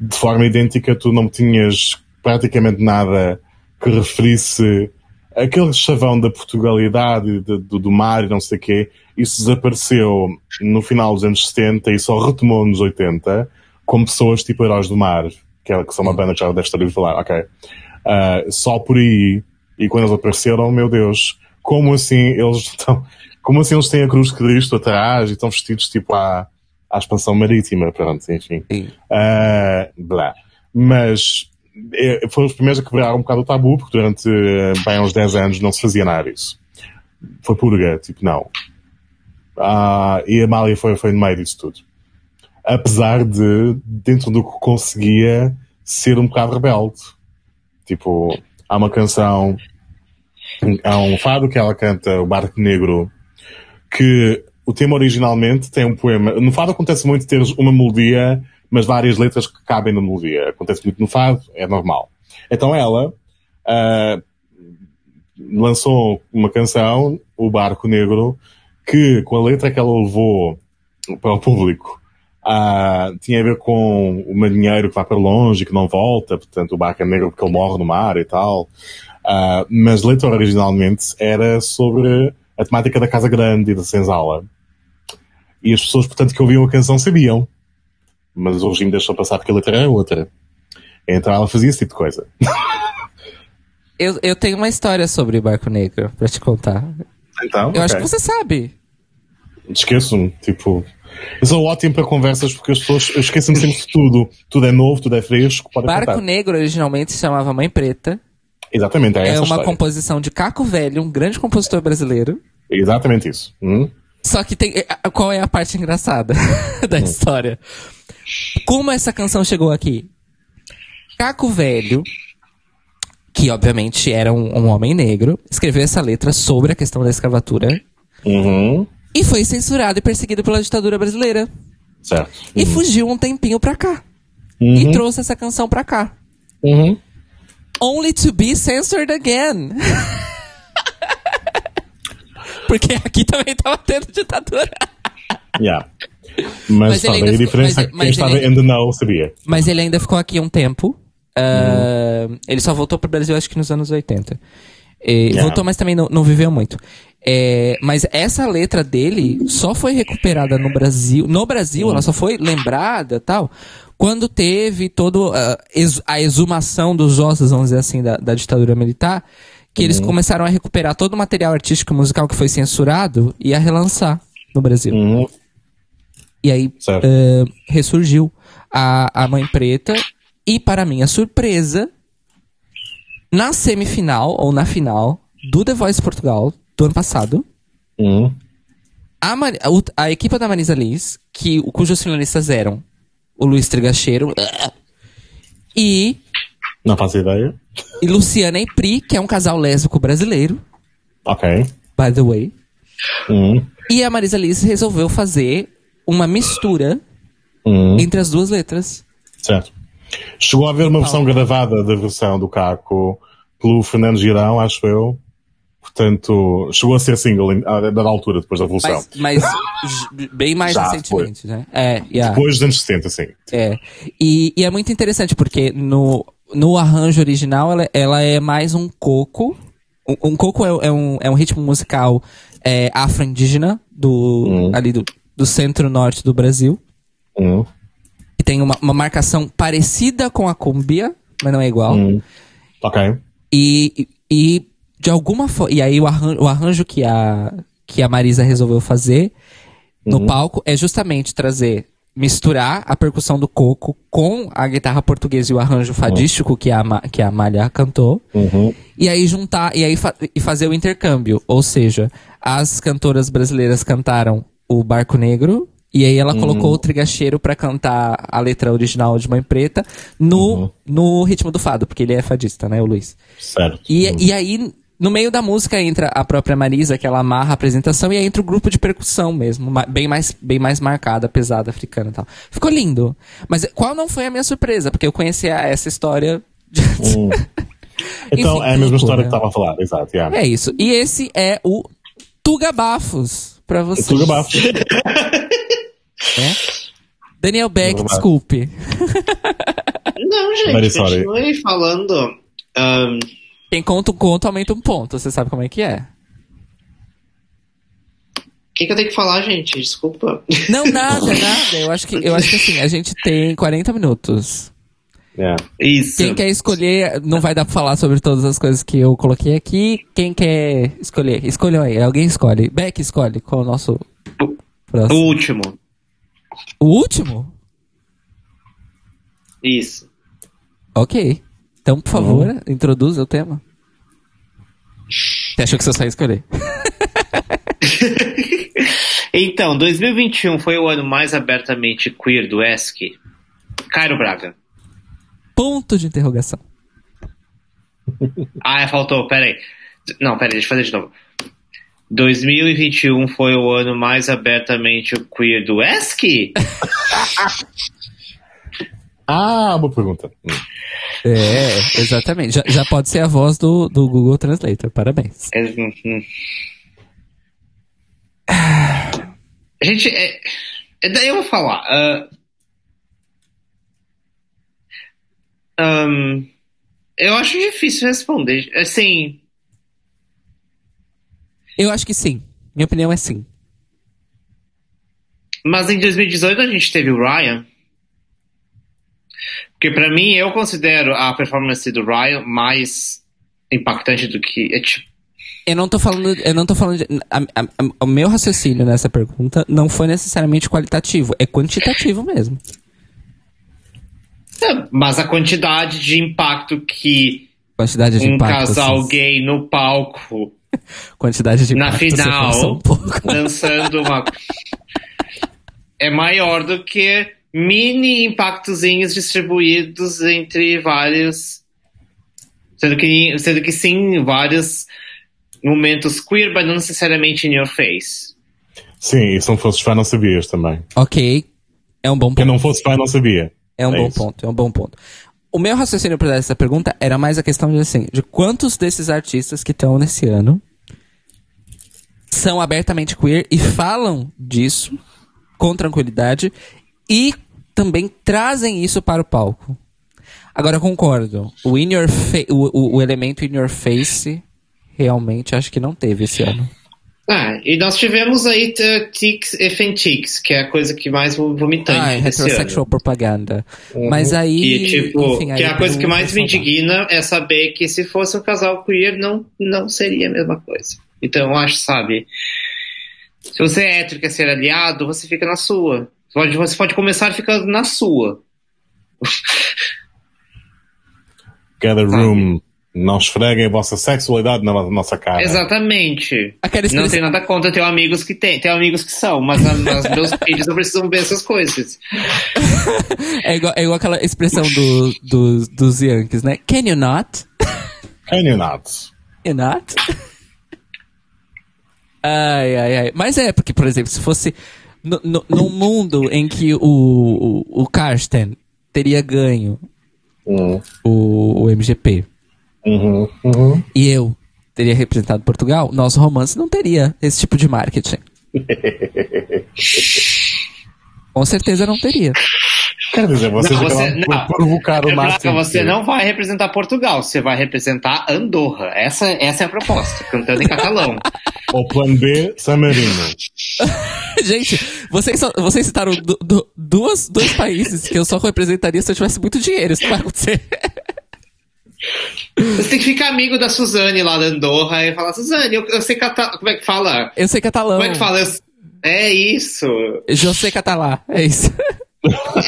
De forma idêntica, tu não tinhas praticamente nada que referisse aquele chavão da Portugalidade, de, do, do mar e não sei o quê. Isso desapareceu no final dos anos 70 e só retomou nos 80 com pessoas tipo Heróis do Mar, que, é, que são uma banda que já deve estar a falar, ok. Uh, só por aí, e quando eles apareceram, meu Deus, como assim eles estão, como assim eles têm a cruz de Cristo atrás e estão vestidos tipo à, à expansão marítima, pronto, enfim. Uh, blá. Mas é, foram os primeiros a quebrar um bocado o tabu, porque durante bem uns 10 anos não se fazia nada disso. Foi purga, tipo, não. Uh, e a Amália foi, foi no meio disso tudo. Apesar de, dentro do que conseguia, ser um bocado rebelde. Tipo, há uma canção há um fado que ela canta, o Barco Negro, que o tema originalmente tem um poema. No fado acontece muito ter uma melodia, mas várias letras que cabem na melodia. Acontece muito no fado, é normal. Então ela uh, lançou uma canção, o Barco Negro, que com a letra que ela levou para o público uh, tinha a ver com o marinheiro que vai para longe e que não volta, portanto o barco é negro porque ele morre no mar e tal. Uh, mas Leitor originalmente era sobre a temática da Casa Grande e da Senzala. E as pessoas, portanto, que ouviam a canção sabiam. Mas o regime deixou passar porque a letra era outra. Então ela fazia esse tipo de coisa. eu, eu tenho uma história sobre Barco Negro para te contar. Então, eu okay. acho que você sabe. Esqueço-me, tipo. Eu sou ótimo para conversas porque as pessoas esquecem-me sempre de tudo. Tudo é novo, tudo é fresco. Barco contar. Negro originalmente se chamava Mãe Preta. Exatamente, é, é uma história. composição de Caco Velho, um grande compositor brasileiro. Exatamente isso. Hum? Só que tem. Qual é a parte engraçada da hum. história? Como essa canção chegou aqui? Caco Velho, que obviamente era um, um homem negro, escreveu essa letra sobre a questão da escravatura. Uhum. E foi censurado e perseguido pela ditadura brasileira. Certo. E uhum. fugiu um tempinho pra cá. Uhum. E trouxe essa canção pra cá. Uhum only to be censored again. Porque aqui também tava tendo ditadura. Yeah. Mas, mas a diferença mas, é que quem estava ainda não sabia. Mas ele ainda ficou aqui um tempo. Uh, Ele só voltou pro Brasil acho que nos anos 80. E, yeah. Voltou, mas também não, não viveu muito. É, mas essa letra dele só foi recuperada no Brasil. No Brasil, ela só foi lembrada tal quando teve toda uh, a exumação dos ossos, vamos dizer assim, da, da ditadura militar, que uhum. eles começaram a recuperar todo o material artístico musical que foi censurado e a relançar no Brasil. Uhum. E aí uh, ressurgiu a, a Mãe Preta e, para minha surpresa, na semifinal, ou na final, do The Voice Portugal, do ano passado, uhum. a, a, a, equipe da Marisa Liz, que, cujos finalistas eram o Luiz Trigacheiro. E. Não faço ideia. E Luciana e Pri, que é um casal lésbico brasileiro. Ok. By the way. Hum. E a Marisa Liz resolveu fazer uma mistura hum. entre as duas letras. Certo. Chegou a haver uma versão gravada da versão do Caco pelo Fernando Girão, acho eu. Portanto, chegou a ser single a dada altura, depois da Revolução. Mas, mas bem mais Já recentemente, foi. né? É, yeah. Depois dos anos 60, sim. É. E, e, é muito interessante, porque no, no arranjo original, ela, ela é mais um coco. Um, um coco é, é, um, é um ritmo musical é, afro-indígena, do, hum. ali do, do centro-norte do Brasil. Hum. E tem uma, uma marcação parecida com a cumbia, mas não é igual. Hum. Ok. E, e de alguma forma. E aí o arranjo, o arranjo que, a, que a Marisa resolveu fazer no uhum. palco é justamente trazer. Misturar a percussão do coco com a guitarra portuguesa e o arranjo fadístico uhum. que, a, que a Malha cantou. Uhum. E aí juntar, e aí fa e fazer o intercâmbio. Ou seja, as cantoras brasileiras cantaram o Barco Negro, e aí ela uhum. colocou o trigacheiro para cantar a letra original de Mãe Preta no, uhum. no ritmo do fado, porque ele é fadista, né, o Luiz? Certo. E, uhum. e aí, no meio da música entra a própria Marisa, que ela amarra a apresentação, e aí entra o grupo de percussão mesmo, bem mais, bem mais marcada, pesada, africana e tal. Ficou lindo. Mas qual não foi a minha surpresa? Porque eu conhecia essa história. De... Hum. então, Enfim, é a mesma história que estava a falar, exato. Yeah. É isso. E esse é o Tuga Bafos pra você. Tuga Bafos. É? Daniel Beck, Tuga Bafos. desculpe. Não, gente, sorry. continue falando. Ahn, Quem conta um conto aumenta um ponto. Você sabe como é que é? O que, que eu tenho que falar, gente? Desculpa. Não, nada, nada. Eu acho que, eu acho que assim, a gente tem 40 minutos. É. Isso. Quem quer escolher, não vai dar pra falar sobre todas as coisas que eu coloquei aqui. Quem quer escolher? Escolheu aí, alguém escolhe. Beck escolhe qual é o nosso O próximo. último. O último? Isso. Ok. Então, por favor, introduza o tema. Você achou que você só ia escolher? Então, 2021 foi o ano mais abertamente queer do ESC. Cairo Braga. Ponto de interrogação. Ah, faltou, peraí. Não, peraí, deixa eu fazer de novo. 2021 foi o ano mais abertamente queer do ESC? Ah, boa pergunta. É, exatamente. Já, já pode ser a voz do, do Google Translator. Parabéns. Gente, é, é, daí eu vou falar. ah, ahn, eu acho difícil responder. Assim, Eu acho que sim. Minha opinião é sim. mas em 2018 a gente teve o Ryan. Porque pra mim, eu considero a performance do Ryan mais impactante do que. É, tipo, Eu não tô falando. Eu não tô falando. De, a- a- a- o meu raciocínio nessa pergunta não foi necessariamente qualitativo, é quantitativo mesmo. é, mas a quantidade de impacto que Quantidade de um impacto. casal gay no palco Quantidade de na impacto. final um dançando uma. é maior do que mini impactozinhos distribuídos entre vários. Sendo que, sendo que sim, vários momentos queer, mas não necessariamente in your face. Sim, e se não fosses fã, não sabias também. Ok. É um bom Quem ponto. não fosse fã, não sabia. É um É bom isso. ponto, é um bom ponto. O meu raciocínio para essa pergunta era mais a questão de assim, de quantos desses artistas que estão nesse ano são abertamente queer e falam disso com tranquilidade e também trazem isso para o palco. Agora eu concordo. O in your o, o, o elemento in your face realmente acho que não teve esse ano. Ah, e nós tivemos aí Tics e Fentics, que é a coisa que mais vo- vomitante Ah, é desse heterosexual ano. propaganda. Mas aí. E, tipo, enfim, aí que é a coisa que mais me indigna é saber que se fosse um casal queer, não, não seria a mesma coisa. Então, eu acho, sabe, se você é hétero e quer ser aliado, você fica na sua. Você pode, você pode começar ficando na sua. Cada room, não esfreguem a vossa sexualidade na nossa cara. Exatamente. Não tem nada contra, tenho amigos que tem, tenho amigos que são, mas, a- mas meus filhos não precisam ver essas coisas. É igual, é igual aquela expressão do, dos dos Yankees, né? Can you not? Can you not? You not? ai, ai, ai. Mas é, porque, por exemplo, se fosse no, no, num mundo em que o, o, o Karsten teria ganho Hum, o, o MGP uhum, uhum. e eu teria representado Portugal, nosso romance não teria esse tipo de marketing. Com certeza não teria. Quer dizer, vocês Não, você- não. provocar o máximo. você não vai representar Portugal, você vai representar Andorra. Essa, essa é a proposta, cantando em catalão. Ou plano B, San Marino. Gente, vocês, só- vocês citaram du- du- duas, dois países que eu só representaria se eu tivesse muito dinheiro. Isso não vai acontecer. Você tem que ficar amigo da Suzane lá da Andorra e falar, Suzane, eu, eu sei catalão. Como é que fala? Eu sei catalão. Como é que fala? Eu- É isso. Eu sei catalá. É isso.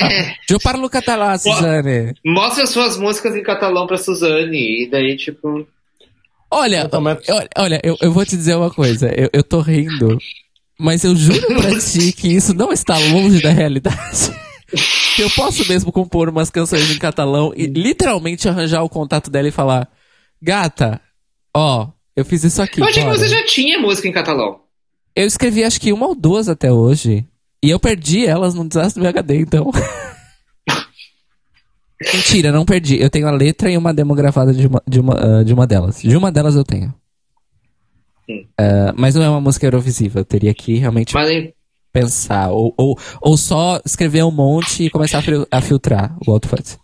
É. Eu parlo catalá, Suzane. Mostra as suas músicas em catalão pra Suzane. E daí, tipo. Olha, olha, olha, eu, eu vou te dizer uma coisa. Eu, eu tô rindo, mas eu juro pra ti que isso não está longe da realidade. Que eu posso mesmo compor umas canções em catalão e literalmente arranjar o contato dela e falar: Gata, ó, eu fiz isso aqui. Eu achei que bora." você já tinha música em catalão. Eu escrevi acho que uma ou duas até hoje. E eu perdi elas num desastre do HD, então. Mentira, não perdi. Eu tenho a letra e uma demo gravada de uma, de uma, ah, de uma delas. De uma delas eu tenho. Uh, mas não é uma música Eurovisiva, eu teria que realmente Mas, pensar. Ou, ou, ou só escrever um monte e começar a, fil- a filtrar o output.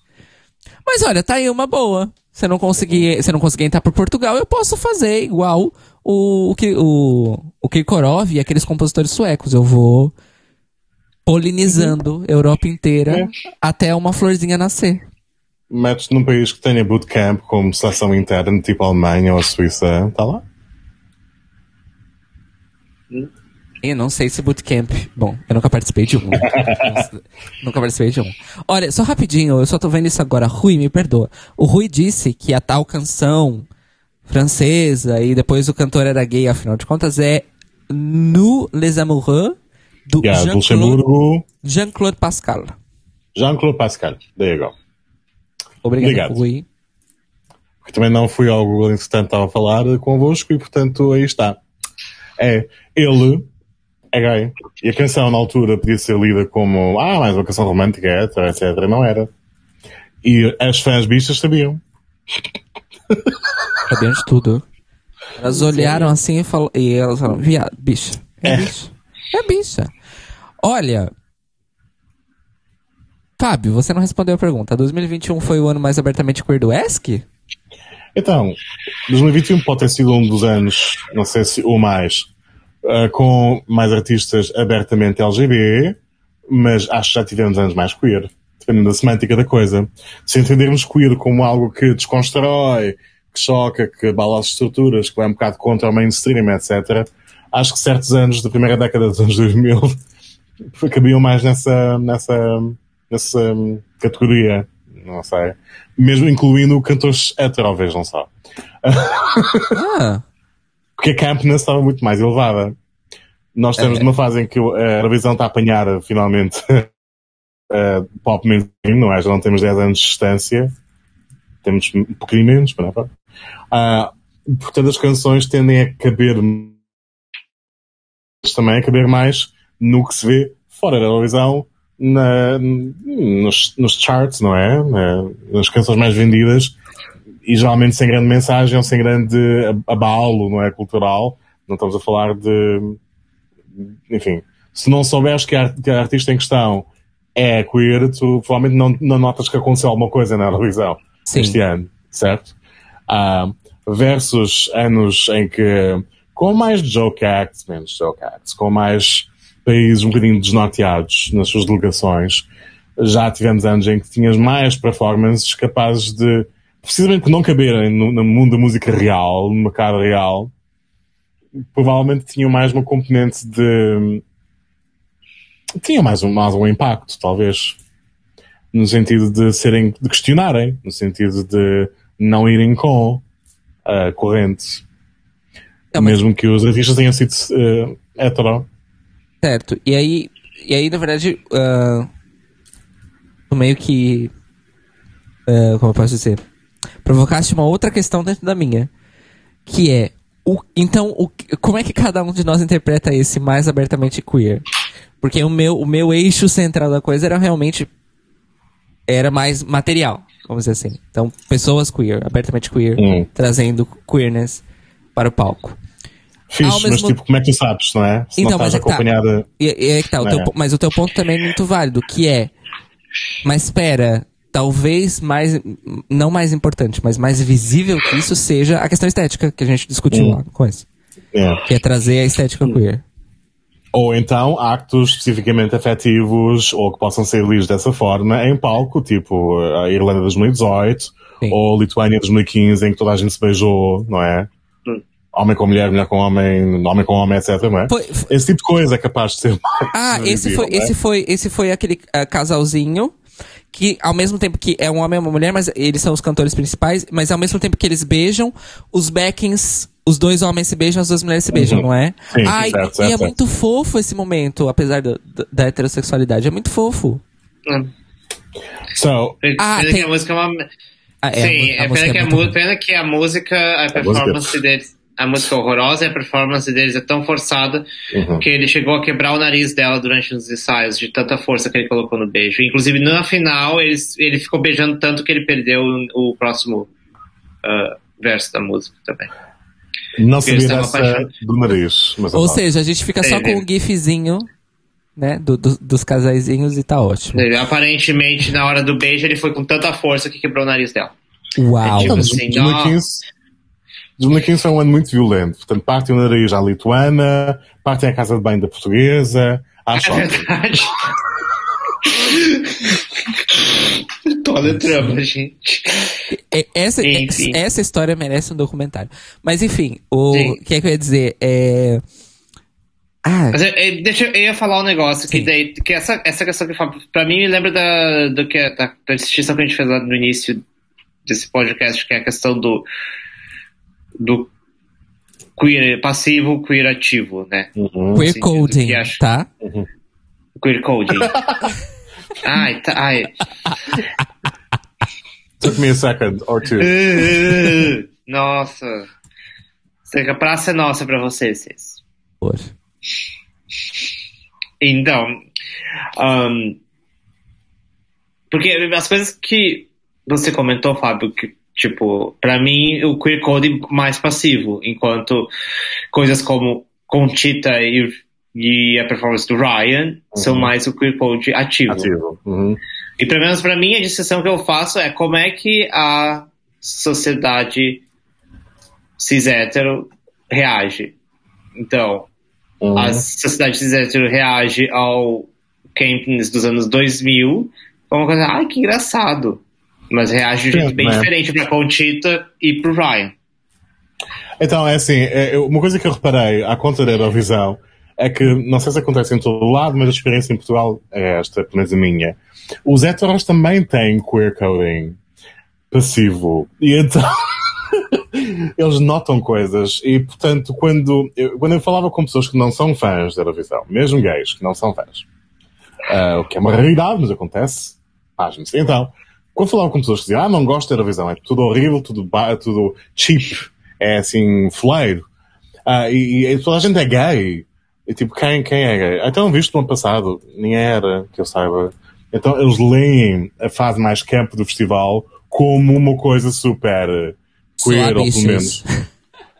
Mas olha, tá aí uma boa. Se eu não conseguir, se eu não conseguir entrar por Portugal, eu posso fazer igual o, o, o, o Kirkorov e aqueles compositores suecos. Eu vou polinizando a Europa inteira É. até uma florzinha nascer. Metes num país que tenha bootcamp como seleção interna, tipo a Alemanha ou a Suíça, tá lá? Eu não sei se bootcamp. Bom, eu nunca participei de um. nunca participei de um. Olha, só rapidinho, eu só tô vendo isso agora. Rui, me perdoa. O Rui disse que a tal canção francesa e depois o cantor era gay, afinal de contas, é Nous les Amoureux do Yeah, Jean-Claude Luxemburgo, Jean-Claude Pascal. Jean-Claude Pascal. Go. Obrigado, Obrigado. Rui. Porque também não fui ao Google, entretanto estava a falar convosco e portanto aí está. É, ele é gay. E a canção na altura podia ser lida como, ah, mais uma canção romântica, etc, etc. Não era. E as fãs bichas sabiam. Sabiam de tudo. Elas olharam assim e, fal... e elas falaram, viado, bicha. É, É. bicha. É bicha. Olha. Fábio, você não respondeu a pergunta. 2021 foi o ano mais abertamente queer do ESC? Então, 2021 pode ter sido um dos anos, não sei se o mais, ah, com mais artistas abertamente LGB, mas acho que já tivemos anos mais queer, dependendo da semântica da coisa. Se entendermos queer como algo que desconstrói, que choca, que abala as estruturas, que vai um bocado contra o mainstream, etc., acho que certos anos da primeira década dos anos 2000 cabiam mais nessa, nessa, nessa hum, categoria. Não sei. Mesmo incluindo cantores hetero, vejam só. Ah, Porque a campness estava muito mais elevada. Nós estamos É. numa fase em que a televisão está a apanhar finalmente eh, pop mainstream, não é? Já não temos 10 anos de distância. Temos um pouquinho menos, não. Ah, portanto, as canções tendem a caber também a caber mais no que se vê fora da televisão, na, nos, nos charts, não é? Na- nas canções mais vendidas e geralmente sem grande mensagem ou sem grande abalo, não é? Cultural. Não estamos a falar de. Enfim, se não souberes que a, que a artista em questão é queer, tu provavelmente não, não notas que aconteceu alguma coisa na televisão sim. este ano, certo? Ah, versus anos em que, com mais joke acts, menos joke acts, com mais países um bocadinho desnorteados nas suas delegações, já tivemos anos em que tinhas mais performances capazes de, precisamente por não caberem no, no mundo da música real, no mercado real, provavelmente tinham mais uma componente de. Tinha mais um, mais um impacto, talvez. No sentido de serem, de questionarem, no sentido de não irem com a corrente. Não, mas- Mesmo que os artistas tenham sido uh, hetero. Certo. E aí, e aí na verdade, tu meio que. ah, como eu posso dizer? Provocaste uma outra questão dentro da minha. Que é. O, então, o, como é que cada um de nós interpreta esse mais abertamente queer? Porque o meu, o meu eixo central da coisa era realmente. Era mais material, vamos dizer assim. Então, pessoas queer, abertamente queer, Hum. trazendo queerness para o palco. Fixe, Ao mas mesmo- tipo, como é que tu sabes, não é? Se Então, não mas é que tá. acompanhada. E, e é que tá, o É. teu po- mas o teu ponto também é muito válido, que é. Mas espera, talvez mais. Não mais importante, mas mais visível que isso seja a questão estética que a gente discutiu Hum. lá com isso. É. Que é trazer a estética queer. Ou então actos especificamente afetivos ou que possam ser lidos dessa forma em palco, tipo a Irlanda de 2018 Sim. ou a Lituânia de 2015, em que toda a gente se beijou, não é? Hum. Homem com mulher, mulher com homem, homem com homem, etc. Não é? Foi- Esse tipo de coisa é capaz de ser. Ah, mais esse visível, foi, é? esse foi, esse foi aquele ah, casalzinho que, ao mesmo tempo que é um homem e uma mulher, mas eles são os cantores principais, mas ao mesmo tempo que eles beijam, os backings, os dois homens se beijam, as duas mulheres se beijam, Uhum. não é? Sim, Ai, certo, e certo, é certo. muito fofo esse momento, apesar da, da- da heterossexualidade, é muito fofo. So, Pena Ah, que tem- a música é uma. Ah, é, Sim, a, é, pena, que a muito boa. pena que a música, a performance deles. A música é horrorosa e a performance deles é tão forçada uhum. que ele chegou a quebrar o nariz dela durante os ensaios, de tanta força que ele colocou no beijo. Inclusive, na final, ele, ele ficou beijando tanto que ele perdeu o, o próximo ah, verso da música também. Não sabia estavam dessa do nariz. Mas Ou seja, a gente fica só É, com é. o gifzinho, né? do- do- dos casaizinhos e tá ótimo. Ele, aparentemente, na hora do beijo, ele foi com tanta força que quebrou o nariz dela. Uau! É tipo- Não, assim, 2015, 2015 foi um ano muito violento. Portanto, partem o nariz à lituana, partem a casa de banho da portuguesa. Acho É ótimo. verdade. Toda trama, gente. É, Essa, Enfim. essa história merece um documentário. Mas enfim, o Sim. que é que eu ia dizer? É... Ah, Mas eu, eu- deixa eu, eu ia falar um negócio que daí, que essa, essa questão que eu falo, pra mim me lembra da, do que, da, da distinção que a gente fez lá no início desse podcast, que é a questão do, do queer passivo, queer ativo, né? Uhum. queer coding, acho- tá? Queer coding. ai, tá, ai. Took me a second or two. Nossa. A praça é nossa pra vocês. vocês. Por. Então, ahn, porque as coisas que você comentou, Fábio, que, tipo, pra mim o queer code mais passivo, enquanto coisas como Conchita e, e a performance do Ryan são mais o queer code ativo. Ativo. Uhum. E pelo menos pra mim a distinção que eu faço é como é que a sociedade cis hétero reage. Então, Uhum. a sociedade cis hétero reage ao Campings dos anos 2000 como uma coisa, ai que engraçado. Mas reage de um jeito bem né? diferente pra Conchita e pro Ryan. Então, é assim, é, uma coisa que eu reparei à conta da Eurovisão é que, não sei se acontece em todo lado, mas a experiência em Portugal é esta, pelo menos a minha. Os heteros também têm queer coding passivo. E então, eles notam coisas. E, portanto, quando eu, quando eu falava com pessoas que não são fãs da Eurovisão, mesmo gays que não são fãs, ah, o que é uma raridade, mas acontece, pasmem-se. Então, quando falava com pessoas que diziam, ah, não gosto da Eurovisão, é tudo horrível, tudo, tudo cheap, é assim, foleiro. Ah, e, e toda a gente é gay. E tipo, quem, quem é gay? Então, visto no ano passado, nem era, que eu saiba. Então, eles leem a fase mais campo do festival como uma coisa super queer, ou pelo menos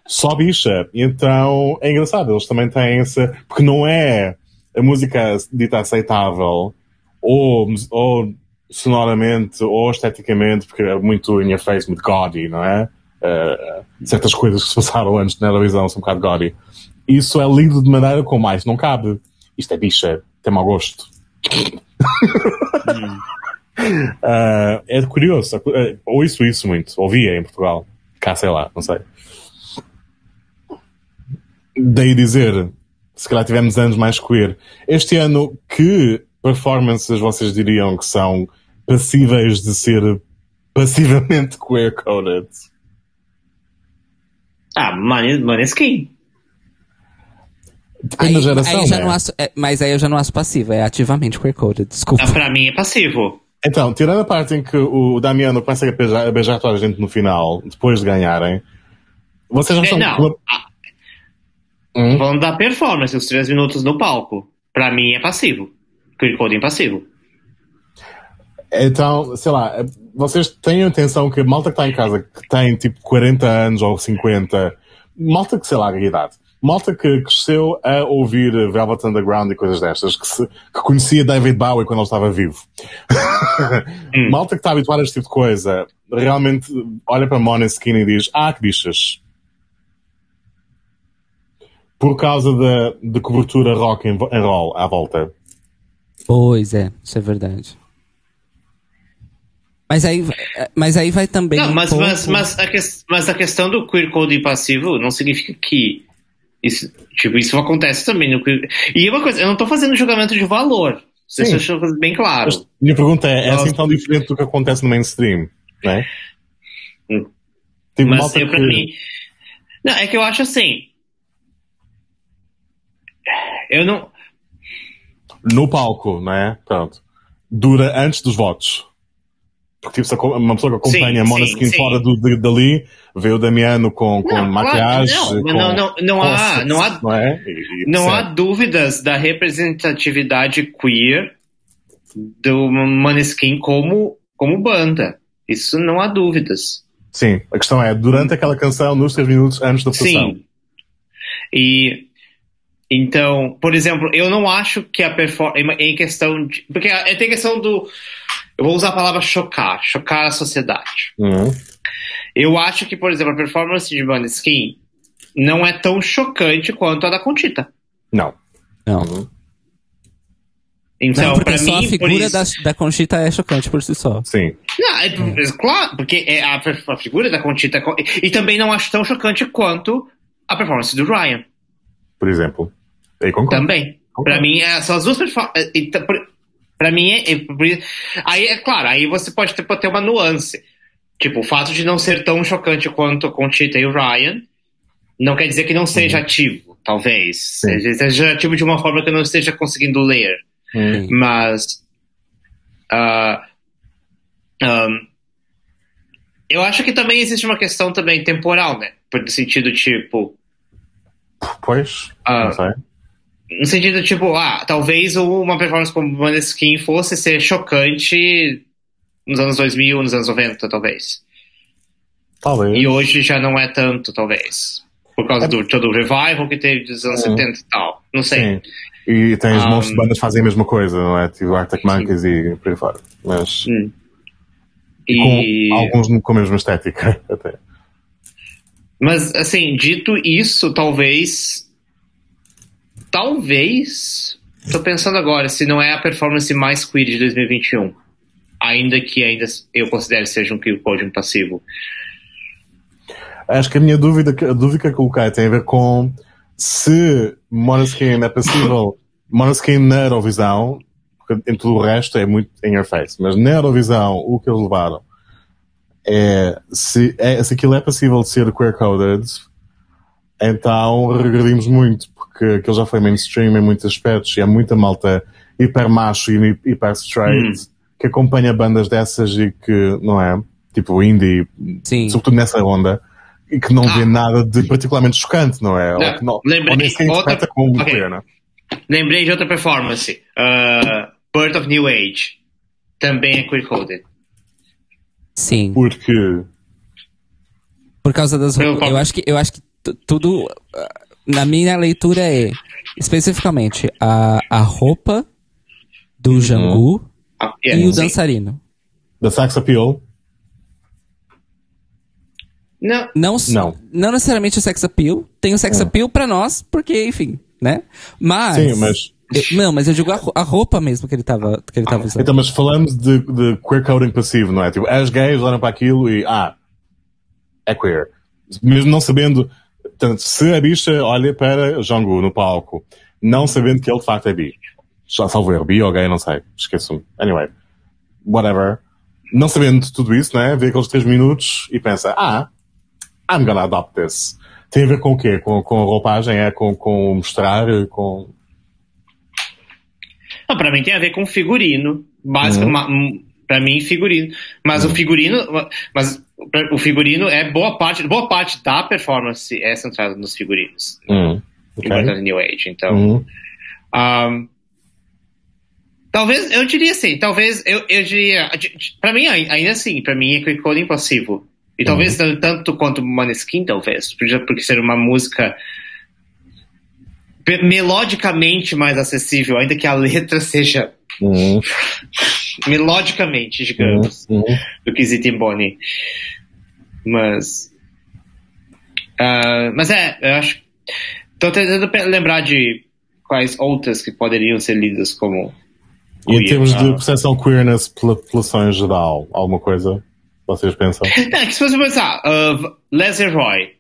só bicha. Então é engraçado, eles também têm essa. Porque não é a música dita aceitável, ou, ou sonoramente, ou esteticamente, porque é muito in your face, muito gaudy, não é? Eh, certas coisas que se passaram antes na televisão são um bocado gaudy. Isso é lido de maneira como mais não cabe. Isto é bicha, tem mau gosto. Ah, é curioso, uh, ouço isso muito, ouvia em Portugal, cá sei lá, não sei. Daí dizer, se calhar tivemos anos mais queer. Este ano, que performances vocês diriam que são passíveis de ser passivamente queer-coded? Ah, Mane- Maneskin. Depende da geração, aí já né? não acho, é, mas aí eu já não acho passivo, é ativamente queer-coded, desculpa. Ah, pra mim é passivo. Então, tirando a parte em que o Damiano começa a beijar, a beijar toda a gente no final, depois de ganharem, vocês já É, estão... não, Hum? falando da performance, os três minutos no palco. Pra mim é passivo. Queer coding passivo. Então, sei lá, vocês têm a intenção que a malta que está em casa, que tem tipo 40 anos ou 50, malta que sei lá a idade, malta que cresceu a ouvir Velvet Underground e coisas destas, que, se- que conhecia David Bowie quando ele estava vivo. malta que está habituada a este tipo de coisa, realmente olha para Måneskin e diz, ah, que bichas. Por causa da, da cobertura rock and roll à volta. Pois é, isso é verdade. Mas aí, mas aí vai também. Não, um mas, pouco- mas, mas, a que- mas a questão do queer coding passivo não significa que isso, tipo, isso acontece também queer... E uma coisa, eu não tô fazendo julgamento de valor. Isso eu acho bem claro. Mas minha pergunta é, é assim tão diferente do que acontece no mainstream, é? Hum. Tipo, Mas eu, pra que- mim. Não, é que eu acho assim. Eu não. no palco, não é? Pronto. Dura antes dos votos. Porque tipo, uma pessoa que acompanha Sim, Måneskin sim, fora do, de- dali, vê o Damiano com, com Não, maquiagem, claro, com, não, não, não há- não há- não é? E- e Não há dúvidas da representatividade queer do Maneskin como, como banda. Isso não há dúvidas. Sim, a questão é, durante aquela canção, nos três minutos antes da votação. Sim, E então, por exemplo, eu não acho que a performance em questão de, porque tem questão do eu vou usar a palavra chocar, chocar a sociedade. Uhum. Eu acho que, por exemplo, a performance de Maneskin não é tão chocante quanto a da Contita. Não. Não. Uhum. Então, não, pra só mim, a figura por isso, da, da Conchita é chocante por si só. Sim. Não, é, é claro, porque é a, a figura da Contita e, e também não acho tão chocante quanto a performance do Ryan. Por exemplo. Eu concordo. Também. Concordo. Pra mim, é, são as duas performances. Pra mim, é, é- aí é claro, aí você pode ter, pode ter uma nuance. Tipo, o fato de não ser tão chocante quanto com Tita e o Ryan não quer dizer que não seja ativo, talvez. Sim. Seja ativo de uma forma que eu não esteja conseguindo ler. Uhum. Mas. ah, ahn, eu acho que também existe uma questão também temporal, né? Por sentido, tipo. Pois, Ah. não sei. No sentido, tipo, ah, talvez uma performance como Maneskin fosse ser chocante nos anos 2000, nos anos 90, talvez. Talvez. E hoje já não é tanto, talvez. Por causa do todo o revival que teve dos anos Uhum. 70 e tal. Não sei. Sim. E tens Um, monstros de bandas que fazem a mesma coisa, não é? Tipo Arctic Monkeys e por aí fora. Mas Hum. com E... alguns com a mesma estética, até. Mas, assim, dito isso, talvez. Talvez. Tô pensando agora, se não é a performance mais queer de 2021. Ainda que ainda eu considere seja um queer podium passivo. Acho que a minha dúvida, a dúvida que eu coloquei tem a ver com se Måneskin é possível, Måneskin na Eurovisão, porque em tudo o resto é muito in your face, mas na Eurovisão o que eles levaram é se, é, se aquilo é possível de ser queer-coded, então regredimos muito, porque aquilo já foi mainstream em muitos aspectos e há muita malta hiper macho e hiper straight que acompanha bandas dessas e que, não é? Tipo indie, Sim. sobretudo nessa onda, e que não Ah. vê nada de particularmente chocante, não é? Não, Ou que não, lembrei- ou nem sequer outra- como um ok. queer, não é? Lembrei de outra performance. Uh, Birth of New Age. Também é queer-coded. Sim. Porque, Por causa das Eu-. Eu acho que, eu acho que tu- tudo. ah, Na minha leitura é. Especificamente a, a roupa do Jangu Ah, e é, o sim. dançarino. da sex appeal, Não, Não, Não. não necessariamente o sex appeal. Tem o sex É. appeal pra nós, porque, enfim, né? Mas. sim, mas, eu- não, mas eu digo a, a roupa mesmo que ele tava, que ele tava usando. então, mas falamos de, de queer coding passivo, não é? Tipo, as gays olham para aquilo e, ah, é queer. Mesmo não sabendo, portanto, se a bicha olha para Jonggu no palco, não sabendo que ele de facto é bi, já salvo erro, bi ou gay, não sei, esqueço-me. Anyway, whatever. Não sabendo tudo isso, né? Vê aqueles três minutos e pensa, ah, I'm gonna adopt this. Tem a ver com o quê? Com, com a roupagem? É com, com mostrar? Com... não, pra mim tem a ver com figurino. Básico, Uhum. Pra mim, figurino. Mas o figurino. Mas o figurino é boa parte. Boa parte da performance é centrada nos figurinos. Hum, Em ok. Birth of New Age. Então. Hum. Um, talvez, eu diria assim, talvez, eu, eu diria, pra mim, ai- ainda assim, pra mim é quick coding passivo. E talvez tan- tanto quanto Maneskin, talvez, porque ser uma música melodicamente mais acessível, ainda que a letra seja Hum, melodicamente, digamos, hum, hum. do que Zitimboni. Mas. ah, mas é, eu acho. Tô tentando lembrar de quais outras que poderiam ser lidas como. E em termos de Ah. percepção queerness pela população em geral, alguma coisa vocês pensam? Não, é que se você pensar, uh, Leslie Roy,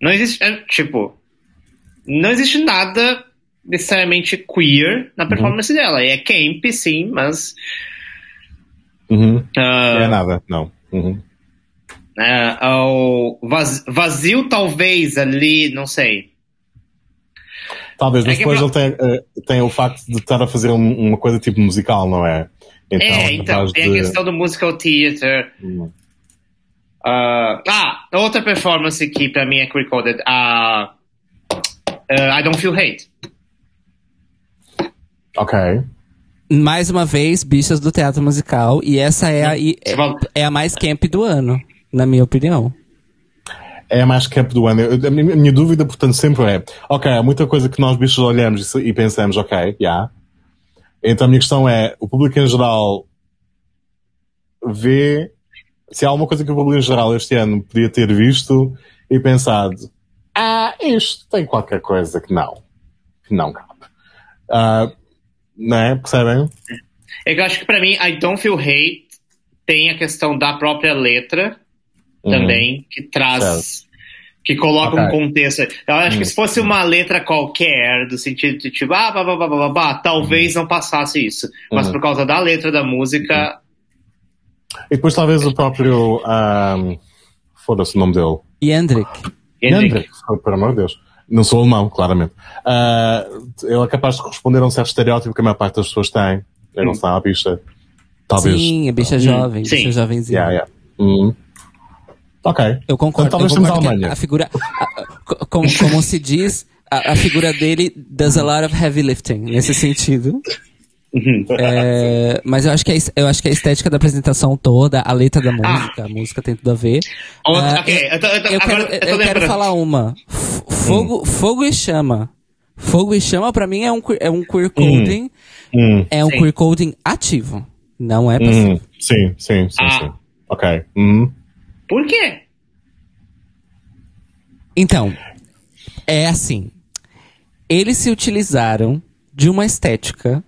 não existe, é, tipo, não existe nada necessariamente queer na performance dela. É camp, sim, mas. Uhum. uh, É nada, não. Uhum. o vaz- vazio, talvez, ali, não sei. Talvez, mas É depois ele tem, eh, tem o facto de estar a fazer um- uma coisa tipo musical, não é? Então, é, então, capaz tem a de- questão do musical theater. Hum. Uh, ah, outra performance que pra mim é recorded, a uh, I Don't Feel Hate. Ok. Mais uma vez, bichas do teatro musical. E essa é a, e- é, é a mais camp do ano, na minha opinião. é a mais cap do ano. Eu- a, minha, a minha dúvida, portanto, sempre é: ok, há muita coisa que nós bichos olhamos e, e pensamos, ok, já. Então a minha questão é: o público em geral vê se há alguma coisa que o público em geral este ano podia ter visto e pensado, ah, isto tem qualquer coisa que não, que não cabe. Ah, não é? Percebem? É que eu acho que pra mim, I Don't Feel Hate tem a questão da própria letra também, que traz. Que coloca um Ok. contexto. Eu acho que se fosse uma letra qualquer, do sentido de tipo, ah, blá, blá, blá, blá, blá, talvez não passasse isso. Mas Uhum. por causa da letra da música, E depois talvez o próprio. Um, Foda-se o nome dele. Hendrik, oh, por amor de Deus. Não sou alemão, claramente. Ah, ele é capaz de responder a um certo estereótipo que a maior parte das pessoas tem. Eu não sei, a bicha. Talvez. Sim, a bicha jovem, Sim. bicha jovenzinha. Yeah, yeah. Hum. Ok. Eu concordo. Então, talvez eu a Alemanha. a figura, a- a- co- como, como se diz, a, a figura dele does a lot of heavy lifting nesse sentido. É, mas eu acho, que a, es- eu acho que a estética da apresentação toda, a letra da música, a música tem tudo a ver. Ah, ok, eu tô- eu tô- eu agora quero, eu tô eu quero lembrando. falar uma. F- Fogo, fogo e chama. Fogo e chama pra mim é um, queer- é um queer coding, Hum. é um Sim. queer coding ativo. Não é passivo. Hum. Sim, sim, sim, Ah. sim. Ok. Hum. por quê? Então, é assim. Eles se utilizaram de uma estética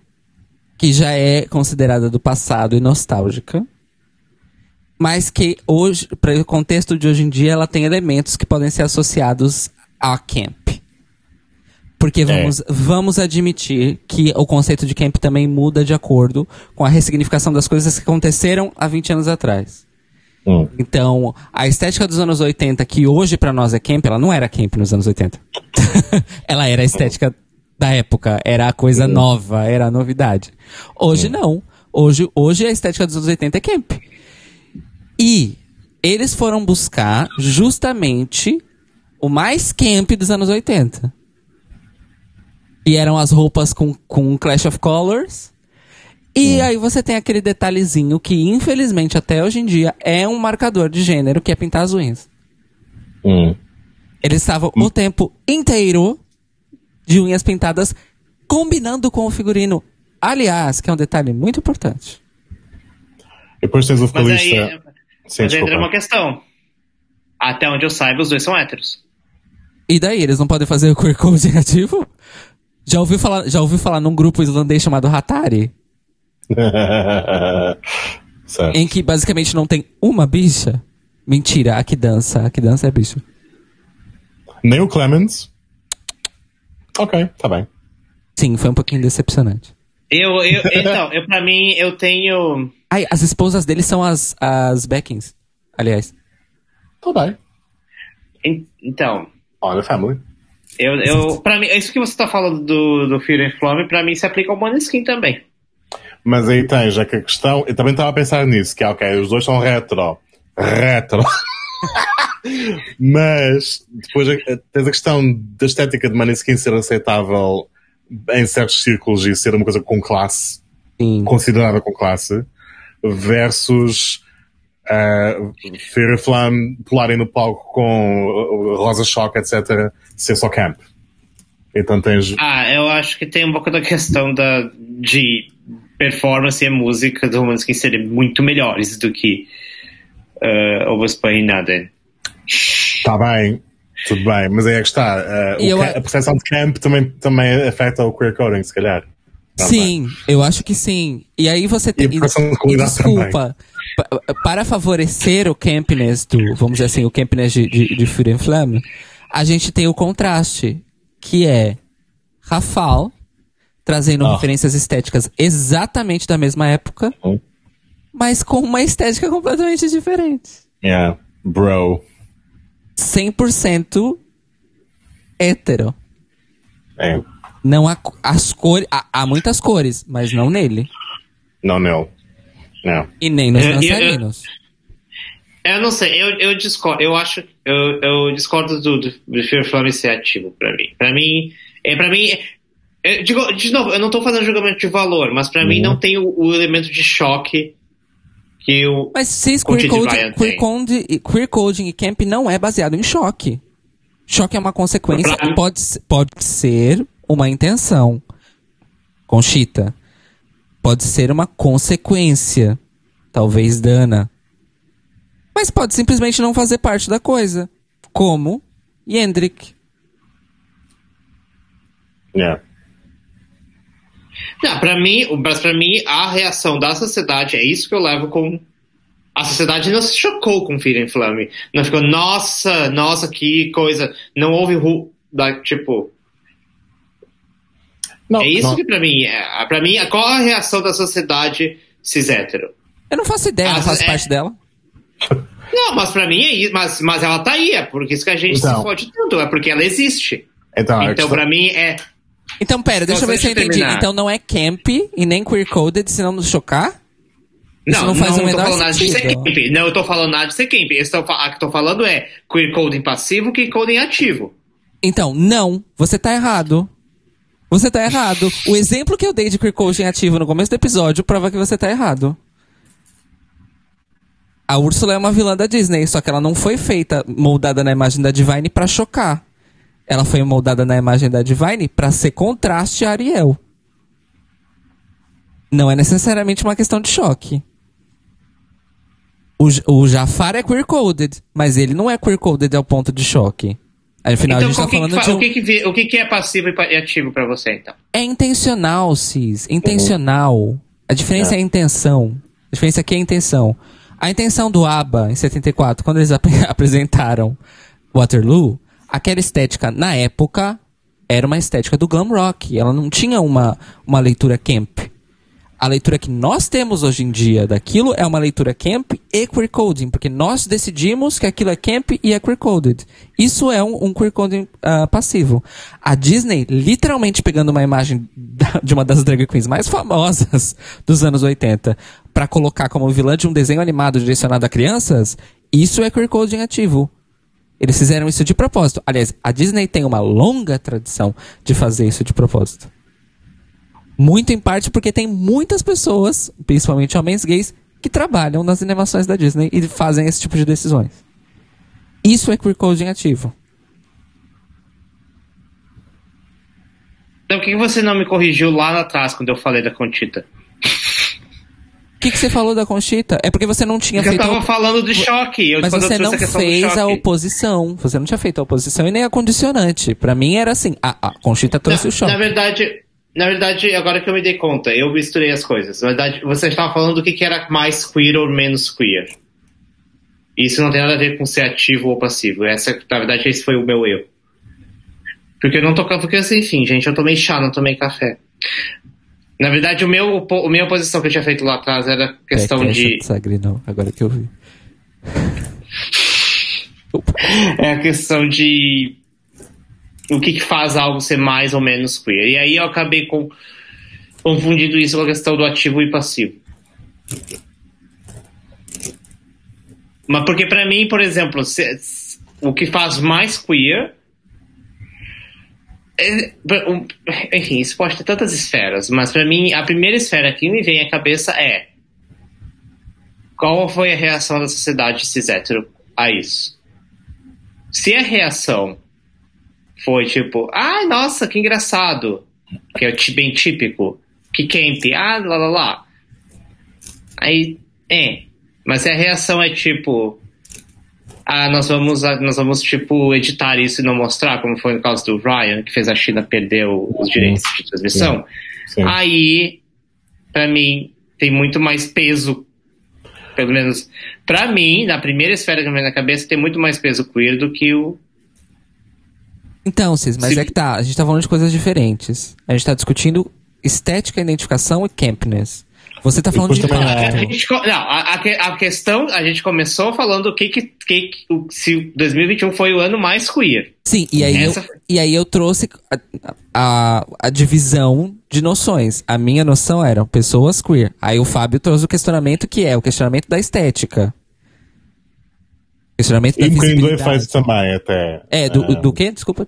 que já é considerada do passado e nostálgica, mas que hoje, para o contexto de hoje em dia, ela tem elementos que podem ser associados a camp. Porque vamos, vamos admitir que o conceito de camp também muda de acordo com a ressignificação das coisas que aconteceram há 20 anos atrás. Hum. Então, a estética dos anos 80, que hoje pra nós é camp, ela não era camp nos anos 80. ela era a estética da época, era a coisa nova, era a novidade. Hoje não. Hoje, hoje a estética dos anos 80 é camp. E eles foram buscar justamente o mais camp dos anos 80. E eram as roupas com, com Clash of Colors. E aí você tem aquele detalhezinho que, infelizmente, até hoje em dia, é um marcador de gênero, que é pintar as unhas. Hum. Eles estavam o tempo inteiro de unhas pintadas, combinando com o figurino. Aliás, que é um detalhe muito importante. E depois tens o Mas vocalista. aí, Sim, mas aí entra uma questão. Até onde eu saiba, os dois são héteros. E daí, eles não podem fazer o queer code ativo? Já ouviu falar, já ouviu falar num grupo islandês chamado Hatari? certo. Em que basicamente não tem uma bicha? Mentira, a que dança, a que dança é bicho. Nem o Clemens. Ok, tá bem. Sim, foi um pouquinho decepcionante. Eu, eu, então, eu, pra mim, eu tenho. Ai, as esposas dele são as, as Beckins, aliás. Tá bem. en- Então, Olha, family. eu, eu, pra mim, isso que você tá falando do, do Fear and Flame, pra mim se aplica ao Måneskin também. Mas aí tens, já que a questão. Eu também estava a pensar nisso, que é ok, os dois são retro. Retro. Mas depois eh, tens a questão da estética de Maneskin ser aceitável em certos círculos e ser uma coisa com classe, Sim. considerada com classe, versus uh, Fear and Flame pularem no palco com uh, Rosa Choque, etc., ser só camp. Então tens. Ah, eu acho que tem um pouco da questão da, de performance e música do Måneskin serem muito melhores do que uh, Overspray Nada. Está bem, tudo bem, mas aí é que está. uh, E a- percepção de camp também, também afeta o queer coding, se calhar. Não Sim, eu acho que sim. E aí você tem. E de qualidade desculpa. pa- Para favorecer o campness do, vamos dizer assim, o campness de, de, de Fury and Flame, a gente tem o contraste, que é Rafal trazendo Ah. referências estéticas exatamente da mesma época, Hum. mas com uma estética completamente diferente. Yeah, bro. 100% hétero. É, Não há as cores, há, há muitas cores, mas não nele. não, não. Não. E nem nos Eu- eu- eu- dançarinos. Eu não sei, eu, eu discordo, eu acho, eu, eu discordo do, do, do Fear Flame ser ativo pra mim. Pra mim, é para mim, é- eu digo, de novo, eu não tô fazendo julgamento de valor, mas pra mim Uhum. não tem o, o elemento de choque Mas cis queer coding, queer, code- queer coding e camp não é baseado em choque. Choque é uma consequência, Pra- pode, pode ser uma intenção. Conchita. Pode ser uma consequência. Talvez dana. Mas pode simplesmente não fazer parte da coisa. Como Yendrick. Yeah. Não, pra mim, mas pra mim, a reação da sociedade é isso que eu levo com. A sociedade não se chocou com Fear and Flame. Não ficou, nossa, nossa, que coisa. Não houve ru... da, tipo. Não, É isso não- que pra mim é. Pra mim, qual a reação da sociedade cis hétero? Eu não faço ideia, não Ah, faço é- parte dela. Não, mas pra mim é isso. Mas, mas ela tá aí, é por isso que a gente Então. se fode tanto, é porque ela existe. Então, a Então, pra mim, é. Então, pera, deixa eu ver se eu entendi. terminar. Então não é camp e nem queer coded, senão nos chocar? Isso Não, não faz não o menor tô falando nada de ser sentido. camp. Não, eu tô falando nada de ser camp. Estou, a que tô falando é queer coding passivo, queer coding ativo. Então, não. Você tá errado. Você tá errado. O exemplo que eu dei de queer coaching ativo no começo do episódio prova que você tá errado. A Úrsula é uma vilã da Disney, só que ela não foi feita moldada na imagem da Divine pra chocar. Ela foi moldada na imagem da Divine pra ser contraste a Ariel. Não é necessariamente uma questão de choque. O, o Jafar é queer-coded, mas ele não é queer-coded ao ponto de choque. Afinal, então, a gente tá que, que falando fa- de um... o, que, que, o que, que é passivo e ativo pra você, então? É intencional, Cis. Intencional. A diferença é. a intenção. A diferença aqui é a intenção. A intenção do ABBA, em 74, quando eles ap- apresentaram Waterloo, aquela estética, na época, era uma estética do glam rock. Ela não tinha uma, uma leitura camp. A leitura que nós temos hoje em dia daquilo é uma leitura camp e queer coding, porque nós decidimos que aquilo é camp e é queer coded. Isso é um, um queer coding ah, passivo. A Disney, literalmente pegando uma imagem da- de uma das drag queens mais famosas dos anos 80 para colocar como vilã de um desenho animado direcionado a crianças, isso é queer coding ativo. Eles fizeram isso de propósito. Aliás, a Disney tem uma longa tradição de fazer isso de propósito. Muito em parte porque tem muitas pessoas, principalmente homens gays, que trabalham nas animações da Disney e fazem esse tipo de decisões. Isso é queer coding ativo. Então, por que você não me corrigiu lá atrás quando eu falei da Contita? O que, que você falou da Conchita? É porque você não tinha Porque eu feito. tava a- falando de choque. Eu, Mas eu você não fez a oposição. Você não tinha feito a oposição e nem a condicionante. Pra mim era assim. A, a Conchita trouxe Na, o choque. na verdade, na verdade, agora que eu me dei conta, eu misturei as coisas. Na verdade, você estava falando do que, que era mais queer ou menos queer. Isso não tem nada a ver com ser ativo ou passivo. Essa, na verdade, esse foi o meu erro. Porque eu não tô. Porque, assim, enfim, gente, eu tomei chá, não tomei café. Na verdade, o meu, a minha oposição que eu tinha feito lá atrás era questão é, de. Sagre, não. Agora que eu vi. É a questão de o que, que faz algo ser mais ou menos queer. E aí eu acabei com, confundindo isso com a questão do ativo e passivo. Mas porque pra mim, por exemplo, se- o que faz mais queer. É- enfim, isso pode ter tantas esferas, mas pra mim a primeira esfera que me vem à cabeça é qual foi a reação da sociedade cis hétero a isso? Se a reação foi tipo, ai, nossa, que engraçado, que é bem típico, que camp, ah, lá, lá, lá. Aí, é. Mas se a reação é tipo, ah, nós vamos, ah, nós vamos, tipo, editar isso e não mostrar, como foi no caso do Ryan, que fez a China perder o- os direitos de transmissão, Sim. aí, pra mim, tem muito mais peso pelo menos pra mim, na primeira esfera que me vem na cabeça, tem muito mais peso queer do que o. Então, Cis, mas Se- é que tá. A gente tá falando de coisas diferentes. A gente tá discutindo estética, identificação e campness. Você tá falando de não, a, a que- a questão, a gente começou falando o que que, que, se 2021 foi o ano mais queer. Sim, e aí, Essa- eu, e aí eu trouxe a, a, a divisão de noções. A minha noção era pessoas queer. Aí o Fábio trouxe o questionamento que é o questionamento da estética. Questionamento da E um bocadinho do efeito também, até. É, do, Ah, do quê? Desculpa.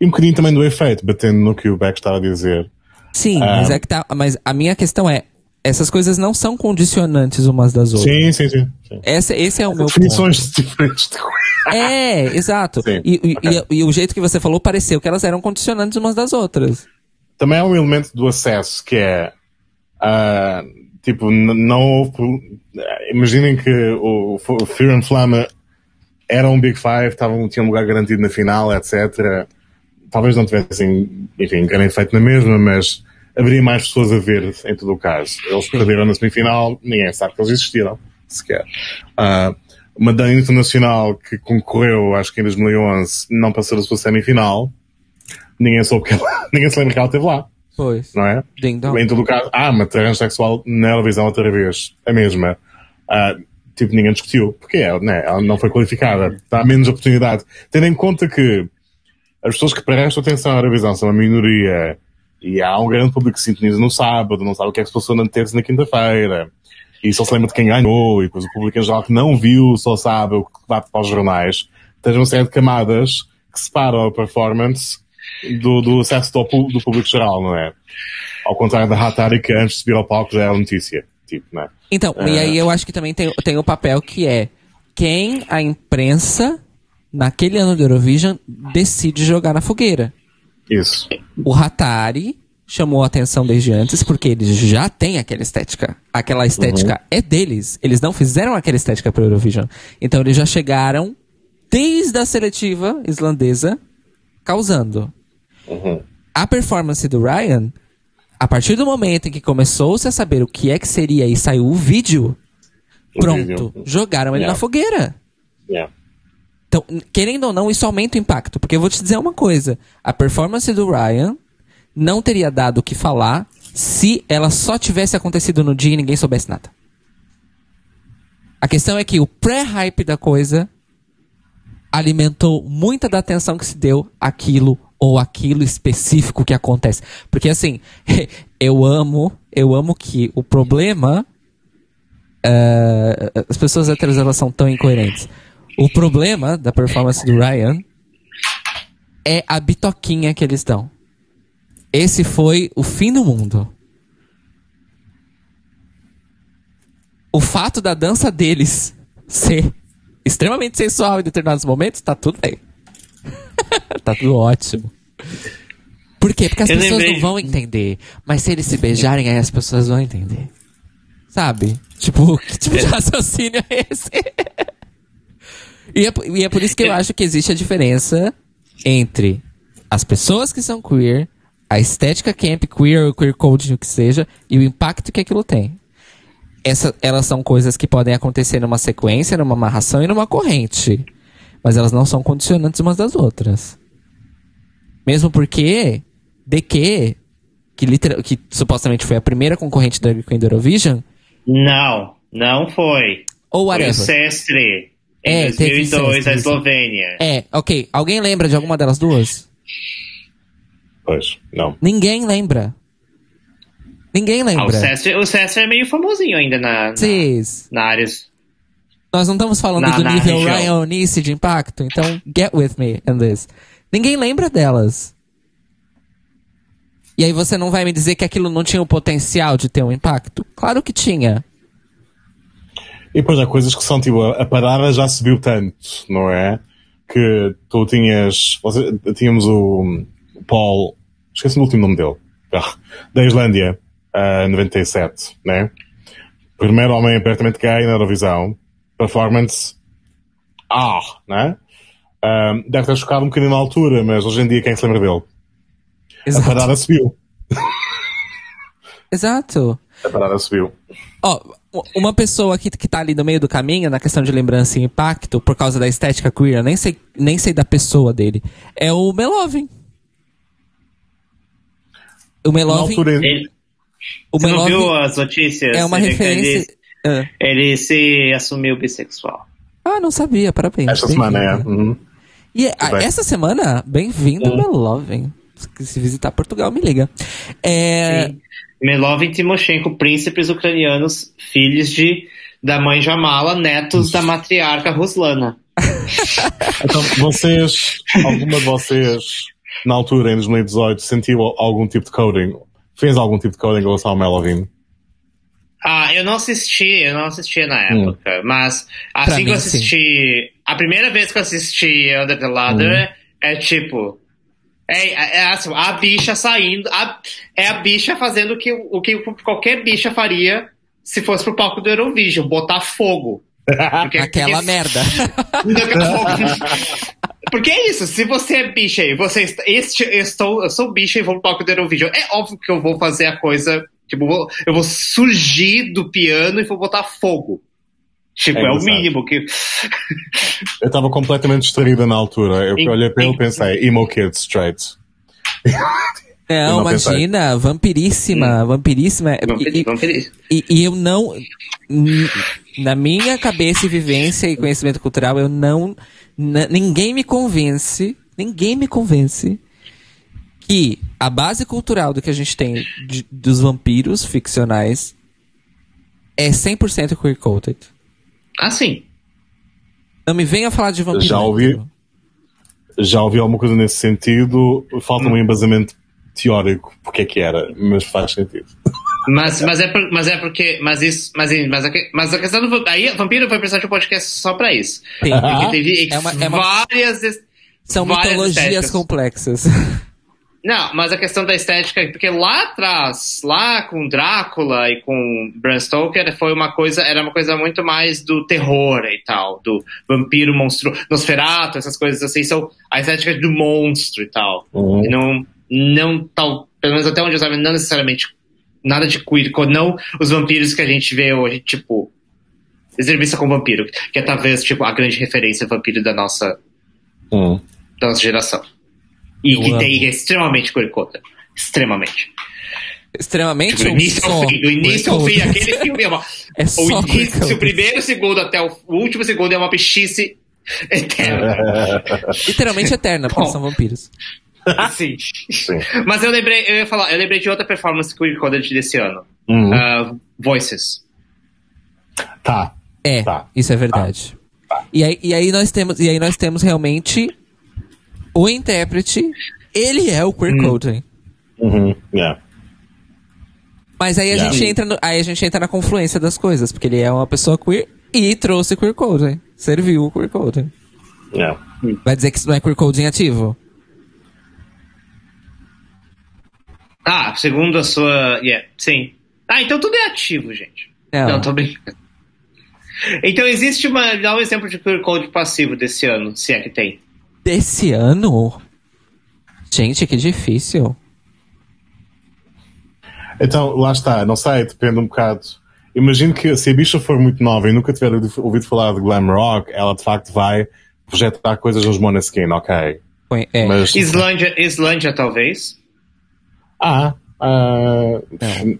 E um bocadinho também do efeito, batendo no que o Beck estava a dizer. Sim, Ah. mas é que tá. Mas a minha questão é: essas coisas não são condicionantes umas das outras. Sim, sim, sim. sim. Esse, esse é o meu ponto. Definições diferentes de. É, exato. E, e- e- o jeito que você falou pareceu que elas eram condicionantes umas das outras. Também há um elemento do acesso que é ah, tipo, não houve. Imaginem que o, Fear and Flama era um Big Five, estavam, tinham um lugar garantido na final, etc. Talvez não tivessem, enfim, grande feito na mesma, mas haveria mais pessoas a ver em todo o caso. Eles perderam na semifinal, ninguém sabe que eles existiram, sequer. Ah, uma Dan Internacional que concorreu, acho que em 2011, não passou da sua semifinal, ninguém soube que ela, ninguém se lembra que ela esteve lá, Pois. não é? Ding dong. Em todo o caso, ah, mas transexual na Eurovisão outra vez, a mesma. Ah, tipo, ninguém discutiu. Porque ela, né, ela não foi qualificada. Dá menos oportunidade. Tendo em conta que as pessoas que prestam atenção à Eurovisão são a minoria e há um grande público que sintoniza no sábado, não sabe o que é que se passou na terça e na quinta-feira. E só se lembra de quem ganhou, e depois o público em geral que não viu só sabe o que vai para os jornais. Tens uma série de camadas que separam a performance do, do acesso do, do público geral, não é? Ao contrário da Hatari, que antes de subir ao palco já era notícia. Tipo, não é? Então, e aí eu acho que também tem, tem o papel que é quem a imprensa, naquele ano do Eurovision, decide jogar na fogueira. Isso. O Hatari chamou a atenção desde antes, porque eles já têm aquela estética. Aquela estética é deles. Eles não fizeram aquela estética para o Eurovision. Então eles já chegaram desde a seletiva islandesa causando. A performance do Ryan, a partir do momento em que começou-se a saber o que é que seria e saiu o vídeo, O pronto, vídeo. jogaram ele Yeah. na fogueira. Yeah. Então, querendo ou não, isso aumenta o impacto. Porque eu vou te dizer uma coisa: a performance do Ryan não teria dado o que falar se ela só tivesse acontecido no dia e ninguém soubesse nada. A questão é que o pré-hype da coisa alimentou muita da atenção que se deu àquilo ou aquilo específico que acontece. Porque assim, eu amo, eu amo que o problema eh, as pessoas héteros elas são tão incoerentes. O problema da performance do Ryan é a bitoquinha que eles dão. Esse foi o fim do mundo. O fato da dança deles ser extremamente sensual em determinados momentos, tá tudo bem. tá tudo ótimo. Por quê? Porque as Eu pessoas lembrei- não vão entender. Mas se eles se beijarem, aí as pessoas vão entender. Sabe? Tipo, que tipo de raciocínio é esse? e, é, e é por isso que eu acho que existe a diferença entre as pessoas que são queer, a estética camp queer ou queer coding, o que seja, e o impacto que aquilo tem. Essa, elas são coisas que podem acontecer numa sequência, numa amarração e numa corrente. Mas elas não são condicionantes umas das outras. Mesmo porque, de que, que, literal, que supostamente foi a primeira concorrente da Queen do Eurovision, Não, não foi. ou Foi o whatever. Sestre. É, Em teve 2002, Sestre, a isso. Eslovênia. É, ok. Alguém lembra de alguma delas duas? Pois, não. Ninguém lembra. Ninguém Ah, o, lembra. Sestre, o Sestre é meio famosinho ainda na, na, Cis. na área. Nós não estamos falando Na- do na nível região. Ryan O'Neill de impacto, então get with me in this. Ninguém lembra delas. E aí você não vai me dizer que aquilo não tinha o potencial de ter um impacto? Claro que tinha. E depois há coisas que são tipo, a a parada já subiu tanto, não é? Que tu tinhas, tínhamos o Paul, esqueci o último nome dele, Ah, da Islândia, ah, 97, né? Primeiro homem abertamente gay na Eurovisão, performance, ah, né? Ah, deve ter chocado um bocadinho na altura, mas hoje em dia quem se lembra dele? A Exato. parada subiu. Exato. A parada subiu. Ó, uma pessoa que, que tá ali no meio do caminho, na questão de lembrança e impacto, por causa da estética queer, eu nem sei, nem sei da pessoa dele, é o Melovin. O Melovin, Ele, o você não viu Melovin as notícias? é uma Ele- referência... Ele, Ah. ele se assumiu bissexual. Ah, não sabia, parabéns. esta semana é. Uhum. E a- bem. essa semana, bem-vindo, Hum. Melovin. Se- Se visitar Portugal, me liga. É, Sim. Melov e Timoshenko, príncipes ucranianos, filhos de, da mãe Jamala, netos da matriarca Ruslana. Então, vocês, alguma de vocês, na altura, em 2018, sentiu algum tipo de coding? Fez algum tipo de coding em relação ao Melovin? Ah, eu não assisti, eu não assisti na época, mas Pra assim que mim, eu assisti. A primeira vez que eu assisti Under the Ladder é tipo. É, é, é assim, a bicha saindo. a- é a bicha fazendo o que, o que qualquer bicha faria se fosse pro palco do Eurovision, botar fogo. Porque- Aquela porque- merda. Porque é isso, se você é bicha aí, você est- este, eu, estou, eu sou bicha e vou pro palco do Eurovision, é óbvio que eu vou fazer a coisa, tipo, eu vou surgir do piano e vou botar fogo. Tipo, É é, o mínimo que. Eu estava completamente distraída na altura. Eu Em- olhei para ele e pensei, emo kid straight. Eu Não, não pensei. imagina, vampiríssima, vampiríssima. Vamos E- pedir, vamos pedir. E, e eu não. Na minha cabeça e vivência e conhecimento cultural, eu não. ninguém me convence. Ninguém me convence que a base cultural do que a gente tem de- dos vampiros ficcionais é 100% queer coded. Ah, sim. Não me venha falar de vampiro. Já ouvi. Já ouvi alguma coisa nesse sentido. Falta um embasamento teórico, porque é que era, mas faz sentido. Mas, mas, é, por- mas é porque. Mas isso. Mas, mas, a, mas a questão do. Aí, Vampiro foi precisar de um podcast só pra isso. Sim, Porque teve É uma- é uma- várias. São várias mitologias estéticas. complexas. Não, mas a questão da estética, porque lá atrás, lá com Drácula e com Bram Stoker, foi uma coisa, era uma coisa muito mais do terror e tal, do vampiro monstro, Nosferatu, essas coisas assim, são a estética do monstro e tal. Uhum. E não, não tal, pelo menos até onde eu sabia, não necessariamente nada de queer, não os vampiros que a gente vê hoje, tipo, Entrevista com Vampiro, que é talvez, tipo, a grande referência vampiro da nossa, Hum. da nossa geração. E Eu que amo. tem é extremamente coded. Extremamente. Extremamente Tipo, do início ao fim. Do início ao fim, aquele filme é uma. É o início, o primeiro segundo até o, último segundo é uma bichice eterna. Literalmente eterna, porque Bom. são vampiros. Assim. Sim. Mas eu lembrei, eu ia falar, eu lembrei de outra performance coded desse ano. Hum. Ah, Voices. Tá. É, Tá. isso é verdade. E, aí, e aí nós temos, e aí nós temos realmente o intérprete, ele é o queer coding. Uhum. Yeah. Mas aí a, Yeah. gente entra no- aí a gente entra na confluência das coisas, porque ele é uma pessoa queer e trouxe queer coding. Serviu o queer coding. Yeah. Vai dizer que isso não é queer coding ativo? Ah, segundo a sua. Yeah, sim. Ah, então tudo é ativo, gente. Não. Não, tô brincando. Então existe uma. Dá um exemplo de queer code passivo desse ano, se é que tem. Desse ano? Gente, que difícil. Então, lá está, não sei, depende um bocado. Imagino que se a bicha for muito nova e nunca tiver ouvido- falar de glam rock, ela de facto vai projetar coisas nos Måneskin, ok. É. Mas. Islândia, Islândia talvez. Ah, ah, Não.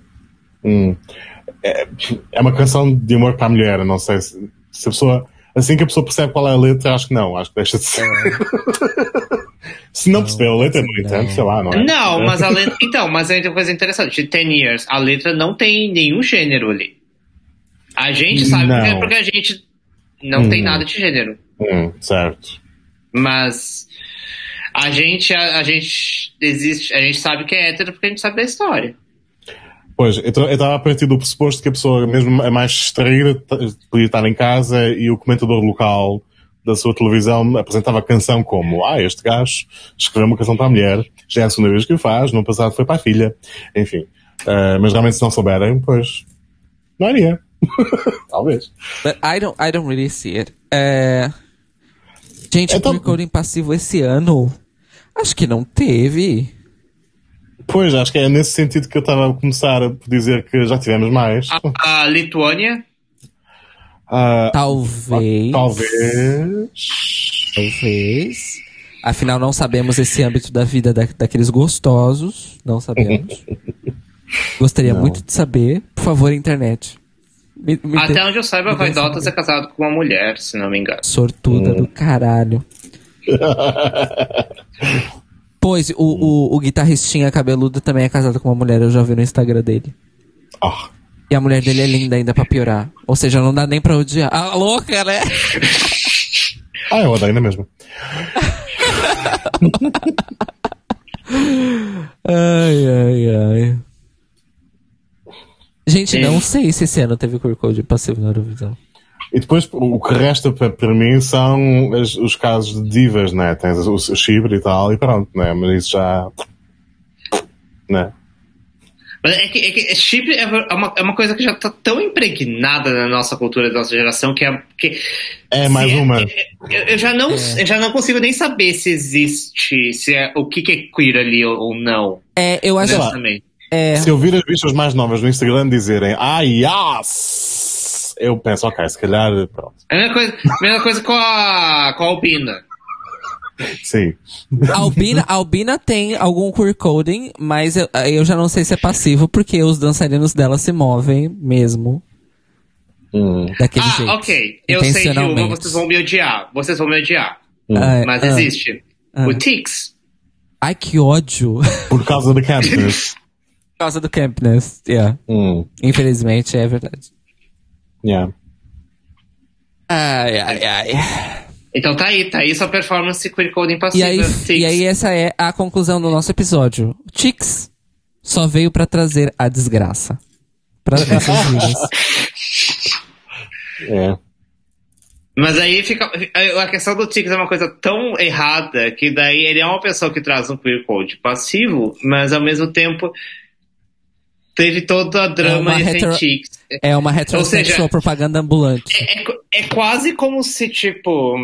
hum. é, é uma canção de amor para a mulher, não sei se, se a pessoa. Assim que a pessoa percebe qual é a letra, acho que não, acho que deixa de ser. se não perceber a letra, no entanto, sei lá, não é? Não, mas a letra. Então, mas é uma coisa interessante. De 10 Years, a letra não tem nenhum gênero ali. A gente sabe Não. porque, é porque a gente não tem Hum. nada de gênero. Hum, certo. Mas a gente, a, a gente existe, a gente sabe que é hétero porque a gente sabe da história. Pois, eu estava a partir do pressuposto que a pessoa, mesmo a mais distraída, podia estar em casa e o comentador local da sua televisão apresentava a canção como Ah, este gajo escreveu uma canção para a mulher, já é a segunda vez que o faz, no passado foi para a filha. Enfim. Ah, mas realmente se não souberem, pois não iria. Talvez. But I don't, I don't really see it. É... Gente, Então- queer coding passivo esse ano? Acho que não teve. Pois, acho que é nesse sentido que eu estava a começar a dizer que já tivemos mais. A, a Lituânia, Ah, Talvez. talvez. Talvez. Afinal, não sabemos esse âmbito da vida da- daqueles gostosos. Não sabemos. Gostaria Não. muito de saber. Por favor, internet. Me, me até onde eu saiba, essa Vaidotas é casado com uma mulher, se não me engano. Sortuda Hum. do caralho. Pois, o, o, o guitarristinha cabeludo também é casado com uma mulher, eu já vi no Instagram dele. Ah, E a mulher dele é linda ainda pra piorar. Ou seja, não dá nem pra odiar. Ah, louca, né? ah eu odeio ainda mesmo. Ai, ai, ai. Gente, É. não sei se esse ano teve QR Code passivo na Eurovisão. E depois o que resta para, para mim são as- os casos de divas, né? Tens o, o Chibre e tal, e pronto, né? Mas isso já. Né? Mas é que, é que Chipre é uma, é uma coisa que já tá tão impregnada na nossa cultura da nossa geração que é. Que, É mais se uma. Eu, eu já não, eu já não consigo nem saber se existe, se é, o que, que é queer ali ou, ou não. É, eu acho. lá. Honestamente. É, Se eu vir as bichas mais novas no Instagram dizerem ai, yes! Eu penso, ok, se calhar, pronto. É a mesma coisa, a mesma coisa com a, com a Albina. Sim. a Albina, a Albina tem algum queer coding, mas eu, eu já não sei se é passivo, porque os dançarinos dela se movem mesmo Hum. daquele ah, jeito. ok. Eu sei que vocês vão me odiar. Vocês vão me odiar. Ah, Mas ah. existe. Ah. O Tix. Ai, que ódio. Por causa da campus. Por causa do Campness. Yeah. hum. Infelizmente, é verdade. Yeah. Ai, ai, ai. Então tá aí, tá aí sua performance queer coding E passiva. aí, Tix. e aí, essa é a conclusão do nosso episódio. Tix só veio pra trazer a desgraça. Pra essas vidas. É. Mas aí fica. A questão do Tix é uma coisa tão errada que daí ele é uma pessoa que traz um queer code passivo, mas ao mesmo tempo teve todo a drama É hetero- Tix. É uma heterossexual seja- propaganda ambulante. É, é, é quase como se, tipo,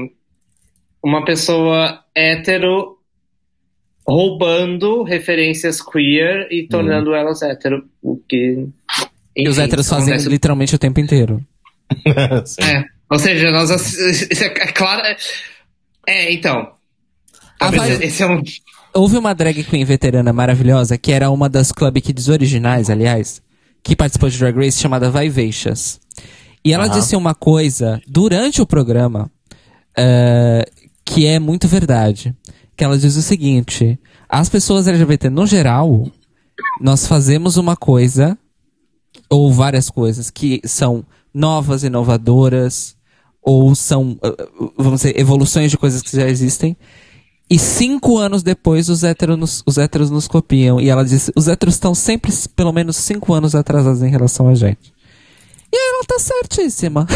uma pessoa hétero roubando referências queer e tornando elas hétero. O que. E os enfim, héteros fazem acontece- literalmente o tempo inteiro. É. Ou seja, nós. Isso é, é claro. É, então. Ah, vai- esse é um. Houve uma drag queen veterana maravilhosa, que era uma das Club Kids originais, aliás, que participou de Drag Race, chamada Vaiveixas. E ela Aham. disse uma coisa durante o programa eh, que é muito verdade. Que ela diz o seguinte: as pessoas LGBT no geral, nós fazemos uma coisa, ou várias coisas, que são novas, inovadoras, ou são, eh, vamos dizer, evoluções de coisas que já existem. E cinco anos depois, os héteros, nos, os héteros nos copiam. E ela disse: os héteros estão sempre, pelo menos, cinco anos atrasados em relação a gente. E ela tá certíssima.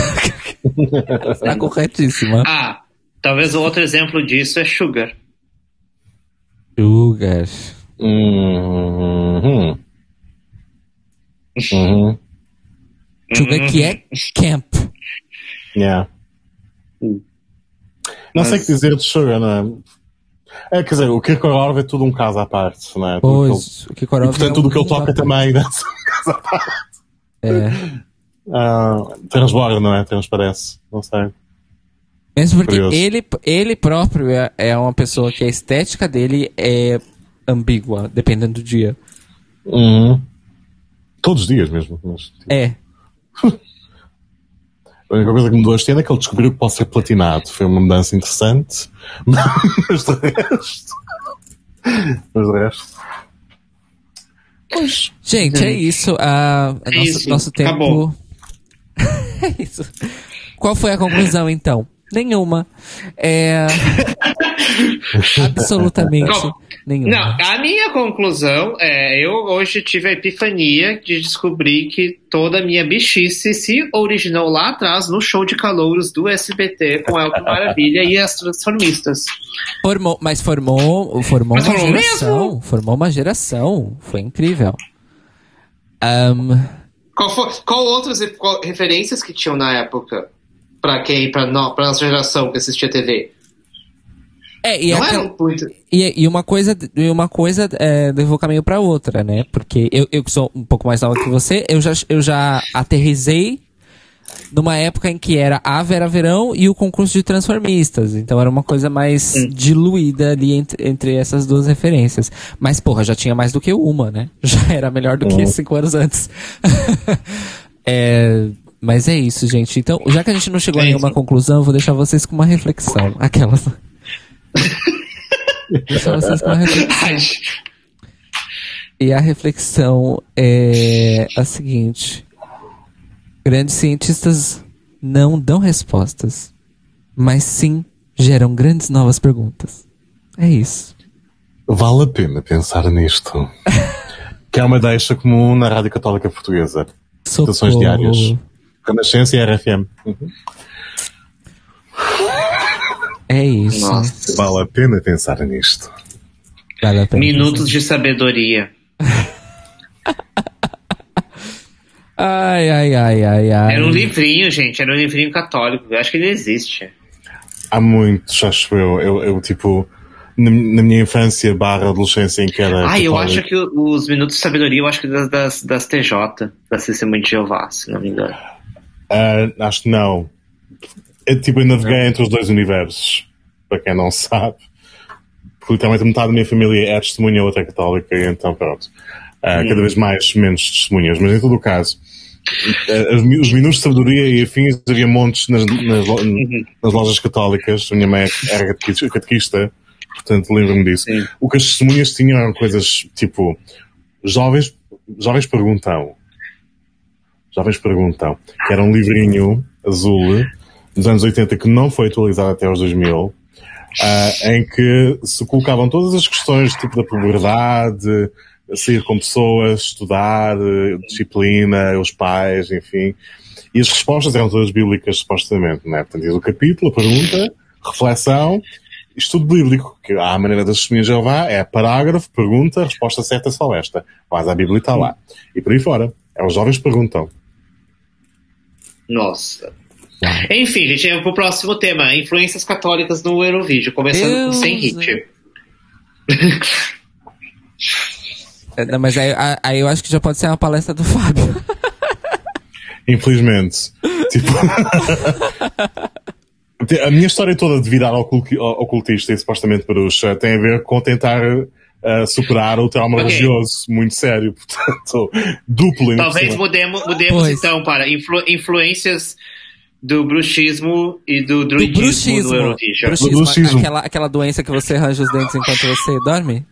ela tá corretíssima. Ah, talvez o outro exemplo disso é Sugar. Sugar. Uhum. Uhum. Sugar que é camp. Yeah. Não sei o que dizer de Sugar, não é? É, quer dizer, o Kirko Orv é tudo um caso à parte, é? Tudo que ele- Pois, o Kikorov E portanto, é tudo o que ele toca também ser um caso à parte. É. Ah, transborda, não é? Transparece. Não sei. Mesmo porque Curioso. ele, ele próprio é, é uma pessoa que a estética dele é ambígua, dependendo do dia. Uhum. Todos os dias mesmo. Mas, tipo, É. a única coisa que mudou este ano é que ele descobriu que pode ser platinado. Foi uma mudança interessante. Mas de resto. Mas de resto. Pois. Gente, é isso. ah, É nosso, isso, nosso tempo. acabou. é isso. Qual foi a conclusão, então? Nenhuma. É. Absolutamente Não, nenhuma. Não, a minha conclusão é: eu hoje tive a epifania de descobrir que toda a minha bichice se originou lá atrás no show de calouros do SBT com Elton Maravilha e as transformistas. Formou, mas formou, formou Mas uma formou geração. mesmo? Formou uma geração. Foi incrível. Ahn, Qual, foi, qual outras referências que tinham na época? Pra quem? Pra nossa geração que assistia TV? é, e Não aquela- muito. E, e uma coisa, e uma coisa é, levou caminho pra outra, né? Porque eu, eu que sou um pouco mais nova que você, eu já, eu já aterrisei numa época em que era a Vera Verão e o concurso de transformistas. Então era uma coisa mais diluída ali entre, entre essas duas referências. Mas, porra, já tinha mais do que uma, né? Já era melhor do que Uhum. cinco anos antes. É, mas é isso, gente. Então, já que a gente não chegou a É nenhuma isso. conclusão, eu vou deixar vocês com uma reflexão. Aquelas. deixar vocês com uma reflexão. E a reflexão é a seguinte: grandes cientistas não dão respostas, mas sim geram grandes novas perguntas. É isso. Vale a pena pensar nisto. que é uma deixa comum na Rádio Católica Portuguesa. Citações Socorro. diárias. Renascença e RFM. Uhum. É isso. Nossa. Vale a pena pensar nisto. Vale a pena Minutos de sabedoria. Ai, ai, ai, ai, ai. Era um livrinho, gente. Era um livrinho católico. Eu acho que ele existe. Há muitos, acho eu. Eu, eu tipo, na, na minha infância barra adolescência em que era. Ah, eu acho que os Minutos de Sabedoria, eu acho que das, das, das TJ, da Testemunha de Jeová, se não me engano. Ah, acho que não. É tipo, eu naveguei entre os dois universos. Para quem não sabe. Porque literalmente metade da minha família é testemunha, outra é católica, e então pronto. Ah, Cada vez mais, menos testemunhas. Mas em todo o caso, ah, os, mi- os minutos de sabedoria e afins havia montes nas, nas, lo- nas lojas católicas. A minha mãe era catequista, catequista portanto lembro-me disso. Sim. O que as testemunhas tinham eram coisas tipo: jovens, jovens perguntam. Jovens perguntam. Que era um livrinho azul dos anos 80 que não foi atualizado até aos 2000. ah, em que se colocavam todas as questões tipo da puberdade, sair com pessoas, estudar, eh, disciplina, os pais, enfim. E as respostas eram todas bíblicas, supostamente, não é? Portanto, o capítulo, a pergunta, reflexão, estudo bíblico, que à maneira das testemunhas de Jeová é parágrafo, pergunta, resposta certa é só esta. Mas a Bíblia está lá. E por aí fora. É os jovens perguntam. Nossa. Enfim, gente, vamos pro próximo tema. Influências católicas no Eurovídeo, começando com Deus, sem hit. É, não, mas aí, aí eu acho que já pode ser uma palestra do Fábio. Infelizmente. tipo. a minha história toda de virar oculti- ocultista e supostamente bruxa tem a ver com tentar uh, superar o trauma Ok. religioso muito sério. Portanto, duplo Talvez cima. mudemos, mudemos Pois. então para influ- influências do bruxismo e do Do druidismo bruxismo. Eurovision. Bruxismo, Do bruxismo. Aquela, aquela doença que você arranja os dentes enquanto você dorme?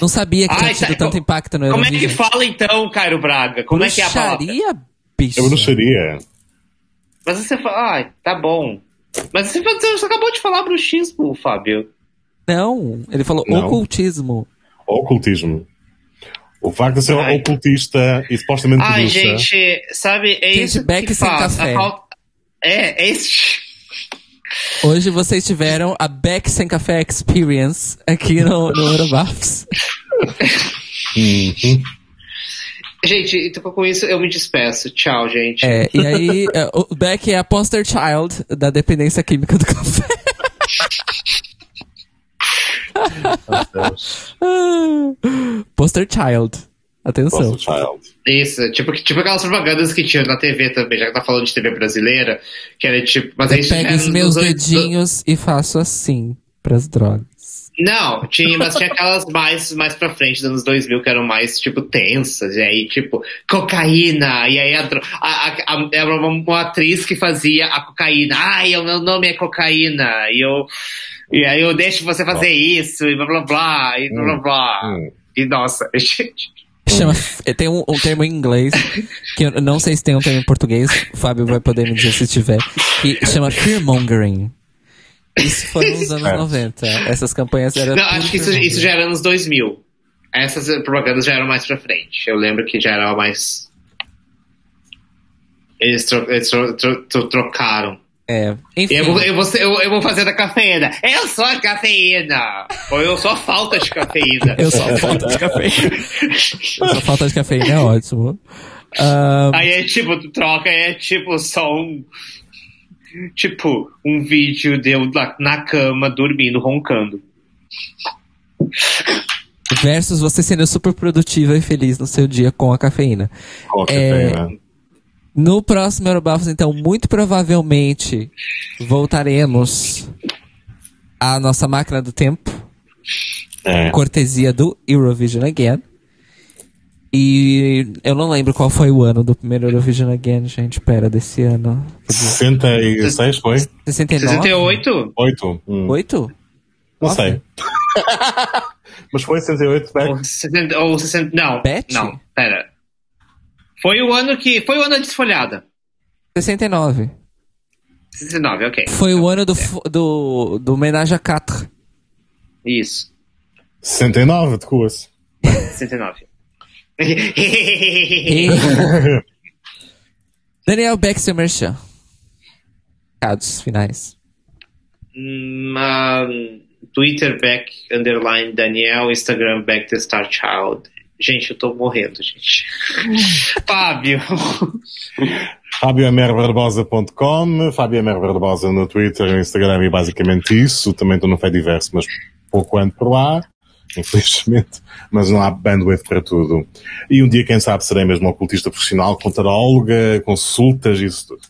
Não sabia que tinha Ai, tido tá, tanto impacto no Como é Eurovision. que fala então, Cairo Braga? Como é que é a palavra? Bruxaria, bicho. É bruxaria. Mas você fala, ai, tá bom. Mas você, você acabou de falar bruxismo, Fábio. Não, ele falou Não. ocultismo. Ocultismo. O facto de ser Ai. ocultista e supostamente Ai, bruxa. gente, sabe, é Gente, isso Beck que sem faz. café. Falta... É, é esse... Hoje vocês tiveram a Beck Sem Café Experience aqui no, no Eurobafs. Uhum. Gente, então com isso eu me despeço. Tchau, gente. É, e aí, é, o Beck é a poster child da dependência química do café. Poster child. Atenção. Child. Isso, tipo, tipo aquelas propagandas que tinha na TV também, já que tá falando de TV brasileira, que era tipo. Mas Eu pego os meus dedinhos e faço assim pras drogas. Não, tinha, mas tinha aquelas mais, mais pra frente, dos anos 2000, que eram mais, tipo, tensas, e aí, tipo, cocaína, e aí a, a, a- era uma, uma atriz que fazia a cocaína, ai, o meu nome é cocaína, e eu, e aí eu deixo você fazer isso, e blá blá blá, e blá blá blá, Hum. e nossa, gente, Chama, tem um, um termo em inglês, que eu não sei se tem um termo em português, o Fábio vai poder me dizer se tiver, que chama fearmongering. Isso foi nos anos Certo. 90. Essas campanhas eram. não, acho que isso, isso já era nos 2000, essas propagandas já eram mais pra frente, eu lembro que já era mais... Eles, tro, eles tro- tro- tro- trocaram. É. Enfim. Eu vou, eu, vou, eu, eu vou fazer da cafeína. Eu sou a cafeína. Ou eu sou a falta de cafeína. Eu sou a falta de cafeína. Essa falta de cafeína é ótimo. Ahn, Aí é tipo, tu troca, é tipo só um. Tipo, um vídeo de eu na, na cama, dormindo, roncando. versus você sendo super produtiva e feliz no seu dia com a cafeína. Qual que É, tem, né? No próximo Eurobafos, então, muito provavelmente voltaremos à nossa máquina do tempo, É. cortesia do Eurovision Again. E eu não lembro qual foi o ano do primeiro Eurovision Again, gente. Pera, desse ano. 66 foi? 69? 68? 8? Hum. 8? Não Nossa. sei. Mas foi 68 back. Ou 60, ou 60 não, Bet? não, pera. Foi o ano que. Foi o ano da desfolhada. 69. 69, ok. Foi o ano do, f- do, do Homenagem a 4. Isso. 69 de course. 69. Daniel Beck, seu merchan. Recados finais. Hum, ah, Twitter back underline Daniel, Instagram back the Star Child. Gente, eu tô morrendo, gente. Fábio. FábioMRBarbosa.com, Fábio MR Barbosa no Twitter, no Instagram e basicamente isso. Também estou no Fediverso, mas pouco ando por lá, infelizmente. Mas não há bandwidth para tudo. E um dia, quem sabe, serei mesmo ocultista profissional, com taróloga, consultas e isso tudo.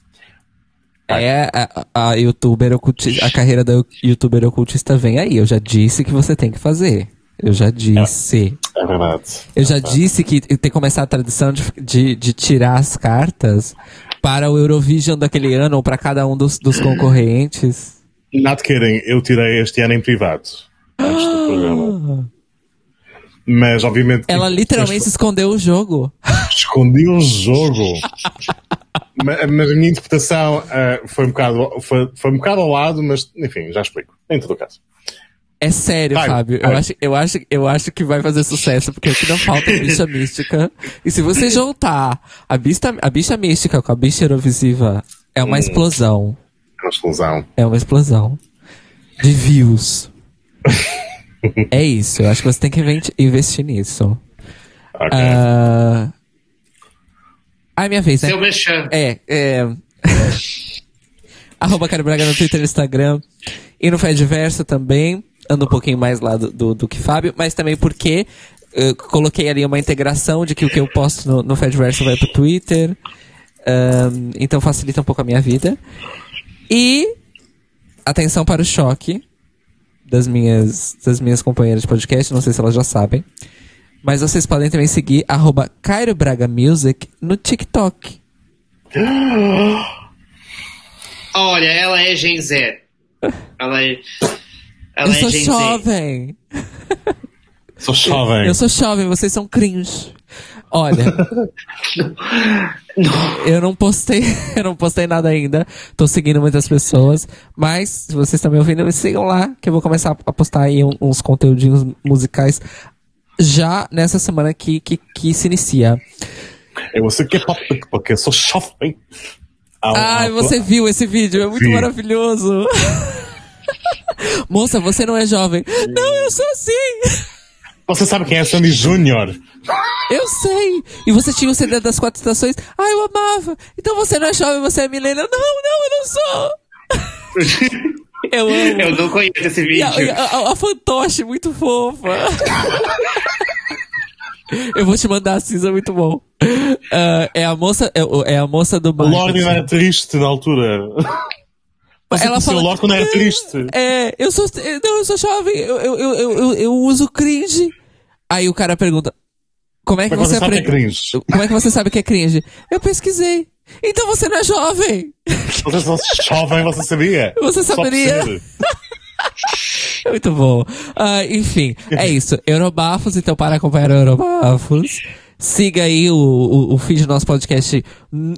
É, a, a youtuber ocultista, a carreira da youtuber ocultista vem aí. Eu já disse que você tem que fazer. Eu já disse. É verdade. Eu já disse que tem que começar a tradição de, de, de tirar as cartas para o Eurovision daquele ano ou para cada um dos, dos concorrentes. Not kidding, eu tirei este ano em privado. Antes do programa. Mas, obviamente. Ela literalmente escondeu o jogo. Escondi o jogo. mas, mas a minha interpretação uh, foi, um bocado, foi, foi um bocado ao lado, mas enfim, já explico. Em todo o caso. É sério, Vai, Fábio. vai. Eu acho, eu, acho, eu acho que vai fazer sucesso, porque aqui não falta bicha mística. E se você juntar a bicha, a bicha mística com a bicha eurovisiva, é uma explosão. É uma explosão. É uma explosão. De views. é isso. Eu acho que você tem que investir nisso. Ok. Ah, é minha vez, né? Seu Mechan. É, é. Arroba Caio Braga no Twitter e no Instagram. E no Fediverso também. Ando um pouquinho mais lá do, do, do que Fábio, mas também porque eu coloquei ali uma integração de que o que eu posto no, no Fediverso vai pro Twitter. Ahn, então facilita um pouco a minha vida. E atenção para o choque das minhas, das minhas companheiras de podcast, não sei se elas já sabem. Mas vocês podem também seguir arroba Cairo Braga Music no TikTok. Olha, ela é Gen Z. Ela é. Ela eu é sou Gen jovem. Sou jovem. Eu sou jovem, vocês são cringe. Olha, eu não postei, eu não postei nada ainda. Tô seguindo muitas pessoas, mas se vocês estão me ouvindo, me sigam lá, que eu vou começar a postar aí uns conteúdinhos musicais já nessa semana que, que, que se inicia. Eu sei que é pop, porque eu sou jovem. Ah, Ai, você viu esse vídeo, é muito Vi. maravilhoso. Moça, você não é jovem. Não, eu sou sim. Você sabe quem é Sandy Júnior? Eu sei. E você tinha o CD das quatro estações? Ah, eu amava. Então você não é jovem, você é milênio. Não, não, eu não sou. Eu amo. Eu não conheço esse vídeo. e a- a- a fantoche, muito fofa. Eu vou te mandar a Cisa, muito bom. Ah, é a moça, é, o- é a moça do O Lorde não marketing. era triste na altura. Você Ela fala- o Lorde quando era triste. É, eu sou, não, eu sou jovem, eu, eu, eu, eu, eu- uso cringe. Aí o cara pergunta, como é que Mas você você é aprende? cringe. Como é que você sabe que é cringe? Eu pesquisei. Então você não é jovem. Você só jovem, você sabia? Você saberia. Muito bom. Ah, enfim, é isso. Eurobafos, então para acompanhar o Eurobafos. Siga aí o, o, o feed do nosso podcast hum,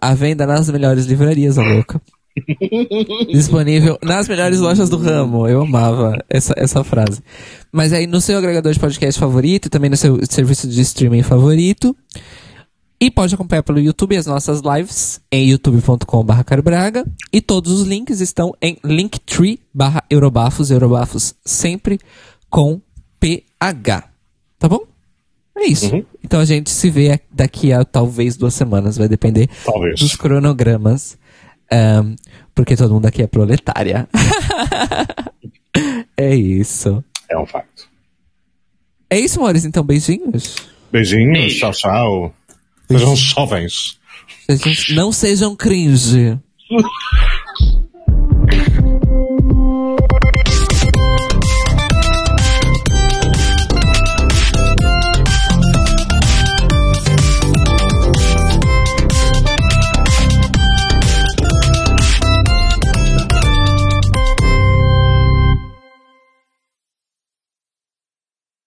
à venda nas melhores livrarias, a louca. Disponível nas melhores lojas do ramo. Eu amava essa, essa frase. Mas aí no seu agregador de podcast favorito e também no seu serviço de streaming favorito. E pode acompanhar pelo YouTube as nossas lives em youtube.com.br carbraga. E todos os links estão em linktree barra eurobafos, eurobafos sempre com PH. Tá bom? É isso. Uhum. Então a gente se vê daqui a talvez duas semanas, vai depender Talvez. dos cronogramas. Ahn, porque todo mundo aqui é proletária. é isso. É um facto. É isso, amores. Então, beijinhos. Beijinhos, Beijo. tchau, tchau. Sejam jovens. Não sejam cringe.